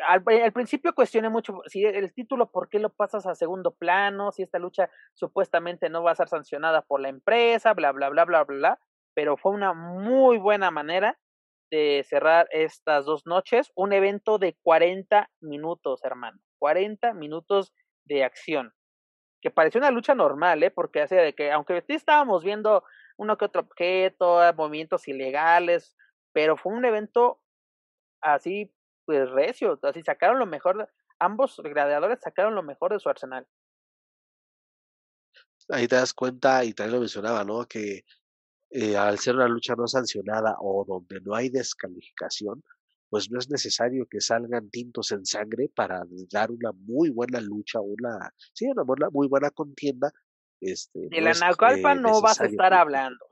Al, al, principio cuestioné mucho si el título, ¿por qué lo pasas a segundo plano? Si esta lucha supuestamente no va a ser sancionada por la empresa, bla, bla, bla, bla, bla, bla. Pero fue una muy buena manera de cerrar estas dos noches. Un evento de 40 minutos, hermano. 40 minutos de acción. Que pareció una lucha normal, ¿eh? Porque hace de que, aunque estábamos viendo uno que otro objeto, movimientos ilegales, pero fue un evento así pues recio, así sacaron lo mejor, ambos gladiadores sacaron lo mejor de su arsenal. Ahí te das cuenta, y también lo mencionaba, ¿no? Que eh, al ser una lucha no sancionada o donde no hay descalificación, pues no es necesario que salgan tintos en sangre para dar una muy buena lucha, una, sí, una buena, muy buena contienda. Este, de la Naucalpa eh, no vas a estar hablando.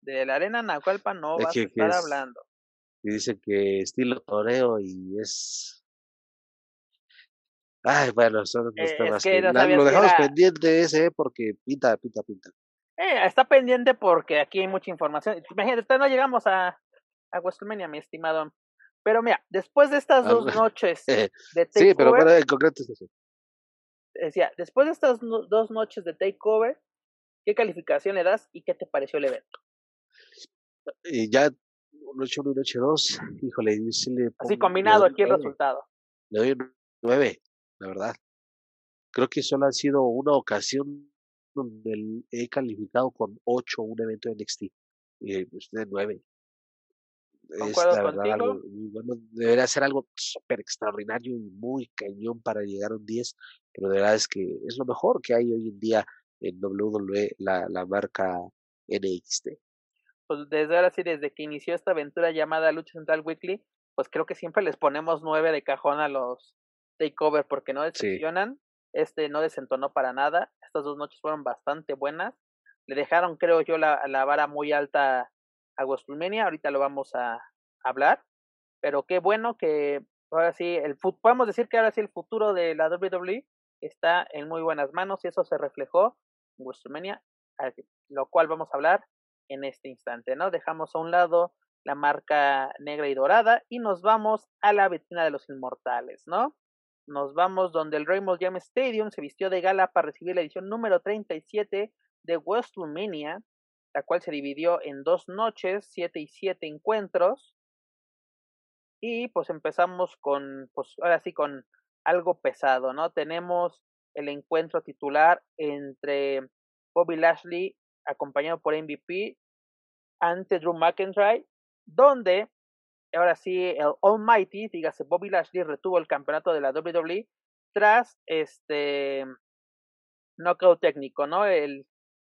De la arena Naucalpa no vas a estar hablando y dicen que estilo toreo y es Ay, bueno, son los eh, temas que, lo dejamos pendiente ese porque pinta, pinta, pinta. Eh, está pendiente porque aquí hay mucha información. Imagínate, no llegamos a, a WrestleMania, mi estimado. Pero mira, después de estas dos noches de Takeover. Sí, pero bueno, en concreto es eso. Decía, después de estas dos noches de Takeover, ¿qué calificación le das y qué te pareció el evento? Y ya noche 1 y noche 2, híjole, le Así combinado aquí el resultado. Le doy 9, la verdad. Creo que solo ha sido una ocasión donde he calificado con 8 un evento de NXT. Y pues de 9. Es la verdad algo, bueno, debería ser algo súper extraordinario y muy cañón para llegar a un 10, pero de verdad es que es lo mejor que hay hoy en día en WWE, la, la marca NXT pues desde ahora sí, desde que inició esta aventura llamada Lucha Central Weekly, pues creo que siempre les ponemos nueve de cajón a los takeover porque no decepcionan. Este no desentonó para nada. Estas dos noches fueron bastante buenas. Le dejaron, creo yo, la, la vara muy alta a WrestleMania. Ahorita lo vamos a hablar. Pero qué bueno que ahora sí, el podemos decir que ahora sí el futuro de la WWE está en muy buenas manos y eso se reflejó en WrestleMania, lo cual vamos a hablar en este instante, ¿no? Dejamos a un lado la marca negra y dorada y nos vamos a la vitrina de los inmortales, ¿no? Nos vamos donde el Rainbow Jam Stadium se vistió de gala para recibir la edición número 37 de WrestleMania, la cual se dividió en dos noches, siete y siete encuentros. Y pues empezamos con, pues ahora sí, con algo pesado, ¿no? Tenemos el encuentro titular entre Bobby Lashley acompañado por MVP, ante Drew McIntyre, donde ahora sí el Almighty, dígase Bobby Lashley, retuvo el campeonato de la WWE tras este knockout técnico, ¿no? El,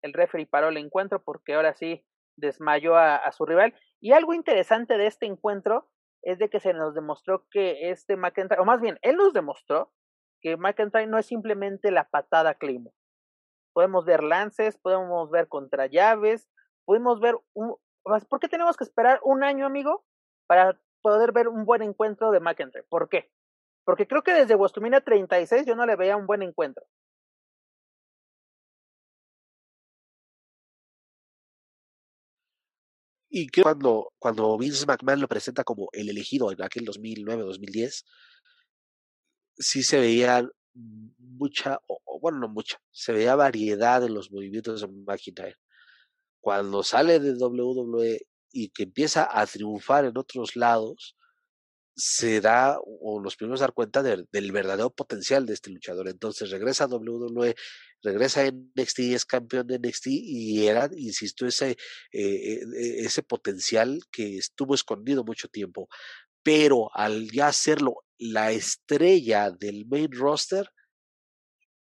el referee paró el encuentro porque ahora sí desmayó a, a, su rival. Y algo interesante de este encuentro es de que se nos demostró que este McIntyre, o más bien, él nos demostró que McIntyre no es simplemente la patada Claymore podemos ver lances, podemos ver contrallaves, podemos ver un... ¿Por qué tenemos que esperar un año, amigo, para poder ver un buen encuentro de McIntyre? ¿Por qué? Porque creo que desde WrestleMania 36 yo no le veía un buen encuentro. Y que cuando, cuando Vince McMahon lo presenta como el elegido en aquel 2009-2010, sí se veían mucha, o, bueno, no mucha, se veía variedad en los movimientos de McIntyre. Cuando sale de WWE y que empieza a triunfar en otros lados, se da, o los primeros dar cuenta del verdadero potencial de este luchador. Entonces regresa a WWE, regresa a NXT, es campeón de NXT y era, insisto, ese, eh, eh, ese potencial que estuvo escondido mucho tiempo. Pero al ya hacerlo la estrella del main roster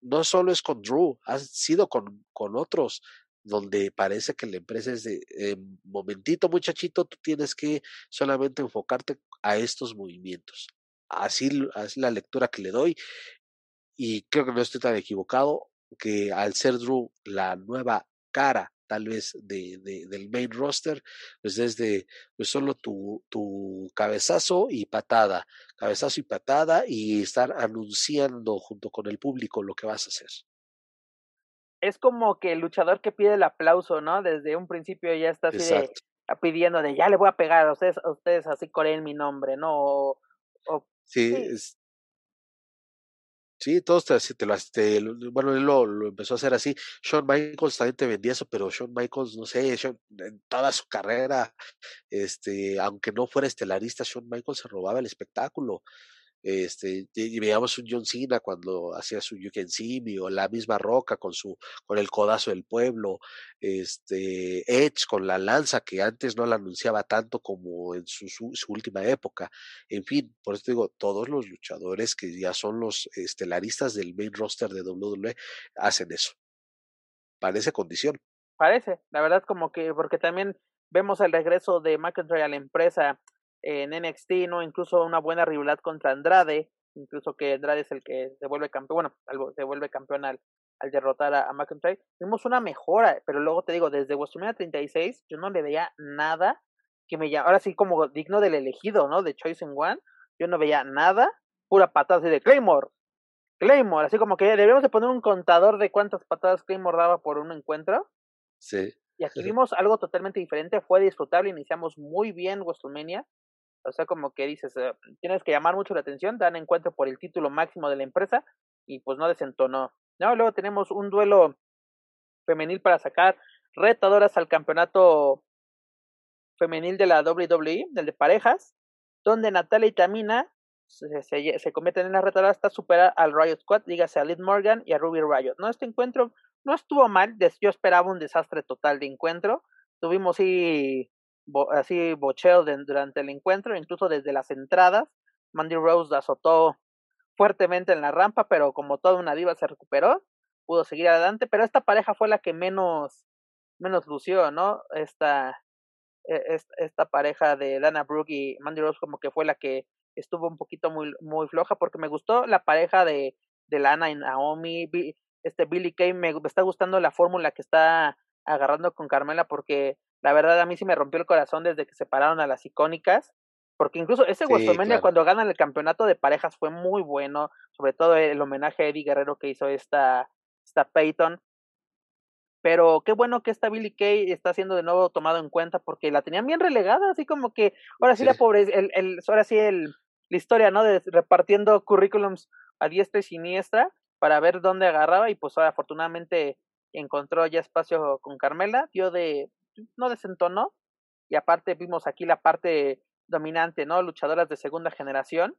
no solo es con Drew, ha sido con, con otros, donde parece que la empresa es de eh, momentito, muchachito, tú tienes que solamente enfocarte a estos movimientos. Así es la lectura que le doy. Y creo que no estoy tan equivocado que al ser Drew la nueva cara tal vez de, de, del main roster, pues desde pues solo tu, tu cabezazo y patada, cabezazo y patada y estar anunciando junto con el público lo que vas a hacer. Es como que el luchador que pide el aplauso, ¿no? Desde un principio ya está así de, pidiendo de ya le voy a pegar a ustedes, a ustedes así coreen mi nombre, ¿no? O, Sí, sí. todos te, te, lo, bueno, él lo, lo, empezó a hacer así. Shawn Michaels también te vendía eso, pero Shawn Michaels, no sé, en toda su carrera, este, aunque no fuera estelarista, Shawn Michaels se robaba el espectáculo. Este, y veíamos un John Cena cuando hacía su You o la misma Roca con su, con el codazo del pueblo, este, Edge con la lanza que antes no la anunciaba tanto como en su, su, última época. En fin, por eso digo, todos los luchadores que ya son los estelaristas del main roster de WWE hacen eso. Parece condición. Parece, la verdad como que, porque también vemos el regreso de McIntyre a la empresa en NXT, ¿no? Incluso una buena rivalidad contra Andrade, incluso que Andrade es el que se vuelve campeón, bueno, se vuelve campeón al, al derrotar a, McIntyre. Vimos una mejora, pero luego te digo, desde WrestleMania 36 yo no le veía nada que me llama, ahora sí como digno del elegido, ¿no? De Choice in One, yo no veía nada, pura patada así de Claymore, Claymore, así como que debemos de poner un contador de cuántas patadas Claymore daba por un encuentro. Sí. Y aquí vimos algo totalmente diferente, fue disfrutable, iniciamos muy bien WrestleMania, o sea, como que dices, eh, tienes que llamar mucho la atención, dan encuentro por el título máximo de la empresa y pues no desentonó. No, luego tenemos un duelo femenil para sacar retadoras al campeonato femenil de la WWE, del de parejas, donde Natalia y Tamina se, se, convierten en las retadoras hasta superar al Riot Squad, dígase a Liz Morgan y a Ruby Riot. No, este encuentro no estuvo mal, yo esperaba un desastre total de encuentro. Tuvimos sí así bocheo durante el encuentro, incluso desde las entradas. Mandy Rose azotó fuertemente en la rampa, pero como toda una diva se recuperó, pudo seguir adelante, pero esta pareja fue la que menos, menos lució, ¿no? Esta, e, esta, pareja de Dana Brooke y Mandy Rose como que fue la que estuvo un poquito muy, muy floja, porque me gustó la pareja de, de Lana y Naomi, este Billy Kay, me está gustando la fórmula que está agarrando con Carmela, porque la verdad, a mí sí me rompió el corazón desde que separaron a las icónicas. Porque incluso ese sí, cuando ganan el campeonato de parejas fue muy bueno. Sobre todo el homenaje a Eddie Guerrero que hizo esta, esta Peyton. Pero qué bueno que esta Billy Kay está siendo de nuevo tomado en cuenta porque la tenían bien relegada, así como que ahora sí, la pobre, el, el, ahora sí el, la historia, ¿no? De repartiendo currículums a diestra y siniestra para ver dónde agarraba y pues ahora afortunadamente encontró ya espacio con Carmela, dio de no desentonó. Y aparte vimos aquí la parte dominante, ¿no? Luchadoras de segunda generación,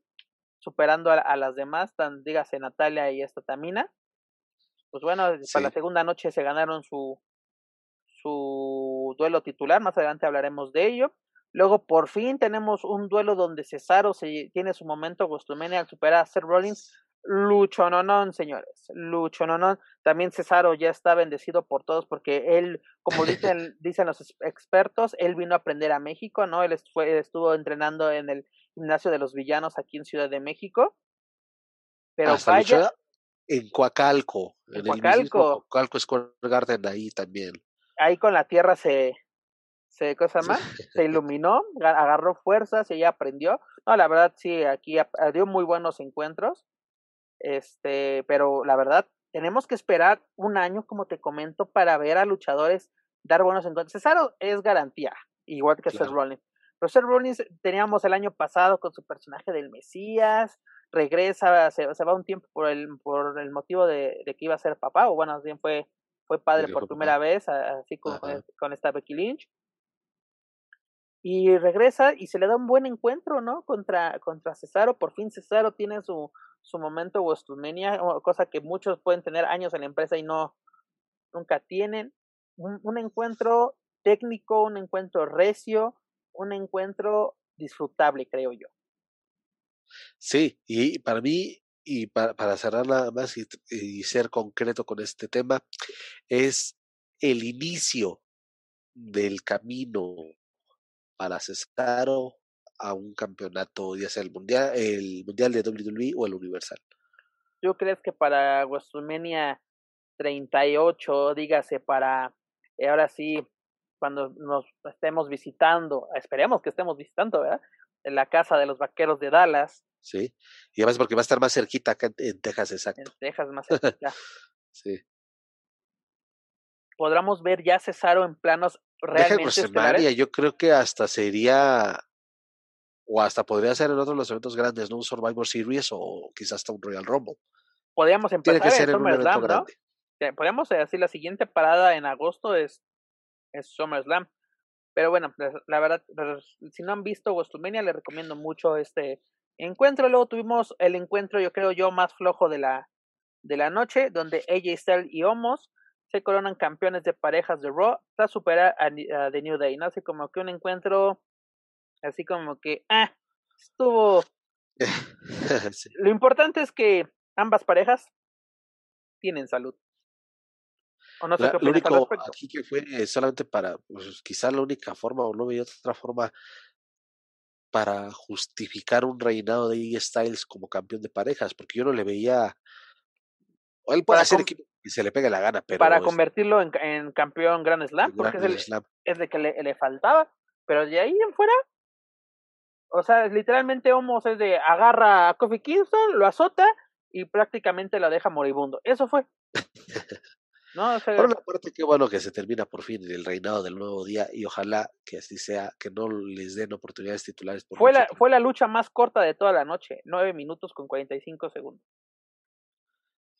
superando a, las demás, tan, dígase Natalia y esta Tamina. Pues bueno, para la segunda noche se ganaron su, su duelo titular, más adelante hablaremos de ello. Luego por fin tenemos un duelo donde Cesaro se tiene su momento Gostumenia al superar a Seth Rollins Lucho Nonón, señores. Lucho Nonón. También Cesaro ya está bendecido por todos porque él, como dicen, dicen los expertos, él vino a aprender a México, ¿no? Él fue, estuvo entrenando en el gimnasio de los villanos aquí en Ciudad de México. Pero Hasta vaya. En Coacalco. En, en Coacalco. Coacalco Square Garden ahí también. Ahí con la tierra se, se cosa más, se iluminó, agarró fuerzas y ella aprendió. No, la verdad sí, aquí dio muy buenos encuentros. Este, pero la verdad, tenemos que esperar un año, como te comento, para ver a luchadores dar buenos encuentros. Cesaro es garantía, igual que Seth Rollins. Pero Seth Rollins teníamos el año pasado con su personaje del Mesías, regresa, se, va un tiempo por el, por el motivo de, que iba a ser papá, o bueno, bien fue, fue padre por primera vez, así con, con, esta Becky Lynch. Y regresa y se le da un buen encuentro, ¿no? Contra, contra Cesaro. Por fin Cesaro tiene su, su momento WrestleMania, cosa que muchos pueden tener años en la empresa y no nunca tienen. Un, encuentro técnico, un encuentro recio, un encuentro disfrutable, creo yo. Sí, y para mí, y para, para cerrar nada más y, y, ser concreto con este tema, es el inicio del camino para Cesaro a un campeonato, ya sea el mundial, el mundial de WWE o el Universal. ¿Tú crees que para WrestleMania 38, dígase para eh, ahora sí, cuando nos estemos visitando, esperemos que estemos visitando, ¿verdad? En la casa de los vaqueros de Dallas. Sí, y además porque va a estar más cerquita acá en, Texas, exacto. En Texas, más cerquita. sí. Podremos ver ya Cesaro en planos realmente Deja yo creo que hasta sería o hasta podría ser en otro de los eventos grandes, ¿no? Un Survivor Series o quizás hasta un Royal Rumble. Podríamos empezar Tiene que ser en en un evento SummerSlam, ¿no? grande. Eh, Podríamos decir la siguiente parada en agosto es, es SummerSlam. Pero bueno, la verdad, si no han visto WrestleMania, les recomiendo mucho este encuentro. Luego tuvimos el encuentro, yo creo yo, más flojo de la, de la noche, donde AJ Styles y Omos se coronan campeones de parejas de Raw tras superar a, a The New Day. ¿no? Así como que un encuentro, así como que, ah, estuvo Sí. lo importante es que ambas parejas tienen salud. O no sé La- qué lo único aquí que fue solamente para, pues, quizá la única forma, o no veía otra forma para justificar un reinado de AJ Styles como campeón de parejas, porque yo no le veía. o Él puede hacer equipo que se le pegue la gana, pero. para es- convertirlo en, en campeón Grand Slam, porque es el, de que le, le faltaba. Pero de ahí en fuera, o sea, literalmente Homos es de agarra a Kofi Kingston, lo azota y prácticamente lo deja moribundo. Eso fue. No, o sea, Por una parte, qué bueno que se termina por fin el reinado del nuevo día y ojalá que así sea, que no les den oportunidades titulares. Por fue la, tiempo. fue la lucha más corta de toda la noche, nueve minutos con 45 segundos.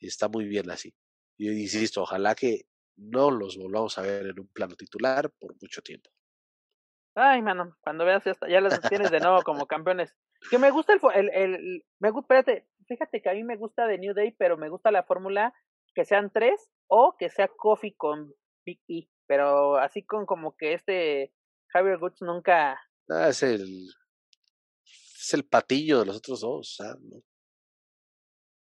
Y está muy bien así. Yo insisto, ojalá que no los volvamos a ver en un plano titular por mucho tiempo. Ay, mano, cuando veas ya, está- ya las tienes de nuevo como campeones. Que me gusta el, el, el, me espérate, fíjate que a mí me gusta de New Day, pero me gusta la fórmula que sean tres o que sea Coffee con Big E, pero así con como que este Javier Woods nunca, Ah, es el es el patillo de los otros dos, ah, ¿no?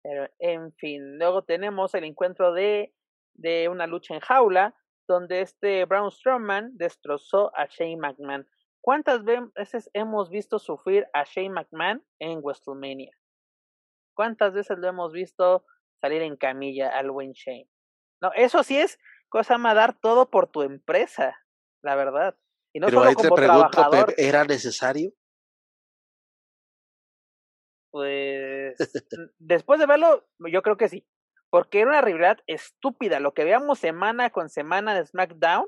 Pero en fin. Luego tenemos el encuentro de, de una lucha en jaula, donde este Braun Strowman destrozó a Shane McMahon. ¿Cuántas ve- veces hemos visto sufrir a Shane McMahon en WrestleMania? ¿Cuántas veces lo hemos visto salir en camilla al buen Shane? No, eso sí es cosa más dar todo por tu empresa, la verdad. Y no Pero solo ahí te como pregunto, trabajador, ¿era necesario? Pues después de verlo, yo creo que sí. Porque era una rivalidad estúpida. Lo que veamos semana con semana de SmackDown.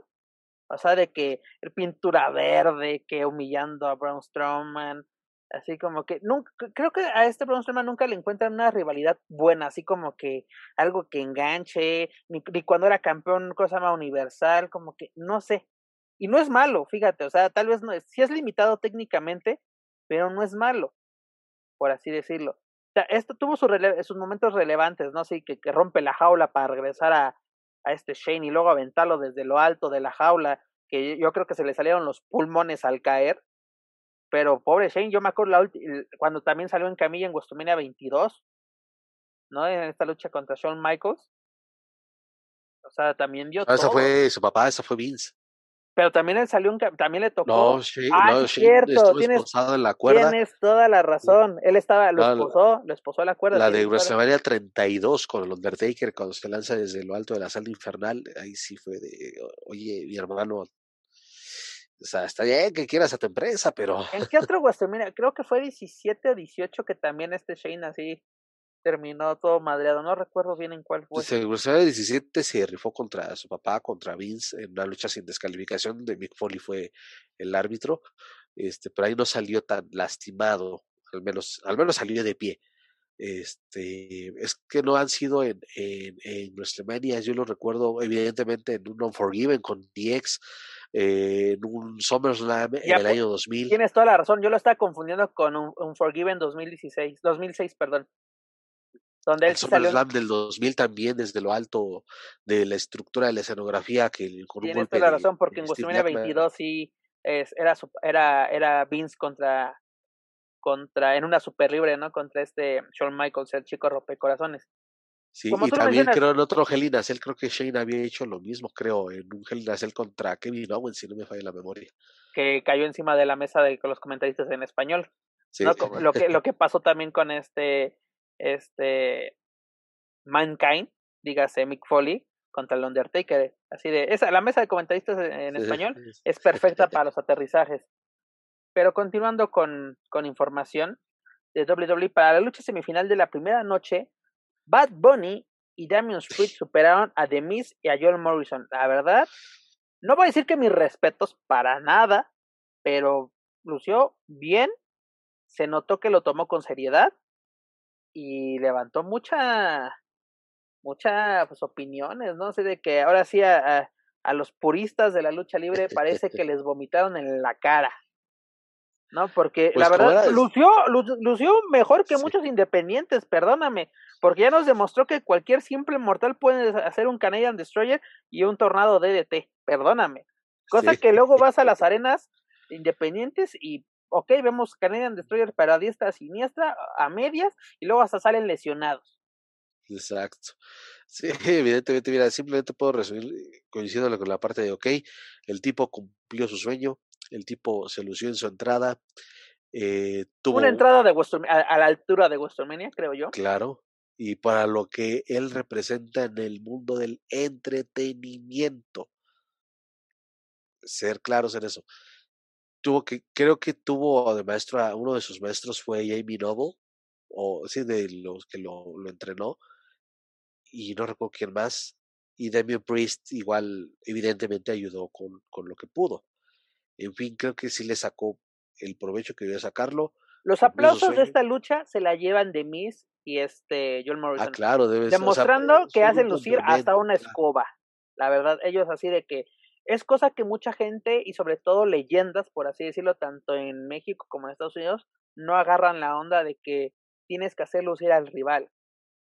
O sea, de que el pintura verde, que humillando a Braun Strowman. Así como que nunca, creo que a este Braun Strowman nunca le encuentran una rivalidad buena, así como que algo que enganche, ni, ni cuando era campeón, cosa más universal, como que no sé. Y no es malo, fíjate, o sea, tal vez no es, sí es limitado técnicamente, pero no es malo, por así decirlo. O sea, esto tuvo sus, rele- sus momentos relevantes, ¿no? Así que, que rompe la jaula para regresar a, a este Shane y luego aventarlo desde lo alto de la jaula, que yo creo que se le salieron los pulmones al caer. Pero pobre Shane, yo me acuerdo la cuando también salió en camilla en WrestleMania 22, ¿no? En esta lucha contra Shawn Michaels. O sea, también dio Ah, esa todo. fue su papá, esa fue Vince. Pero también él salió ca- también le tocó. No, Shane, Ah, no, Shane estuvo tienes- esposado en la cuerda. Tienes toda la razón. Él estaba, lo No, esposó, lo esposó a la cuerda. La de WrestleMania 32 con el Undertaker cuando se lanza desde lo alto de la sala infernal, ahí sí fue de, oye, mi hermano, o sea, está bien que quieras a tu empresa, pero ¿En qué otro WrestleMania? Creo que fue 17 o 18 que también este Shane así terminó todo madreado. No recuerdo bien en cuál fue. en WrestleMania 17 se rifó contra su papá, contra Vince, en una lucha sin descalificación, donde Mick Foley fue el árbitro, este, pero ahí no salió tan lastimado, al menos, al menos salió de pie. Este, es que no han sido en, en, en WrestleMania, yo lo recuerdo evidentemente en un Unforgiven con DX, eh, en un SummerSlam en el año 2000. Tienes toda la razón. Yo lo estaba confundiendo con un, un Forgiven 2016, 2006, perdón. Donde él El sí salió. SummerSlam del 2000 también desde lo alto de la estructura de la escenografía que un Tienes toda la razón, porque en WrestleMania Blackman. 22 sí es, era, era, era Vince contra, contra, en una super libre, ¿no? Contra este Shawn Michaels, el chico rompecorazones. Sí, como y también mencionas- creo en otro Hell in a Cell, creo que Shane había hecho lo mismo, creo, en un Hell in a Cell contra Kevin Owens, si no me falla la memoria. que cayó encima de la mesa de los comentaristas en español. Sí. ¿no? Lo que, lo que pasó también con este, este Mankind, dígase Mick Foley, contra el Undertaker. Así de, esa, la mesa de comentaristas en español es perfecta para los aterrizajes. Pero continuando con, con información de WWE, para la lucha semifinal de la primera noche, Bad Bunny y Damian Priest superaron a The Miz y a Joel Morrison. La verdad, no voy a decir que mis respetos para nada, pero lució bien se notó que lo tomó con seriedad y levantó mucha, muchas pues, opiniones, ¿no? sé de que ahora sí a, a, los puristas de la lucha libre parece que les vomitaron en la cara. ¿no? Porque la pues, verdad, lució, lució mejor que muchos independientes, perdóname, porque ya nos demostró que cualquier simple mortal puede hacer un Canadian Destroyer y un tornado DDT, perdóname. Cosa que luego vas a las arenas independientes y, ok, vemos Canadian Destroyer para diestra, siniestra, a medias, y luego hasta salen lesionados. Exacto. Sí, evidentemente, mira, simplemente puedo resumir coincidiendo con la parte de, ok, el tipo cumplió su sueño, el tipo se lució en su entrada. Eh, tuvo una entrada de a, la altura de WrestleMania, creo yo. Claro, y para lo que él representa en el mundo del entretenimiento. Ser claros en eso. Tuvo que, creo que tuvo de maestro, uno de sus maestros fue Jamie Noble, o sí, de los que lo, lo entrenó, y no recuerdo quién más. Y Damien Priest igual, evidentemente, ayudó con, con lo que pudo. En fin, creo que sí le sacó el provecho que debía sacarlo. Los aplausos de esta lucha se la llevan de Miss y este John ah, Morrison. Ah, claro, debe Demostrando que hacen lucir hasta una escoba. La verdad, ellos así de que es cosa que mucha gente y sobre todo leyendas, por así decirlo, tanto en México como en Estados Unidos, no agarran la onda de que tienes que hacer lucir al rival,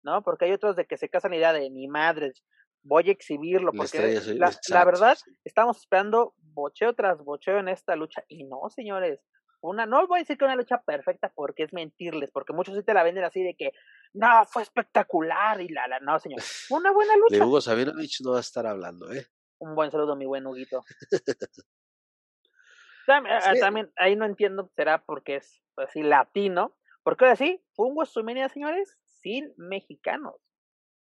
¿no? Porque hay otros de que se casan la idea de ni madres, voy a exhibirlo, porque la, verdad, estamos esperando bocheo tras bocheo en esta lucha, y no, señores, una, no voy a decir que una lucha perfecta porque es mentirles, porque muchos sí te la venden así de que, no, fue espectacular, y la, la, no, señor, una buena lucha. De Hugo Sabinovich no va a estar hablando, ¿eh? Un buen saludo, mi buen Huguito. también, ahí no entiendo, será porque es así latino, porque ahora sí, fue un WrestleMania, señores, sin mexicanos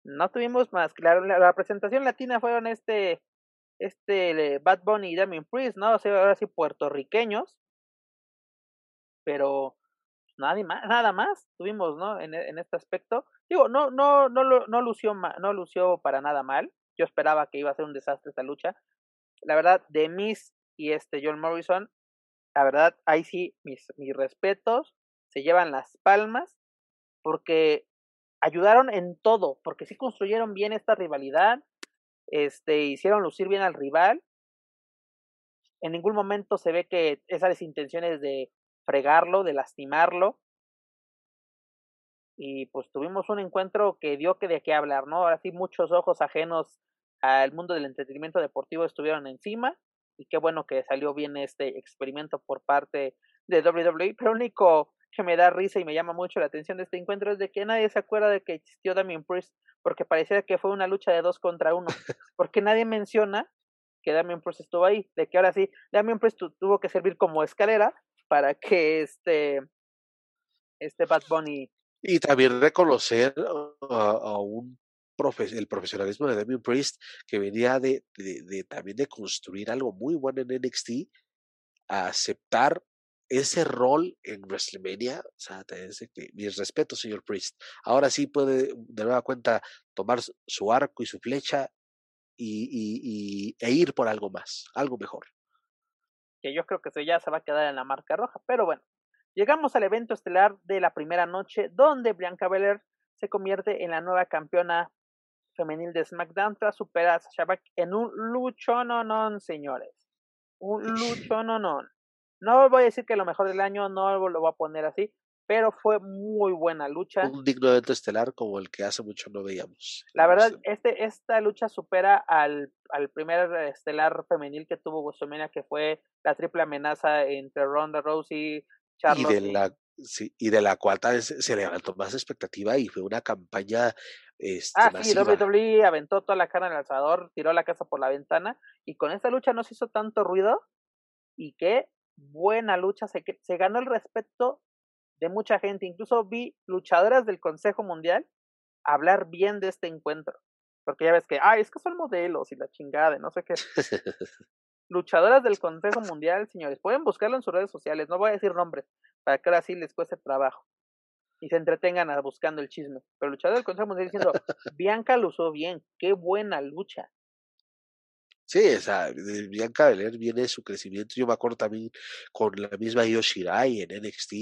no tuvimos más. Claro, la, presentación latina fueron este, este Bad Bunny y Damien Priest, ¿no? O sea, ahora sí puertorriqueños. Pero nada más, nada más tuvimos, ¿no? En, en este aspecto. Digo, no, no, no, no lució no lució para nada mal. Yo esperaba que iba a ser un desastre esta lucha. La verdad, de Miss y este John Morrison, la verdad, ahí sí, mis, mis respetos, se llevan las palmas, porque ayudaron en todo, porque sí construyeron bien esta rivalidad, este, hicieron lucir bien al rival. En ningún momento se ve que esas intenciones de fregarlo, de lastimarlo. Y pues tuvimos un encuentro que dio que de qué hablar, ¿no? Ahora sí muchos ojos ajenos al mundo del entretenimiento deportivo estuvieron encima y qué bueno que salió bien este experimento por parte de WWE, pero único que me da risa y me llama mucho la atención de este encuentro es de que nadie se acuerda de que existió Damien Priest, porque parecía que fue una lucha de dos contra uno, porque nadie menciona que Damien Priest estuvo ahí, de que ahora sí, Damien Priest tuvo que servir como escalera para que este, este Bad Bunny... Y también reconocer a, un el profesionalismo de Damien Priest, que venía de, de, de, también de construir algo muy bueno en NXT, a aceptar ese rol en WrestleMania, o sea, que mis respetos, señor Priest. Ahora sí puede de nueva cuenta tomar su arco y su flecha y, y, e ir por algo más, algo mejor. Que yo creo que eso ya se va a quedar en la marca roja, pero bueno. Llegamos al evento estelar de la primera noche, donde Bianca Belair se convierte en la nueva campeona femenil de SmackDown tras superar a Sasha en un luchononón, señores. Un luchononón. No voy a decir que lo mejor del año, no lo voy a poner así, pero fue muy buena lucha. Un digno evento estelar como el que hace mucho no veíamos. La verdad, este, esta lucha supera al, al primer estelar femenil que tuvo WrestleMania, que fue la triple amenaza entre Ronda Rousey, Y de la, sí, y de la cual se levantó más expectativa y fue una campaña este, ah, sí, WWE aventó toda la cara en el alzador, tiró la casa por la ventana y con esta lucha no se hizo tanto ruido y que buena lucha, se, se ganó el respeto de mucha gente. Incluso vi luchadoras del Consejo Mundial hablar bien de este encuentro. Porque ya ves que, ay, es que son modelos y la chingada, no sé qué. luchadoras del Consejo Mundial, señores, pueden buscarlo en sus redes sociales, no voy a decir nombres, para que ahora sí les cueste trabajo y se entretengan a buscando el chisme. Pero luchadoras del Consejo Mundial diciendo, Bianca lo usó bien, qué buena lucha. Sí, o sea, de Bianca Belair viene su crecimiento. Yo me acuerdo también con la misma Io Shirai en NXT.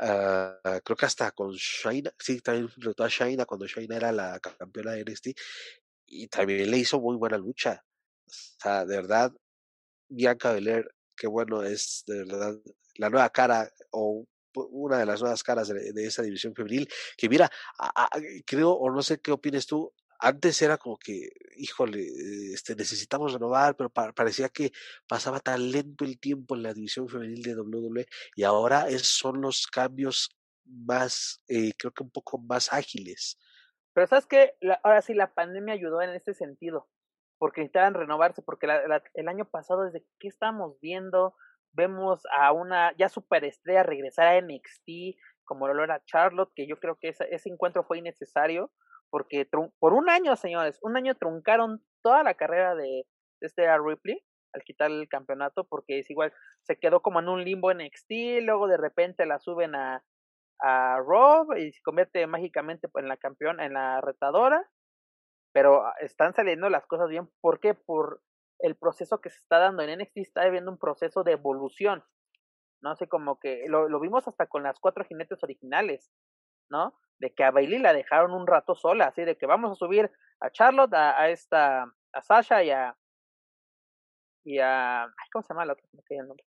ah, creo que hasta con Shaina. Sí, también retó a Shaina cuando Shaina era la campeona de NXT. Y también le hizo muy buena lucha. O sea, de verdad, Bianca Belair, qué bueno es, de verdad, la nueva cara o una de las nuevas caras de, esa división femenil. Que mira, a- creo, o no sé qué opines tú, antes era como que, híjole, eh, este, necesitamos renovar, pero pa- parecía que pasaba tan lento el tiempo en la división femenil de WWE y ahora es, son los cambios más, eh, creo que un poco más ágiles. Pero sabes que ahora sí la pandemia ayudó en este sentido, porque necesitaban renovarse, porque la- la- el año pasado desde que estamos viendo, vemos a una ya superestrella regresar a NXT, como lo era Charlotte, que yo creo que ese, ese encuentro fue innecesario, porque por un año, señores, un año truncaron toda la carrera de, de este Ripley al quitar el campeonato, porque es igual, se quedó como en un limbo NXT, luego de repente la suben a, a Rob y se convierte mágicamente en la campeona, en la retadora, pero ah, están saliendo las cosas bien. ¿Por qué? Por el proceso que se está dando en NXT, está habiendo un proceso de evolución, ¿no? Así como que lo, lo vimos hasta con las cuatro jinetes originales, ¿no? De que a Bailey la dejaron un rato sola, así de que vamos a subir a Charlotte, a, a esta, a Sasha y a, y a, ay, ¿cómo se llama la otra? Me cae el nombre.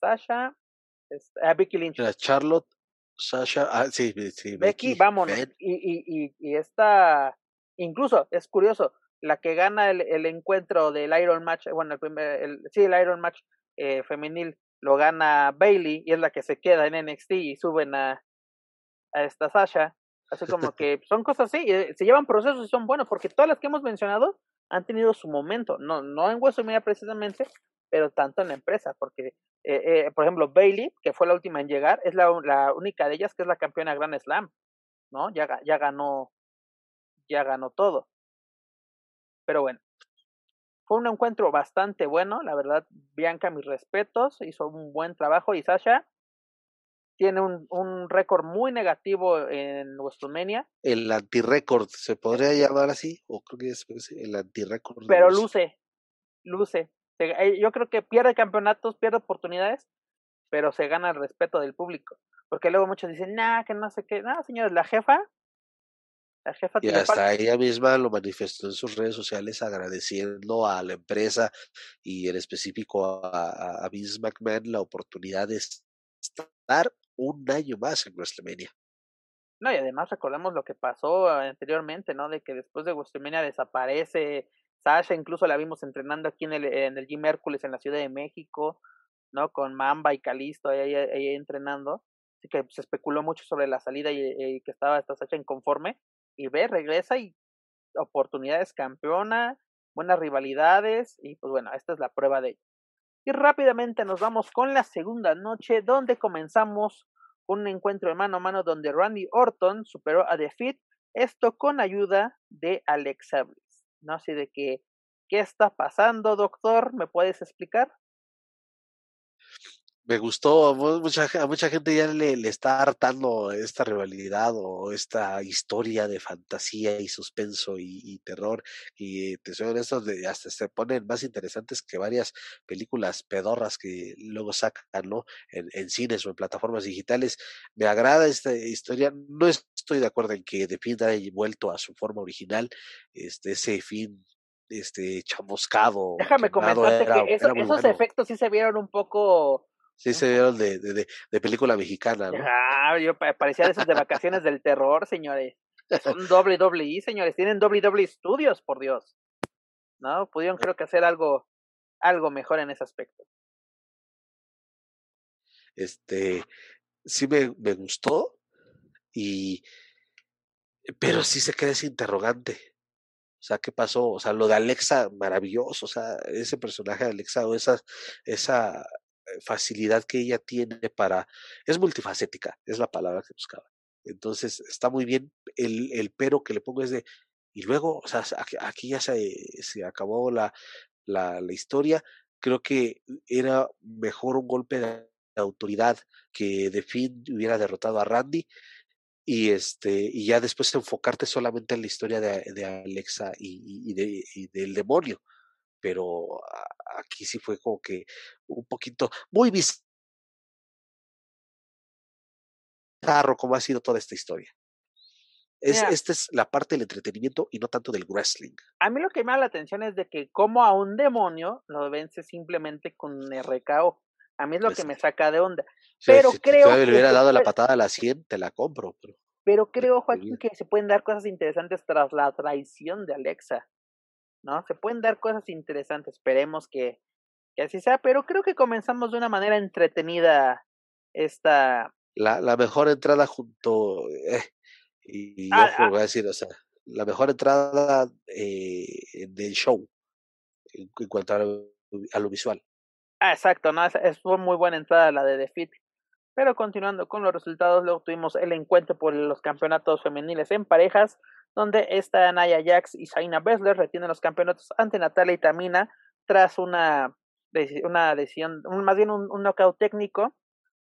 Sasha, a Becky Lynch. Era Charlotte, Sasha, ah, sí, sí, Becky, vámonos. Fed, Y, y, y, y esta, incluso, es curioso, la que gana el, el encuentro del Iron Match, bueno, el primer, el, sí, el Iron Match eh, femenil lo gana Bailey y es la que se queda en NXT y suben a, a esta Sasha. Así como que son cosas así, eh, se llevan procesos y son buenos, porque todas las que hemos mencionado han tenido su momento, no, no en WrestleMania precisamente, pero tanto en la empresa, porque, eh, eh, por ejemplo, Bailey, que fue la última en llegar, es la, la única de ellas que es la campeona Grand Slam, ¿no? Ya, ya ganó, ya ganó todo. Pero bueno, fue un encuentro bastante bueno, la verdad, Bianca, mis respetos, hizo un buen trabajo y Sasha tiene un, un récord muy negativo en WrestleMania, el antirécord, ¿se podría llamar así? O creo que es es el antirécord. pero luce, luce. Eh, Yo creo que pierde campeonatos, pierde oportunidades, pero se gana el respeto del público. Porque luego muchos dicen, nah, que no sé qué. No, señores, la jefa, la jefa Y hasta ella misma lo manifestó en sus redes sociales agradeciendo a la empresa y en específico a, a, Vince McMahon la oportunidad de estar un año más en WrestleMania. No, y además recordemos lo que pasó anteriormente, ¿no? De que después de WrestleMania desaparece Sasha, incluso la vimos entrenando aquí en el, en el Gym Hércules en la Ciudad de México, ¿no? Con Mamba y Calisto ahí, ahí, ahí entrenando. Así que se especuló mucho sobre la salida y, y que estaba esta Sasha inconforme. Y ve, regresa y oportunidades campeona, buenas rivalidades, y pues bueno, esta es la prueba de ello. Y rápidamente nos vamos con la segunda noche, donde comenzamos un encuentro de mano a mano donde Randy Orton superó a The esto con ayuda de Alexa Bliss. No así de que, ¿qué está pasando, doctor? ¿Me puedes explicar? Me gustó, mu- mucha, a mucha gente ya le, le está hartando esta rivalidad o esta historia de fantasía y suspenso y, y terror. Y te soy honesto, de- hasta se ponen más interesantes que varias películas pedorras que luego sacan, ¿no? En, en cines o en plataformas digitales. Me agrada esta historia. No estoy de acuerdo en que The Fiend haya vuelto a su forma original. Este, ese fin, este, chamuscado. Déjame comentarte era- que eso- esos bueno. efectos sí se vieron un poco... Sí, se vieron de, de, de, de película mexicana, ¿no? Ah, yo pa- parecía de esos de vacaciones del terror, señores. Son WWE, señores. Tienen WWE Studios, por Dios. ¿No? Pudieron creo que hacer algo, algo mejor en ese aspecto. Este, sí me, me gustó y, pero sí se queda ese interrogante. O sea, ¿qué pasó? O sea, lo de Alexa, maravilloso. O sea, ese personaje de Alexa o esa, esa eh, facilidad que ella tiene para, es multifacética, es la palabra que buscaba. Entonces, está muy bien. El, el pero que le pongo es de, y luego, o sea, aquí, ya se, se acabó la, la, la historia. Creo que era mejor un golpe de autoridad que The Fiend hubiera derrotado a Randy y este y ya después enfocarte solamente en la historia de, de Alexa y, y, de, y del demonio pero aquí sí fue como que un poquito muy bizarro como ha sido toda esta historia. Es, esta es la parte del entretenimiento y no tanto del wrestling. A mí lo que me da la atención es de que como a un demonio lo vence simplemente con RKO. A mí es lo que me saca de onda. Pero creo que... le hubiera dado la patada a la 100, te la compro. Pero, pero creo, Joaquín, que se pueden dar cosas interesantes tras la traición de Alexa. ¿No? Se pueden dar cosas interesantes. Esperemos que, que así sea. Pero creo que comenzamos de una manera entretenida esta... La, la mejor entrada junto... Eh, y, ah, ojo, ah. voy a decir, o sea, la mejor entrada eh, del show en, cuanto a lo, visual. Ah, exacto, no, es, fue muy buena entrada la de Defeat. Pero continuando con los resultados, luego tuvimos el encuentro por los campeonatos femeniles en parejas, donde esta Naya Jax y Saina Bessler retienen los campeonatos ante Natalia y Tamina tras una, una decisión, más bien un, un knockout técnico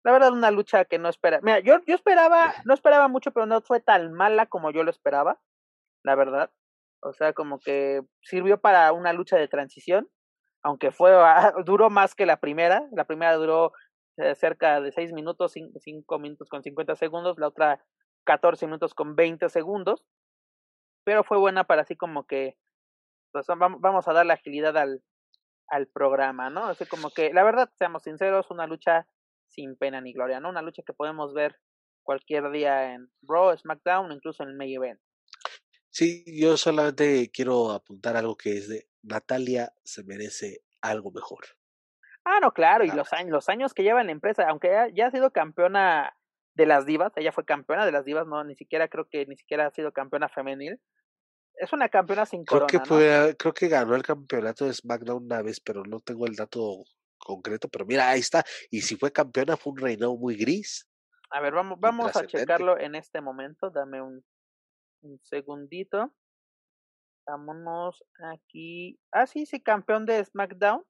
la verdad, una lucha que no espera. Mira, yo, yo esperaba, no esperaba mucho, pero no fue tan mala como yo lo esperaba, la verdad. O sea, como que sirvió para una lucha de transición, aunque fue, duró más que la primera. La primera duró eh, cerca de 6 minutos, 5 minutos con 50 segundos, la otra 14 minutos con 20 segundos. Pero fue buena para así como que, pues vamos a dar la agilidad al, al programa, ¿no? Así como que, la verdad, seamos sinceros, una lucha sin pena ni gloria, ¿no? Una lucha que podemos ver cualquier día en Raw, SmackDown, incluso en el Main Event. Sí, yo solamente quiero apuntar algo que es de Natalia se merece algo mejor. Ah, no, claro, y los años, los años que lleva en la empresa, aunque ya, ha sido campeona de las divas, ella fue campeona de las divas, no, ni siquiera creo que ni siquiera ha sido campeona femenil. Es una campeona sin creo que creo que ganó el campeonato de SmackDown una vez, pero no tengo el dato concreto, pero mira, ahí está. Y si fue campeona, fue un reinado muy gris. A ver, vamos, vamos a checarlo en este momento. Dame un, un segundito. Vámonos aquí. Ah, sí, sí, campeón de SmackDown.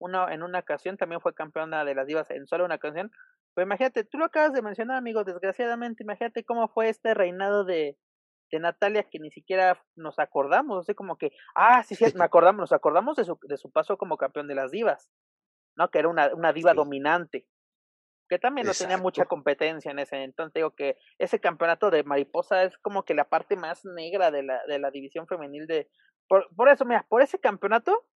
Uno, en una ocasión también fue campeona de las divas en solo una ocasión. Pues imagínate, tú lo acabas de mencionar, amigo, desgraciadamente, imagínate cómo fue este reinado de, de Natalia que ni siquiera nos acordamos, así como que, ah, sí, sí, me acordamos, nos acordamos de su, de su paso como campeón de las divas. ¿no? Que era una, una diva dominante, que también no tenía mucha competencia en ese entonces. Digo que ese campeonato de mariposa es como que la parte más negra de la, de la división femenil de... Por, por eso, mira, por ese campeonato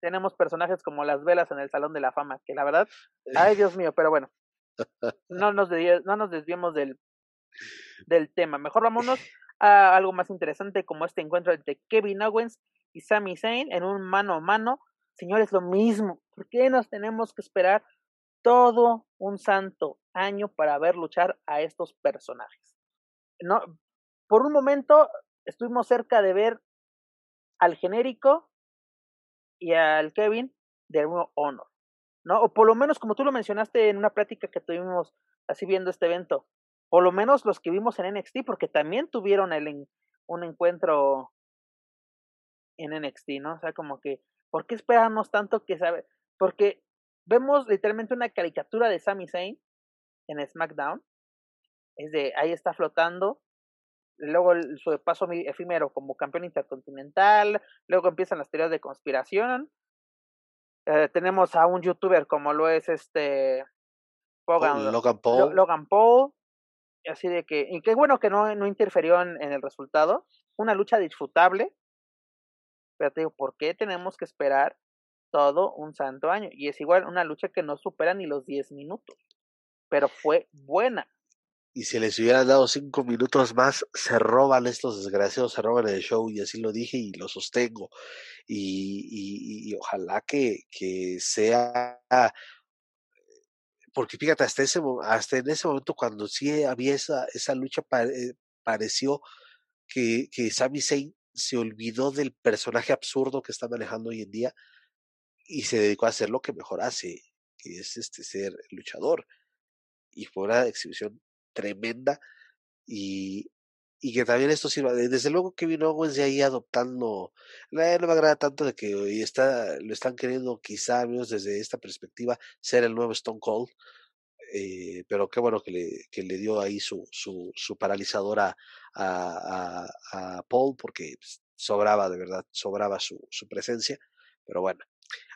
tenemos personajes como las velas en el Salón de la Fama, que la verdad, ay Dios mío, pero bueno, no nos, no nos desviemos del, del tema. Mejor vámonos a algo más interesante como este encuentro entre Kevin Owens y Sami Zayn en un mano a mano Señores, lo mismo. ¿Por qué nos tenemos que esperar todo un santo año para ver luchar a estos personajes? No, por un momento estuvimos cerca de ver al genérico y al Kevin de nuevo Honor, ¿no? O por lo menos como tú lo mencionaste en una plática que tuvimos así viendo este evento, por lo menos los que vimos en NXT, porque también tuvieron el, un encuentro en NXT, ¿no? O sea, como que ¿Por qué esperamos tanto que sabe? Porque vemos literalmente una caricatura de Sami Zayn en SmackDown. Es de ahí está flotando. Luego su paso efímero como campeón intercontinental. Luego empiezan las teorías de conspiración. Eh, tenemos a un youtuber como lo es este Logan Paul. Logan Paul. Así de que, y qué bueno que no, no interfirió en el resultado. Una lucha disfrutable pero te digo, ¿por qué tenemos que esperar todo un santo año? Y es igual una lucha que no supera ni los 10 minutos, pero fue buena. Y si les hubieran dado cinco minutos más, se roban estos desgraciados, se roban el show, y así lo dije y lo sostengo. Y, y, ojalá que, que sea porque fíjate, hasta ese, hasta en ese momento cuando sí había esa, esa lucha, pareció que, que Sami Zayn se olvidó del personaje absurdo que está manejando hoy en día y se dedicó a hacer lo que mejor hace, que es este ser luchador. Y fue una exhibición tremenda y, y que también esto sirva. Desde luego que Kevin Owens de ahí adoptando, no me agrada tanto de que hoy está, lo están queriendo quizá, desde esta perspectiva, ser el nuevo Stone Cold. Eh, pero qué bueno que le, que le dio ahí su, su, su paralizadora a, a, Paul, porque pues, sobraba, de verdad, sobraba su, su presencia. Pero bueno,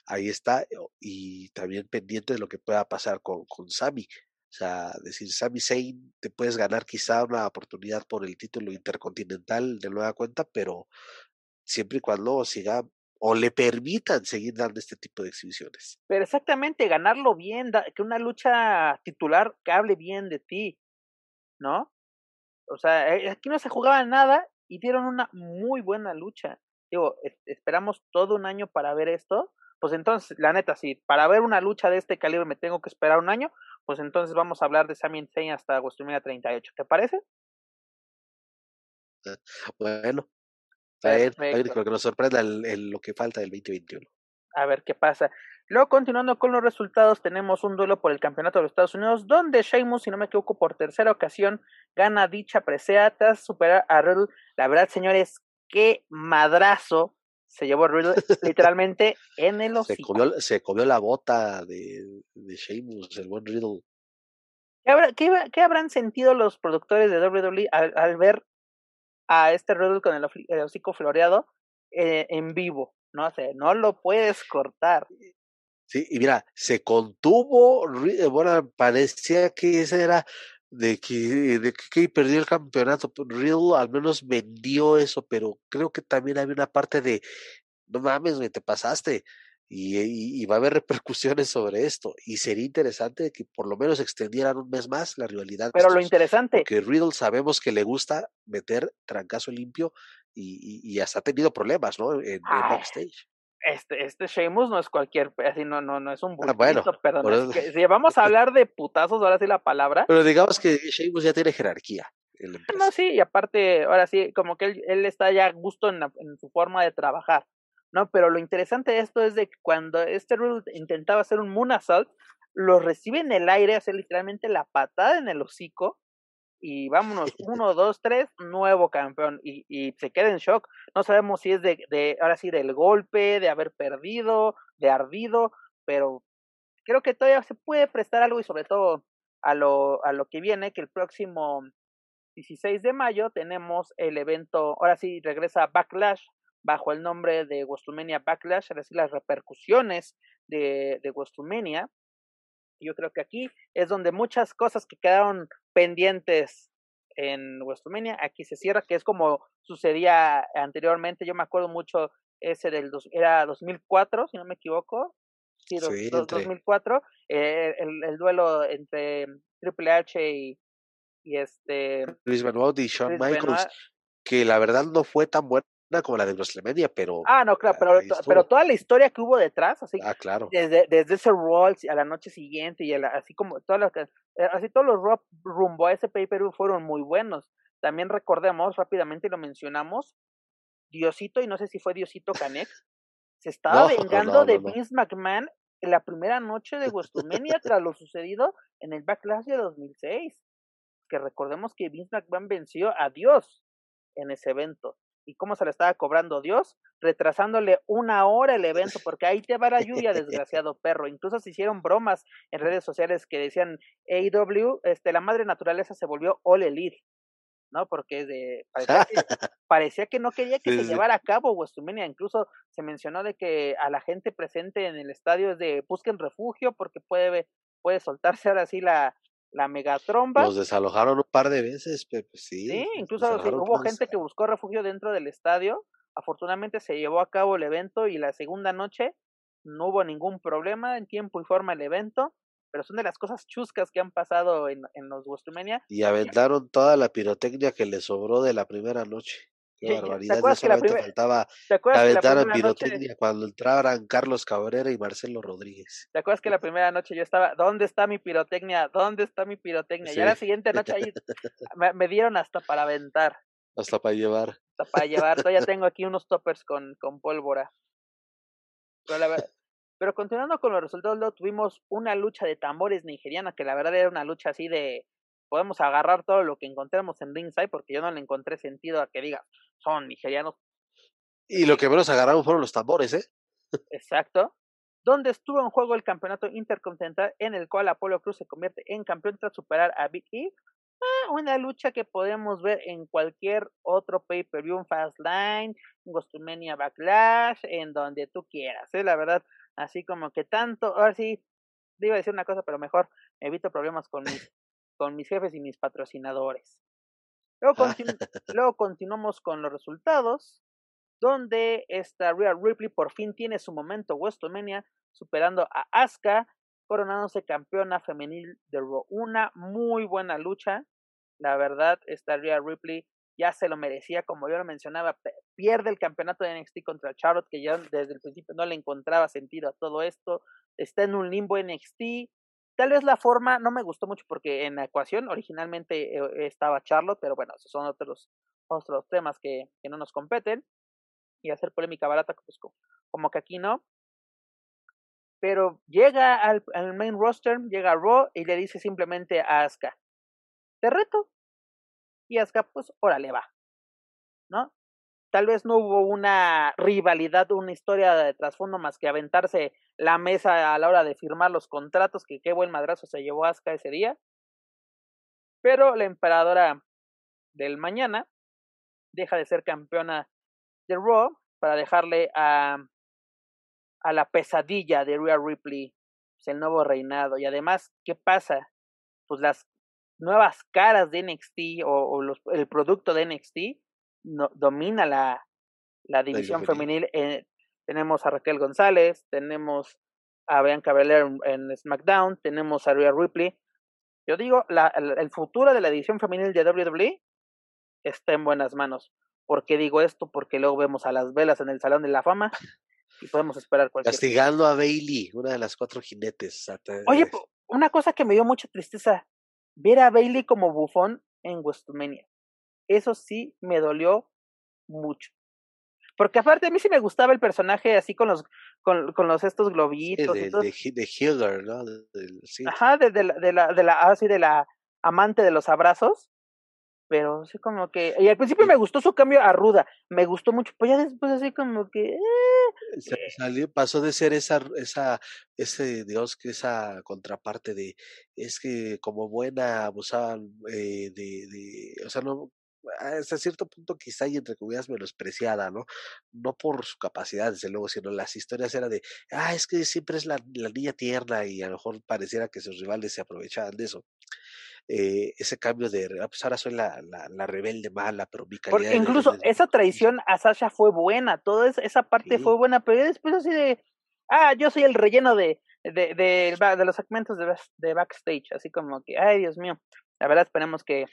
ahí está. Y también pendiente de lo que pueda pasar con, con Sami. O sea, decir, Sami Zayn, te puedes ganar quizá una oportunidad por el título intercontinental de nueva cuenta, pero siempre y cuando siga o le permitan seguir dando este tipo de exhibiciones. Pero exactamente, ganarlo bien, que una lucha titular que hable bien de ti, ¿no? O sea, eh, aquí no se jugaba nada y dieron una muy buena lucha. Digo, esperamos todo un año para ver esto. Pues entonces, la neta, si para ver una lucha de este calibre me tengo que esperar un año, pues entonces vamos a hablar de Sami Zayn hasta WrestleMania 38. ¿Te parece? Bueno, a ver, que nos sorprenda el, lo que falta del 2021. A ver qué pasa. Luego, continuando con los resultados, tenemos un duelo por el campeonato de los Estados Unidos, donde Sheamus, si no me equivoco, por tercera ocasión gana dicha presea tras superar a Riddle. La verdad, señores, qué madrazo se llevó Riddle literalmente en el hocico. Se comió, se comió la bota de, de Sheamus, el buen Riddle. ¿Qué, qué, habrán sentido los productores de WWE al ver a este Riddle con el, hocico floreado eh, en vivo, ¿no? O no lo puedes cortar. Sí, y mira, se contuvo, eh, bueno, parecía que ese era de que, de que perdió el campeonato. Riddle al menos vendió eso, pero creo que también había una parte de, no mames, me te pasaste y, va a haber repercusiones sobre esto. Y sería interesante que por lo menos extendieran un mes más la rivalidad. Pero lo interesante. Que Riddle sabemos que le gusta meter trancazo limpio y, y, hasta ha tenido problemas, ¿no? En, backstage. Este, este Sheamus no es cualquier, así no, no, no es un ah, bueno, perdón. si vamos a hablar de putazos, ahora sí la palabra. Pero digamos que Sheamus ya tiene jerarquía. No, sí, y aparte, ahora sí, como que él, él está ya a gusto en, en su forma de trabajar. ¿no? Pero lo interesante de esto es de que cuando este Riddle intentaba hacer un Moon Assault, lo recibe en el aire, hace literalmente la patada en el hocico, y vámonos, uno, dos, tres, nuevo campeón, y, y se queda en shock. No sabemos si es de, de, ahora sí, del golpe, de haber perdido, de ardido, pero creo que todavía se puede prestar algo y sobre todo a lo, a lo que viene, que el próximo 16 de mayo tenemos el evento, ahora sí regresa Backlash bajo el nombre de WrestleMania Backlash, es decir, las repercusiones de, de WrestleMania. Yo creo que aquí es donde muchas cosas que quedaron pendientes en WrestleMania, aquí se cierra, que es como sucedía anteriormente. Yo me acuerdo mucho ese del dos, era 2004, si no me equivoco. Sí, 2004, eh, el, el, duelo entre Triple H y, y este. Luis Benoit y Shawn Michaels, que la verdad no fue tan bueno como la de WrestleMania, pero. Ah, no, claro, pero, pero toda la historia que hubo detrás, así. Ah, claro. Desde, desde ese Rolls a la noche siguiente y así como todas las, eh, así todos los rumbo a ese pay-per-view fueron muy buenos. También recordemos rápidamente, lo mencionamos, Diosito, y no sé si fue Diosito Canex, se estaba vengando de Vince McMahon en la primera noche de WrestleMania tras lo sucedido en el Backlash de 2006. Que recordemos que Vince McMahon venció a Dios en ese evento y cómo se le estaba cobrando Dios, retrasándole una hora el evento, porque ahí te va la lluvia, desgraciado perro. Incluso se hicieron bromas en redes sociales que decían AEW, este, la madre naturaleza se volvió All Elite, ¿no? Porque de, parecía, que, no quería que se llevara a cabo WrestleMania. Incluso se mencionó de que a la gente presente en el estadio es de busquen refugio porque puede, puede soltarse ahora sí la, la megatromba. Los desalojaron un par de veces, pero pues sí. Sí, incluso hubo gente que buscó refugio dentro del estadio. Afortunadamente se llevó a cabo el evento y la segunda noche no hubo ningún problema en tiempo y forma el evento. Pero son de las cosas chuscas que han pasado en, en los WrestleMania. Y aventaron toda la pirotecnia que le sobró de la primera noche. Qué barbaridad, no solamente faltaba aventar en pirotecnia cuando entraran Carlos Cabrera y Marcelo Rodríguez. ¿Te acuerdas que la primera noche yo estaba, ¿dónde está mi pirotecnia? ¿Dónde está mi pirotecnia? Y a la siguiente noche ahí me, dieron hasta para aventar. Hasta para llevar. Hasta para llevar. Todavía tengo aquí unos toppers con, con pólvora. Pero, la pero continuando con los resultados, luego tuvimos una lucha de tambores nigeriana, que la verdad era una lucha así de podemos agarrar todo lo que encontremos en ringside, porque yo no le encontré sentido a que diga, son nigerianos. Y lo que menos agarraron fueron los tambores, ¿eh? Exacto. Donde estuvo en juego el campeonato intercontinental, en el cual Apolo Cruz se convierte en campeón tras superar a Big E. Ah, una lucha que podemos ver en cualquier otro pay-per-view, un Fastlane, un Gostumania Backlash, en donde tú quieras, ¿eh? La verdad, así como que tanto, ahora sí, iba a decir una cosa, pero mejor evito problemas con mis, con mis jefes y mis patrocinadores. Luego, luego continuamos con los resultados, donde esta Real Ripley por fin tiene su momento WrestleMania, superando a Asuka, coronándose campeona femenil de Raw. Una muy buena lucha, la verdad, esta Real Ripley ya se lo merecía, como yo lo mencionaba, pierde el campeonato de NXT contra Charlotte, que ya desde el principio no le encontraba sentido a todo esto, está en un limbo NXT, tal vez la forma no me gustó mucho porque en la ecuación originalmente eh, estaba Charlotte, pero bueno, esos son otros, otros temas que, que no nos competen, y hacer polémica barata, pues como que aquí no, pero llega al, al, main roster, llega a Raw y le dice simplemente a Asuka, te reto. Y Asuka, pues, órale, va. ¿No? Tal vez no hubo una rivalidad, una historia de trasfondo más que aventarse la mesa a la hora de firmar los contratos, que qué buen madrazo se llevó Asuka ese día. Pero la emperadora del mañana deja de ser campeona de Raw para dejarle a, a la pesadilla de Rhea Ripley pues, el nuevo reinado. Y además, ¿qué pasa? Pues las nuevas caras de NXT o, los, el producto de NXT no, domina la, la división femenil. Eh, tenemos a Raquel González, tenemos a Bianca Belair en, SmackDown, tenemos a Rhea Ripley. Yo digo, la, el, futuro de la división femenil de WWE está en buenas manos. ¿Por qué digo esto? Porque luego vemos a las velas en el Salón de la Fama y podemos esperar cualquier Castigando a Bailey, una de las cuatro jinetes. Oye, una cosa que me dio mucha tristeza, ver a Bailey como bufón en WrestleMania. Eso sí me dolió mucho. Porque aparte a mí sí me gustaba el personaje así con los con, con los estos globitos. de, de, ¿no? Ajá, de, de, la, de la, de la, así de la amante de los abrazos pero sí como que y al principio me gustó su cambio a ruda me gustó mucho pues ya después así como que eh, salió pasó de ser esa esa ese digamos que esa contraparte de es que como buena abusaban eh, de, de o sea no hasta cierto punto quizá y entre comillas menospreciada, ¿no? No por su capacidad, desde luego, sino las historias eran de, ah, es que siempre es la, la niña tierna y a lo mejor pareciera que sus rivales se aprovechaban de eso eh, ese cambio de, ah, pues ahora soy la, la, la rebelde mala, pero mi calidad Porque incluso esa traición a Sasha fue buena, toda esa parte fue buena, pero después así de, ah, yo soy el relleno de, de, de, de los segmentos de, de, backstage, así como que, ay, Dios mío, la verdad esperemos que...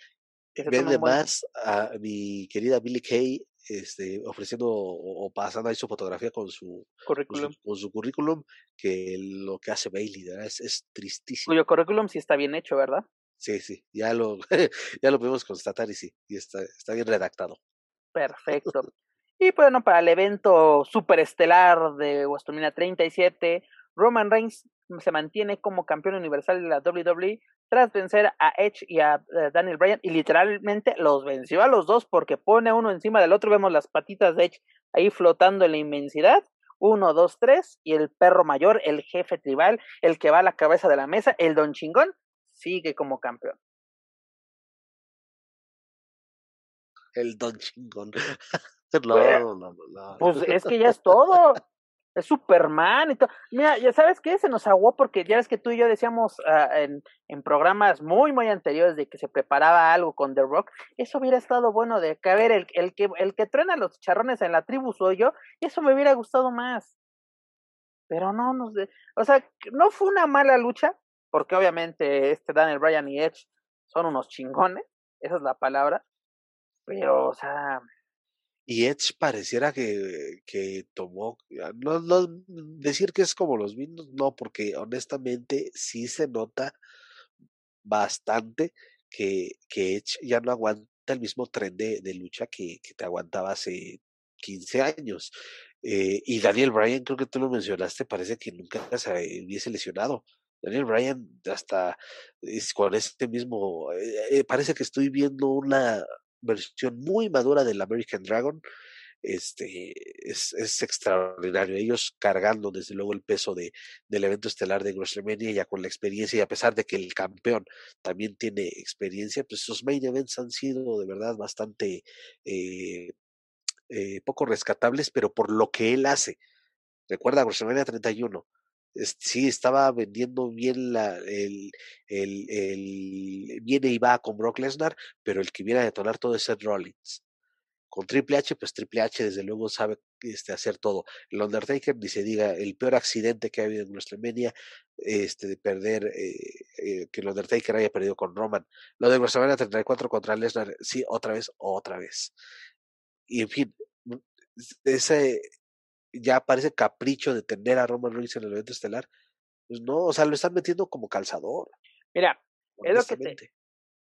que se Vende más a mi querida Billy Kay este, ofreciendo o, pasando ahí su fotografía con su currículum, con su, currículum que lo que hace Bailey, ¿verdad? Es, es tristísimo. Cuyo currículum sí está bien hecho, ¿verdad? Sí, sí, ya lo, ya lo pudimos constatar y sí, y está, está bien redactado. Perfecto. y bueno, para el evento superestelar de WrestleMania 37, Roman Reigns se mantiene como campeón universal de la WWE tras vencer a Edge y a eh, Daniel Bryan y literalmente los venció a los dos porque pone uno encima del otro, vemos las patitas de Edge ahí flotando en la inmensidad. Uno, dos, tres, y el perro mayor, el jefe tribal, el que va a la cabeza de la mesa, el don chingón, sigue como campeón. El don chingón. no, no, no, Pues es que ya es todo. Es Superman y todo. Mira, ya sabes qué, se nos aguó porque ya ves que tú y yo decíamos uh, en, en programas muy, muy anteriores de que se preparaba algo con The Rock. Eso hubiera estado bueno de que, a ver, el, el, que, el que truena los charrones en la tribu soy yo, eso me hubiera gustado más. Pero no, nos de... o sea, no fue una mala lucha, porque obviamente este Daniel Bryan y Edge son unos chingones, esa es la palabra, pero, o sea... Y Edge pareciera que, que tomó, ah, no, no decir que es como los mismos, no, porque honestamente sí se nota bastante que, que Edge ya no aguanta el mismo tren de, de lucha que, que, te aguantaba hace 15 años. Eh, y Daniel Bryan, creo que tú lo mencionaste, parece que nunca se hubiese lesionado. Daniel Bryan hasta es, con este mismo, eh, eh, parece que estoy viendo una versión muy madura del American Dragon. este, es, extraordinario. Ellos cargando desde luego el peso de, del evento estelar de WrestleMania ya con la experiencia y a pesar de que el campeón también tiene experiencia, pues esos main events han sido de verdad bastante eh, eh, poco rescatables, pero por lo que él hace. Recuerda WrestleMania 31, sí estaba vendiendo bien la, el, el, viene y va con Brock Lesnar, pero el que viene a detonar todo es Seth Rollins. Con Triple H, pues Triple H desde luego sabe este, hacer todo. El Undertaker, ni se diga, el peor accidente que ha habido en nuestra media, este, de perder, eh, eh, que el Undertaker haya perdido con Roman. Lo de WrestleMania 34 contra Lesnar, sí, otra vez, otra vez. Y en fin, ese, ya parece capricho de tener a Roman Reigns en el evento estelar. Pues no, o sea, lo están metiendo como calzador. Mira, es lo que te,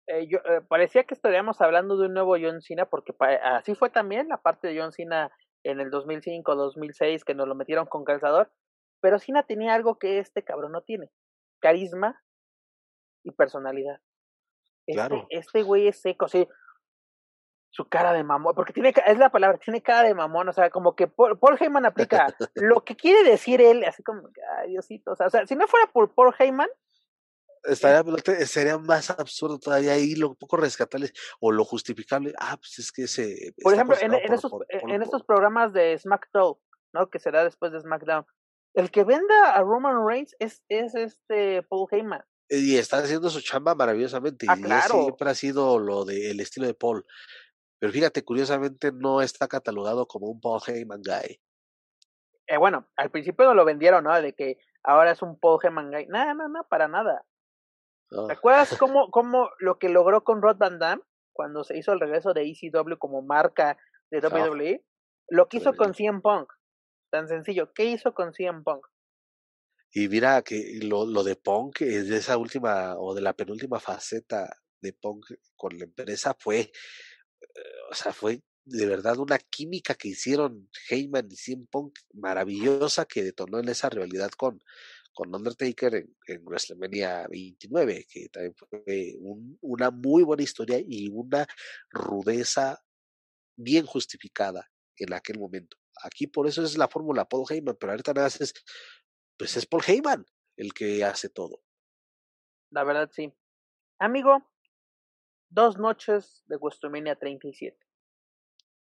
eh, yo, eh, parecía que estaríamos hablando de un nuevo John Cena, porque así fue también la parte de John Cena en el 2005, 2006, que nos lo metieron con calzador. Pero Cena tenía algo que este cabrón no tiene: carisma y personalidad. Este, claro. Este güey es seco, sí su cara de mamón, porque tiene, es la palabra, tiene cara de mamón, o sea, como que Paul, Heyman aplica lo que quiere decir él, así como, ay, Diosito, o sea, o sea si no fuera por Paul Heyman, Estaría, sería más absurdo todavía ahí lo poco rescatable o lo justificable. Ah, pues es que ese. Por ejemplo, en, en, esos, en estos programas de SmackDown, ¿no? Que será después de SmackDown. El que venda a Roman Reigns es, es este Paul Heyman. Y está haciendo su chamba maravillosamente. Ah, y claro. siempre ha sido lo del estilo de Paul. Pero fíjate, curiosamente no está catalogado como un Paul Heyman guy. Eh, bueno, al principio no lo vendieron, ¿no? De que ahora es un Paul Heyman guy. No, no, no, para nada. ¿Te ah. acuerdas cómo, cómo lo que logró con Rod Van Damme cuando se hizo el regreso de ECW como marca de WWE? Lo que hizo con CM Punk. Tan sencillo. ¿Qué hizo con CM Punk? Y mira que lo, lo de Punk, de esa última o de la penúltima faceta de Punk con la empresa fue o sea, fue de verdad una química que hicieron Heyman y CM Punk maravillosa que detonó en esa rivalidad con, con Undertaker en, en WrestleMania 29, que también fue una muy buena historia y una rudeza bien justificada en aquel momento. Aquí por eso es la fórmula Paul Heyman, pero ahorita nada más es, pues es Paul Heyman el que hace todo. La verdad sí. Amigo, dos noches de WrestleMania 37.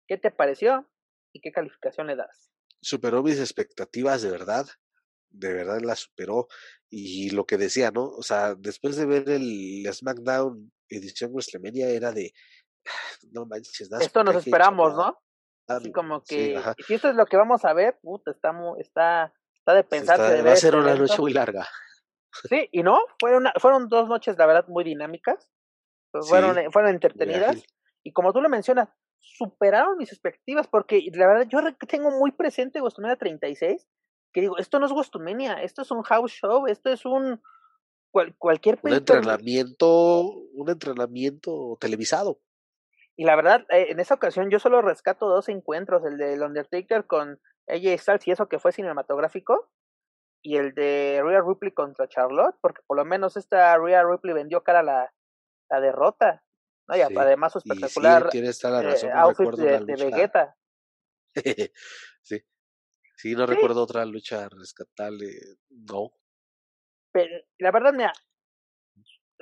¿Qué te pareció y qué calificación le das? Superó mis expectativas de verdad, de verdad la superó y lo que decía, ¿no? O sea, después de ver el SmackDown edición WrestleMania era de, no manches, esto nos esperamos, ¿no? Así como que si esto es lo que vamos a ver, puta, está está está de pensar va a ser una noche muy larga. Sí, y no, fueron fueron dos noches la verdad muy dinámicas fueron, eh, fueron entretenidas. Y como tú lo mencionas, superaron mis expectativas, porque la verdad yo tengo muy presente Gostumenia 36, que digo, esto no es Gostumenia, esto es un house show, esto es un cualquier un entrenamiento, un entrenamiento televisado. Y la verdad, eh, en esa ocasión yo solo rescato dos encuentros, el del Undertaker con AJ Styles y eso que fue cinematográfico, y el de Rhea Ripley contra Charlotte, porque por lo menos esta Rhea Ripley vendió cara a la, la derrota. ¿no? Y además su espectacular sí, eh, outfit de, Vegeta. sí. Sí, no recuerdo otra lucha rescatable. No. Pero, la verdad, mira,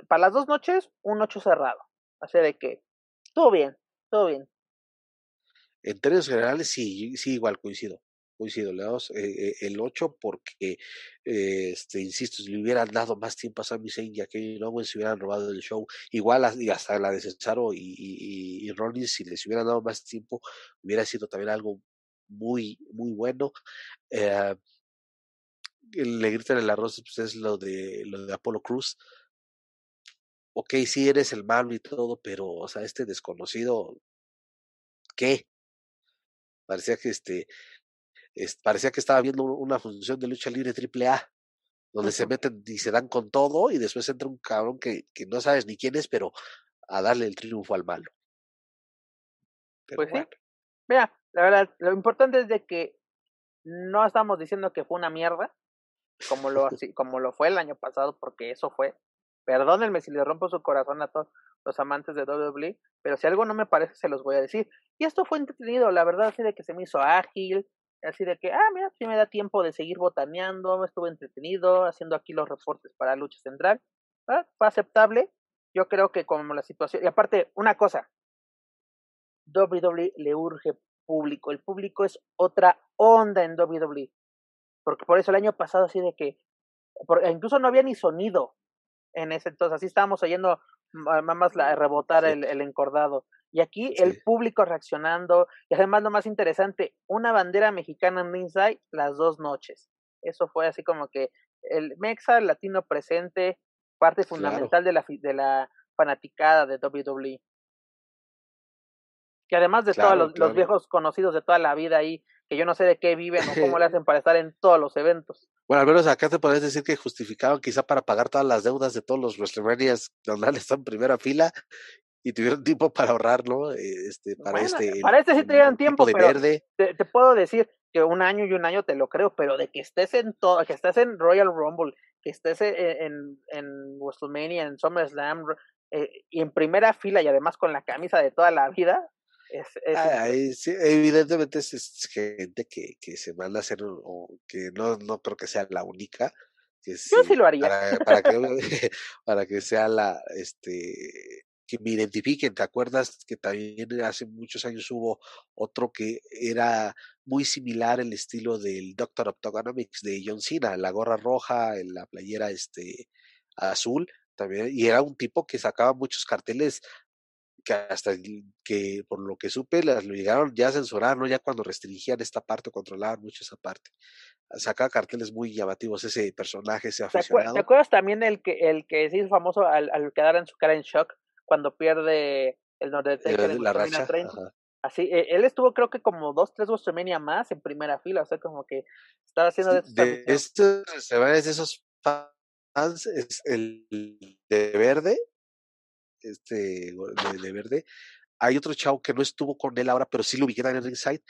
para las dos noches, un ocho cerrado. Así de que, todo bien, todo bien. En términos generales, sí, sí, igual coincido coincido, le damos eh, el 8 porque, eh, este, insisto, si le hubieran dado más tiempo a Sami Zayn y a Kevin Owens, si hubieran robado el show, igual hasta la de y, y, Rollins, si les hubieran dado más tiempo, hubiera sido también algo muy, muy bueno. Eh, le gritan el arroz, pues es lo de, lo de Apolo Cruz. Ok, sí eres el malo y todo, pero, o sea, este desconocido, ¿qué? Parecía que este, parecía que estaba viendo una función de lucha libre triple A, donde se meten y se dan con todo y después entra un cabrón que, que no sabes ni quién es, pero a darle el triunfo al malo. pues sí. Mira, la verdad, lo importante es de que no estamos diciendo que fue una mierda, como lo, como lo fue el año pasado, porque eso fue. Perdónenme si les rompo su corazón a todos los amantes de WWE, pero si algo no me parece, se los voy a decir. Y esto fue entretenido, la verdad, así de que se me hizo ágil, así de que, ah, mira, si me da tiempo de seguir botaneando, estuve entretenido, haciendo aquí los reportes para Lucha Central. ¿Ah? Fue aceptable. Yo creo que como la situación, y aparte, una cosa, WWE le urge público, el público es otra onda en WWE, porque por eso el año pasado así de que, incluso no había ni sonido en ese entonces, así estábamos oyendo más la, rebotar el, el, encordado. Y aquí el público reaccionando, y además lo más interesante, una bandera mexicana en Inside las dos noches. Eso fue así como que el Mexa latino presente, parte fundamental de la de la fanaticada de WWE. Que además de todos los, los, viejos conocidos de toda la vida ahí, que yo no sé de qué viven o cómo le hacen para estar en todos los eventos. Bueno, al menos acá te podés decir que justificaban quizá para pagar todas las deudas de todos los WrestleMania donde están en primera fila y tuvieron tiempo para ahorrarlo, este, para este. Para este sí te dieron tiempo, de verde. Te, te, puedo decir que un año y un año te lo creo, pero de que estés en todo, que estés en Royal Rumble, que estés e, en, en, WrestleMania, en SummerSlam, eh, y en primera fila y además con la camisa de toda la vida, es, ah, evidentemente es, gente que, que se manda a hacer, o que no, no creo que sea la única. Que Yo sí lo haría. Para, para, que, para que sea la, este, que me identifiquen. ¿Te acuerdas que también hace muchos años hubo otro que era muy similar el estilo del Doctor Octogonomics de John Cena, la gorra roja, en la playera este azul, también, y era un tipo que sacaba muchos carteles que hasta que por lo que supe las lo llegaron ya a censurar, ¿no? Ya cuando restringían esta parte, controlaban mucho esa parte. Sacaba carteles muy llamativos ese personaje, ese aficionado. ¿Te acuerdas también el que el que se hizo famoso al, al quedar en su cara en shock cuando pierde el Undertaker en la racha. 30. Así, e, él estuvo creo que como dos, tres WrestleMania más en primera fila, o sea, como que estaba haciendo de, de estos de esos fans, es el de verde, este, de, de, verde. Hay otro chavo que no estuvo con él ahora, pero sí lo ubiqué en el ringside.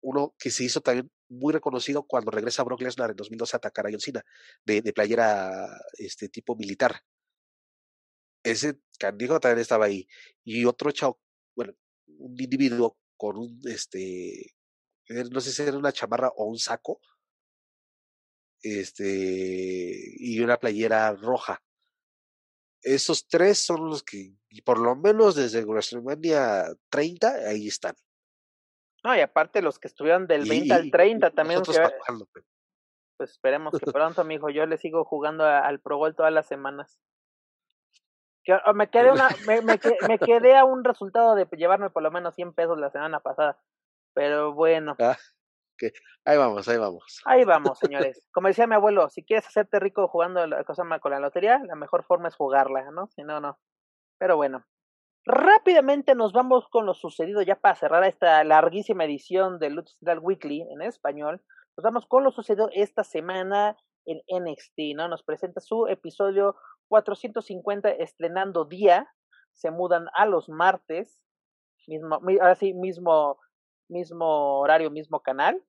Uno que se hizo también muy reconocido cuando regresa a Brock Lesnar en 2012 a atacar a John Cena, de, de playera este tipo militar ese candijo también estaba ahí. Y otro chavo, bueno, un individuo con un, este, eh, no sé si era una chamarra o un saco, este, y una playera roja. Esos tres son los que, por lo menos desde WrestleMania 30, ahí están. No, y aparte los que estuvieron del 20 al 30 también. Que, pues esperemos que pronto, amigo, yo le sigo jugando al Pro Bowl todas las semanas. Me quedé, una, me, me, me, quedé a un resultado de llevarme por lo menos 100 pesos la semana pasada. Pero bueno. Ah, Ahí vamos, ahí vamos. Ahí vamos, señores. Como decía mi abuelo, si quieres hacerte rico jugando la cosa con la lotería, la mejor forma es jugarla, ¿no? Si no, no. Pero bueno. Rápidamente nos vamos con lo sucedido ya para cerrar esta larguísima edición de Lucha Weekly en español. Nos vamos con lo sucedido esta semana en NXT, ¿no? Nos presenta su episodio 450 estrenando día, se mudan a los martes, mismo, ahora sí, mismo, mismo horario, mismo canal,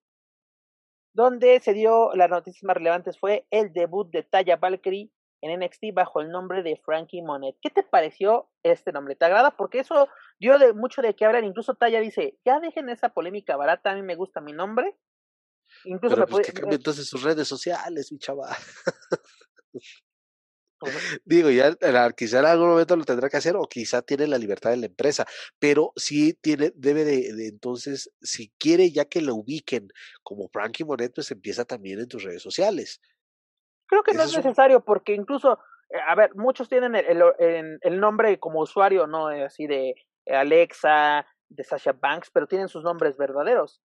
donde se dio las noticias más relevantes fue el debut de Taya Valkyrie en NXT bajo el nombre de Frankie Monet. ¿Qué te pareció este nombre? ¿Te agrada? Porque eso dio de mucho de qué hablar. Incluso Taya dice, ya dejen esa polémica barata, a mí me gusta mi nombre. Incluso Pero pues que cambie entonces sus redes sociales, mi chaval. Digo, ya quizá en algún momento lo tendrá que hacer o quizá tiene la libertad de la empresa, pero sí tiene, debe de, entonces, si quiere ya que lo ubiquen como Frankie Monet, pues empieza también en tus redes sociales. Creo que no es necesario porque incluso, eh, a ver, muchos tienen el, el, el nombre como usuario, ¿no? Así de Alexa, de Sasha Banks, pero tienen sus nombres verdaderos.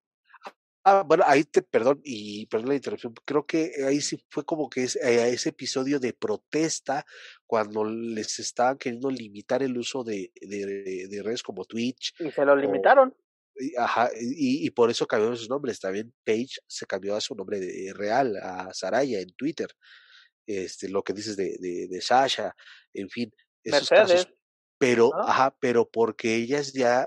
Ah, bueno, ahí te, perdón, y perdón la interrupción, creo que ahí sí fue como que es, eh, ese episodio de protesta cuando les estaban queriendo limitar el uso de, de, de redes como Twitch. Y se lo limitaron. Ajá, y, y, por eso cambiaron sus nombres. También Page se cambió a su nombre de, real, a Saraya en Twitter. Este, lo que dices de, de, de Sasha, en fin, esos casos. Pero, ajá, pero porque ellas ya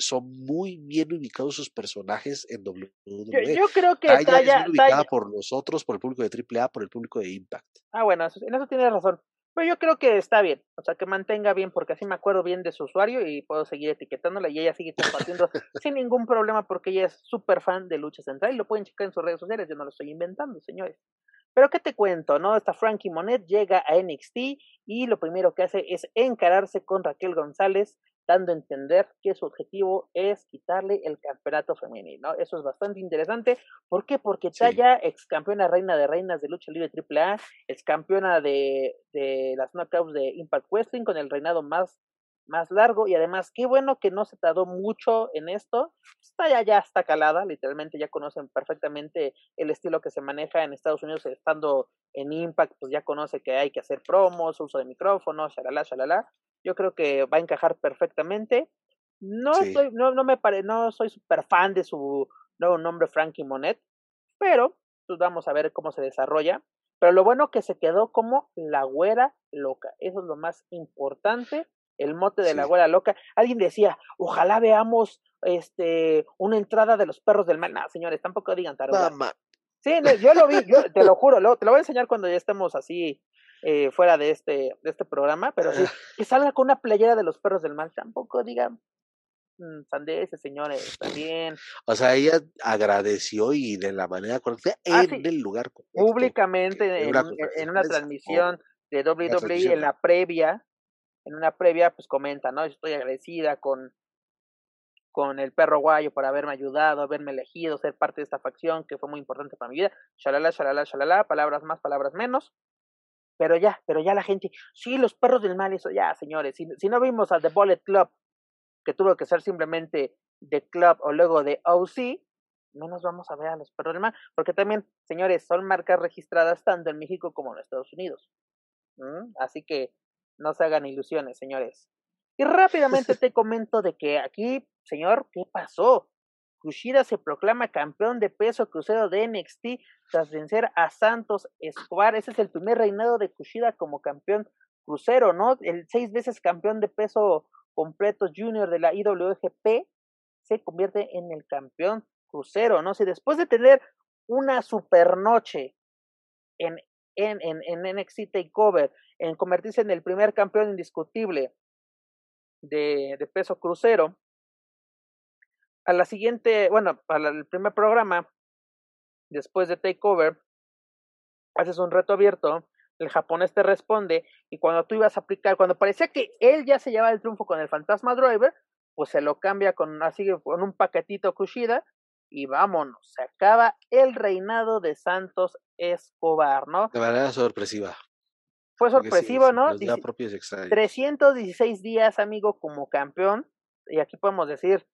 son muy bien ubicados sus personajes en WWE. Yo, creo que Taya, es ubicada por nosotros, por el público de AAA, por el público de Impact. Ah, bueno, en eso tienes razón. Pero yo creo que está bien, o sea, que mantenga bien, porque así me acuerdo bien de su usuario y puedo seguir etiquetándola y ella sigue compartiendo sin ningún problema porque ella es súper fan de Lucha Central y lo pueden checar en sus redes sociales, yo no lo estoy inventando, señores. Pero qué te cuento, ¿no? Esta Frankie Monet llega a NXT y lo primero que hace es encararse con Raquel González, dando a entender que su objetivo es quitarle el campeonato femenino. Eso es bastante interesante. ¿Por qué? Porque Taya, ex campeona reina de reinas de lucha libre AAA, ex campeona de, de las knockouts de Impact Wrestling con el reinado más más largo y además qué bueno que no se tardó mucho en esto. Está ya, ya está calada, literalmente ya conocen perfectamente el estilo que se maneja en Estados Unidos estando en Impact, pues ya conoce que hay que hacer promos, uso de micrófonos, shalala, shalala. Yo creo que va a encajar perfectamente. No soy, no, no me pare, no soy súper fan de su nuevo nombre Frankie Monet, pero pues vamos a ver cómo se desarrolla. Pero lo bueno que se quedó como la güera loca. Eso es lo más importante el mote de la abuela loca. Alguien decía, ojalá veamos este una entrada de los perros del mal. No, señores, tampoco digan tarugas. Sí, yo lo vi, yo te lo juro, te lo voy a enseñar cuando ya estemos así eh, fuera de este, de este programa, pero sí, que salga con una playera de los perros del mal, tampoco digan mm, sandeces, señores, también. O sea, ella agradeció y de la manera correcta ah, en el lugar Públicamente, en, una, transmisión de WWE en la previa, en una previa, pues comenta, ¿no? Estoy agradecida con, con el perro guayo por haberme ayudado, haberme elegido, ser parte de esta facción que fue muy importante para mi vida. Shalala, shalala, shalala, palabras más, palabras menos. Pero ya, pero ya la gente, sí, los perros del mal, eso ya, señores. Si, si no vimos a The Bullet Club, que tuvo que ser simplemente The Club o luego de OC, no nos vamos a ver a los perros del mal, porque también, señores, son marcas registradas tanto en México como en Estados Unidos. ¿Mm? Así que no se hagan ilusiones, señores. Y rápidamente te comento de que aquí, señor, ¿qué pasó? Kushida se proclama campeón de peso crucero de NXT tras vencer a Santos Escobar. Ese es el primer reinado de Kushida como campeón crucero, ¿no? El seis veces campeón de peso completo junior de la IWGP se convierte en el campeón crucero, ¿no? Si después de tener una super noche en, en, en, en NXT Takeover en convertirse en el primer campeón indiscutible de, de peso crucero. A la siguiente, bueno, para el primer programa, después de Takeover, haces un reto abierto, el japonés te responde, y cuando tú ibas a aplicar, cuando parecía que él ya se llevaba el triunfo con el Fantasma Driver, pues se lo cambia con así con un paquetito Kushida, y vámonos, se acaba el reinado de Santos Escobar, ¿no? De manera sorpresiva fue sorpresivo, ¿no? 316 días, amigo, como campeón. Y aquí podemos decir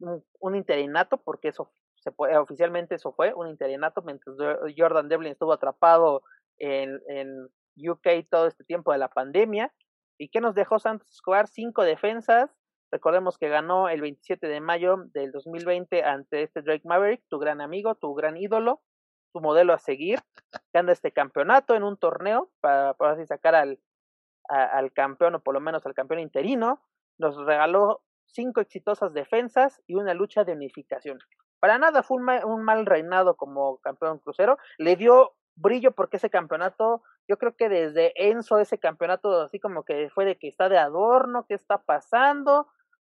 un, interinato, porque eso se puede, oficialmente eso fue un interinato, mientras Jordan Devlin estuvo atrapado en, en UK todo este tiempo de la pandemia. ¿Y qué nos dejó Santos Escobar? Cinco defensas. Recordemos que ganó el 27 de mayo del 2020 ante este Drake Maverick, tu gran amigo, tu gran ídolo su modelo a seguir, gana este campeonato en un torneo para, para así sacar al, al campeón o por lo menos al campeón interino, nos regaló cinco exitosas defensas y una lucha de unificación. Para nada fue un, mal reinado como campeón crucero, le dio brillo porque ese campeonato, yo creo que desde Enzo ese campeonato así como que fue de que está de adorno, qué está pasando,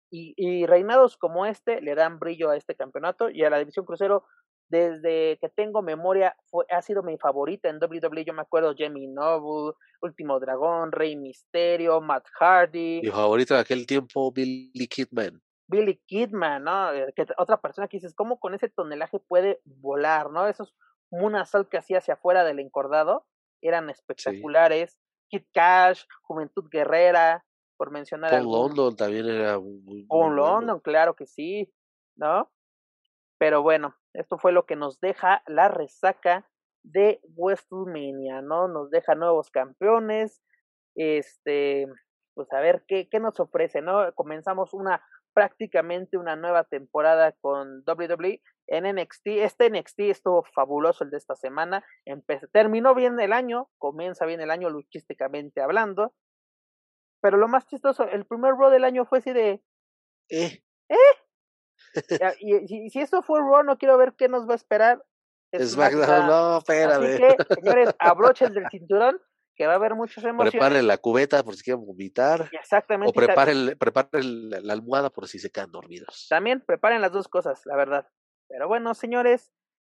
y, y reinados como este le dan brillo a este campeonato y a la división crucero desde que tengo memoria, fue, ha sido mi favorita en WWE. Yo me acuerdo Jamie Noble, Último Dragón, Rey Misterio, Matt Hardy. Mi favorito de aquel tiempo, Billy Kidman. Billy Kidman, ¿no? Eh, que otra persona que dices, ¿cómo con ese tonelaje puede volar, no? Esos Munasol que hacía hacia afuera del encordado eran espectaculares. Kid Cash, Juventud Guerrera, por mencionar Paul London también era Paul London, claro que sí, ¿no? Pero bueno, esto fue lo que nos deja la resaca de WrestleMania, ¿no? Nos deja nuevos campeones, este, pues a ver qué, qué nos ofrece, ¿no? Comenzamos una prácticamente una nueva temporada con WWE en NXT. Este NXT estuvo fabuloso el de esta semana. Empecé, terminó bien el año, comienza bien el año luchísticamente hablando. Pero lo más chistoso, el primer Raw del año fue así de... ¿Eh? ¿Eh? y, si eso fue Raw, no quiero ver qué nos va a esperar. SmackDown, no, espérame. Así que, señores, abrochen del cinturón que va a haber muchas emociones. Preparen la cubeta por si quieren vomitar. Exactamente. O preparen, preparen la almohada por si se quedan dormidos. También preparen las dos cosas, la verdad. Pero bueno, señores,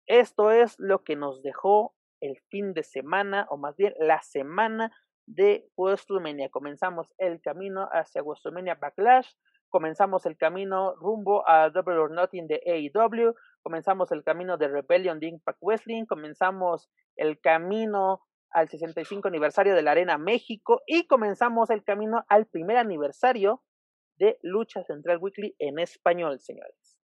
esto es lo que nos dejó el fin de semana, o más bien la semana de WrestleMania. Comenzamos el camino hacia WrestleMania Backlash, comenzamos el camino rumbo a Double or Nothing de AEW, comenzamos el camino de Rebellion de Impact Wrestling, comenzamos el camino al 65 aniversario de la Arena México y comenzamos el camino al primer aniversario de Lucha Central Weekly en español, señores.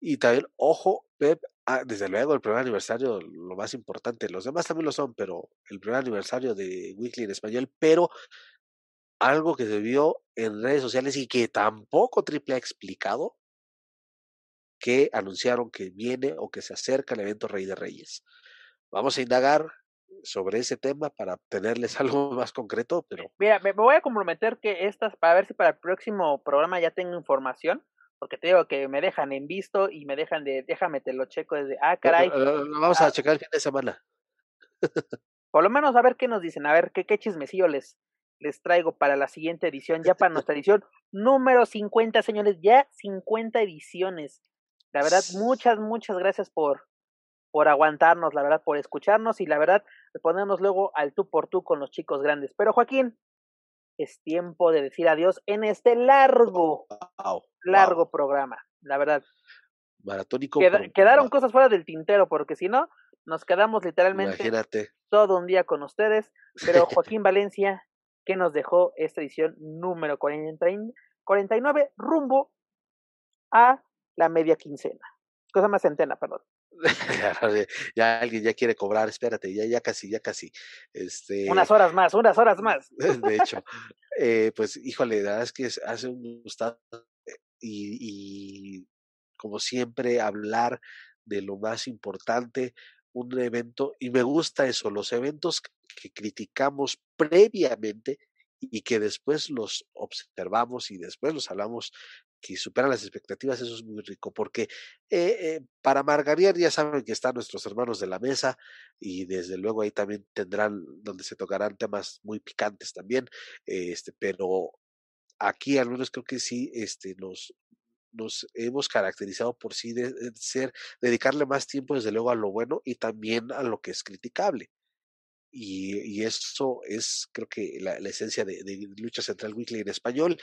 Y también, ojo, Pep, ah, desde luego el primer aniversario, lo más importante, los demás también lo son, pero el primer aniversario de Weekly en español, pero algo que se vio en redes sociales y que tampoco Triple ha explicado, que anunciaron que viene o que se acerca el evento Rey de Reyes. Vamos a indagar sobre ese tema para tenerles algo más concreto, pero... Mira, me voy a comprometer que estas, para ver si para el próximo programa ya tengo información, porque te digo que me dejan en visto y me dejan de, déjame te lo checo desde, ah, caray. Vamos a ah checar el fin de semana. Por lo menos a ver qué nos dicen, a ver qué, qué chismecillo les, les traigo para la siguiente edición, ya para nuestra edición número 50, señores, ya 50 ediciones. La verdad, muchas, muchas gracias por, por aguantarnos, la verdad, por escucharnos y la verdad, ponernos luego al tú por tú con los chicos grandes. Pero Joaquín, es tiempo de decir adiós en este largo, largo programa, la verdad. Maratónico. quedaron cosas fuera del tintero, porque si no, nos quedamos literalmente todo un día con ustedes. Pero Joaquín Valencia, que nos dejó esta edición número 49, rumbo a la media quincena. Cosa más centena, perdón. ya alguien ya quiere cobrar, espérate, ya, ya casi, ya casi. Este, unas horas más, unas horas más. De hecho, eh, pues híjole, la verdad es que hace un gustado eh, y, y como siempre hablar de lo más importante, un evento, y me gusta eso, los eventos que criticamos previamente y que después los observamos y después los hablamos que superan las expectativas, eso es muy rico, porque eh, eh, para Margarita ya saben que están nuestros hermanos de la mesa y desde luego ahí también tendrán, donde se tocarán temas muy picantes también, este, pero aquí al menos creo que sí, este, nos, nos hemos caracterizado por sí de, ser, dedicarle más tiempo desde luego a lo bueno y también a lo que es criticable. Y, y, eso es, creo que, la, esencia de, Lucha Central Weekly en español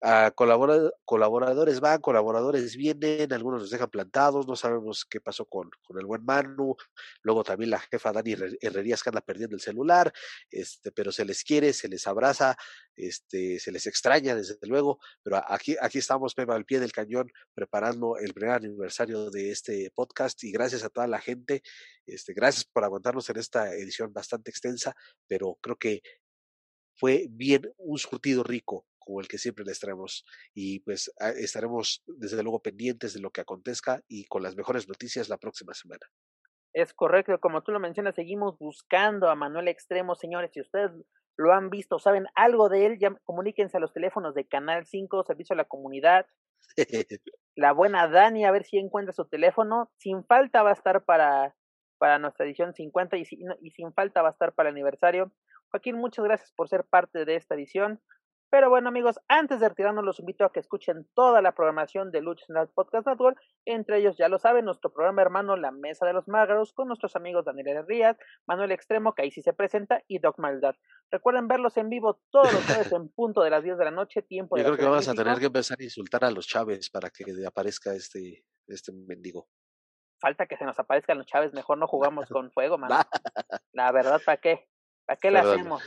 a colaboradores van, colaboradores vienen, algunos nos dejan plantados, no sabemos qué pasó con, con el buen Manu, luego también la jefa Dani Herrerías que anda perdiendo el celular, este, pero se les quiere, se les abraza, este, se les extraña desde luego, pero aquí, aquí estamos, al pie del cañón, preparando el primer aniversario de este podcast y gracias a toda la gente, este, gracias por aguantarnos en esta edición bastante extensa, pero creo que fue bien un surtido rico como el que siempre les traemos. Y pues estaremos desde luego pendientes de lo que acontezca y con las mejores noticias la próxima semana. Es correcto, como tú lo mencionas, seguimos buscando a Manuel Extremo, señores. Si ustedes lo han visto, saben algo de él, ya comuníquense a los teléfonos de Canal 5, Servicio a la Comunidad. la buena Dani, a ver si encuentra su teléfono. Sin falta va a estar para, para nuestra edición 50 y, y sin falta va a estar para el aniversario. Joaquín, muchas gracias por ser parte de esta edición. Pero bueno, amigos, antes de retirarnos, los invito a que escuchen toda la programación de Lucha Central Podcast Network. Entre ellos, ya lo saben, nuestro programa hermano La Mesa de los Mágaros, con nuestros amigos Daniel Rías, Manuel Extremo, que ahí sí se presenta, y Doc Maldad. Recuerden verlos en vivo todos los jueves en punto de las 10 de la noche, tiempo de Yo creo que vamos a tener que empezar a insultar a los Chávez para que aparezca este, este mendigo. Falta que se nos aparezcan los Chávez, mejor no jugamos con fuego, man. La verdad, ¿para qué? ¿Para qué la hacemos?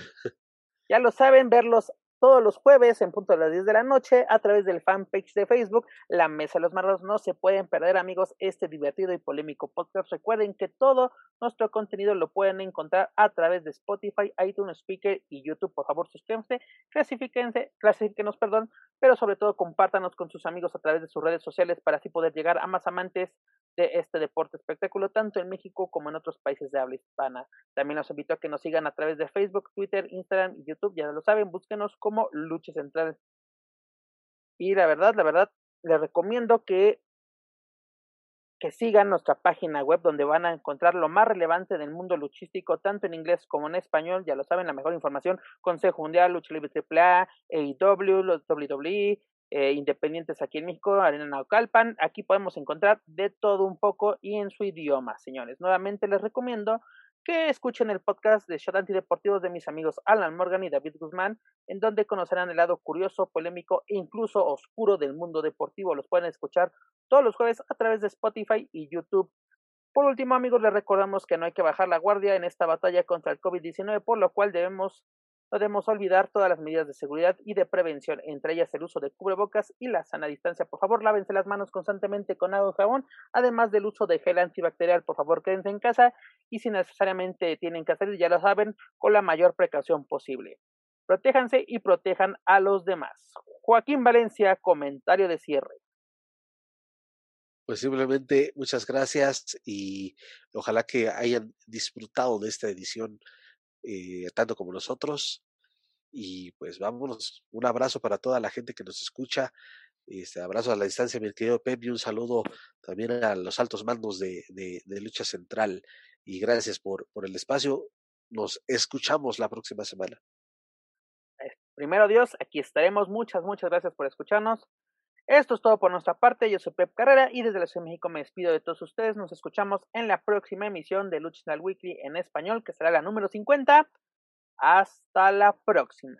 Ya lo saben, verlos todos los jueves en punto de las 10 de la noche a través del fanpage de Facebook, La Mesa de los Marros. No se pueden perder, amigos, este divertido y polémico podcast. Recuerden que todo nuestro contenido lo pueden encontrar a través de Spotify, iTunes, Speaker y YouTube. Por favor, suscríbanse, clasifíquense, clasifíquenos, perdón, pero sobre todo compártanos con sus amigos a través de sus redes sociales para así poder llegar a más amantes de este deporte espectáculo, tanto en México como en otros países de habla hispana. También los invito a que nos sigan a través de Facebook, Twitter, Instagram y YouTube, ya lo saben, búsquenos como Lucha Central. Y la verdad, la verdad, les recomiendo que que sigan nuestra página web donde van a encontrar lo más relevante del mundo luchístico, tanto en inglés como en español. Ya lo saben, la mejor información, Consejo Mundial, Lucha Libre AAA, AEW, WWE, eh, independientes aquí en México, Arena Naucalpan. Aquí podemos encontrar de todo un poco y en su idioma, señores. Nuevamente les recomiendo que escuchen el podcast de Shot Antideportivos de mis amigos Alan Morgan y David Guzmán, en donde conocerán el lado curioso, polémico e incluso oscuro del mundo deportivo. Los pueden escuchar todos los jueves a través de Spotify y YouTube. Por último, amigos, les recordamos que no hay que bajar la guardia en esta batalla contra el COVID-19, por lo cual debemos no debemos olvidar todas las medidas de seguridad y de prevención, entre ellas el uso de cubrebocas y la sana distancia. Por favor, lávense las manos constantemente con agua y jabón, además del uso de gel antibacterial. Por favor, quédense en casa y si necesariamente tienen que salir, ya lo saben, con la mayor precaución posible. Protéjanse y protejan a los demás. Joaquín Valencia, comentario de cierre. Pues simplemente muchas gracias y ojalá que hayan disfrutado de esta edición eh, tanto como nosotros. Y pues vámonos, un abrazo para toda la gente que nos escucha. Este abrazo a la distancia, mi querido Pep, y un saludo también a los altos mandos de, de, de Lucha Central. Y gracias por, por el espacio. Nos escuchamos la próxima semana. Primero Dios, aquí estaremos. Muchas, muchas gracias por escucharnos. Esto es todo por nuestra parte. Yo soy Pep Carrera y desde la Ciudad de México me despido de todos ustedes. Nos escuchamos en la próxima emisión de Lucha Weekly en español, que será la número 50. Hasta la próxima.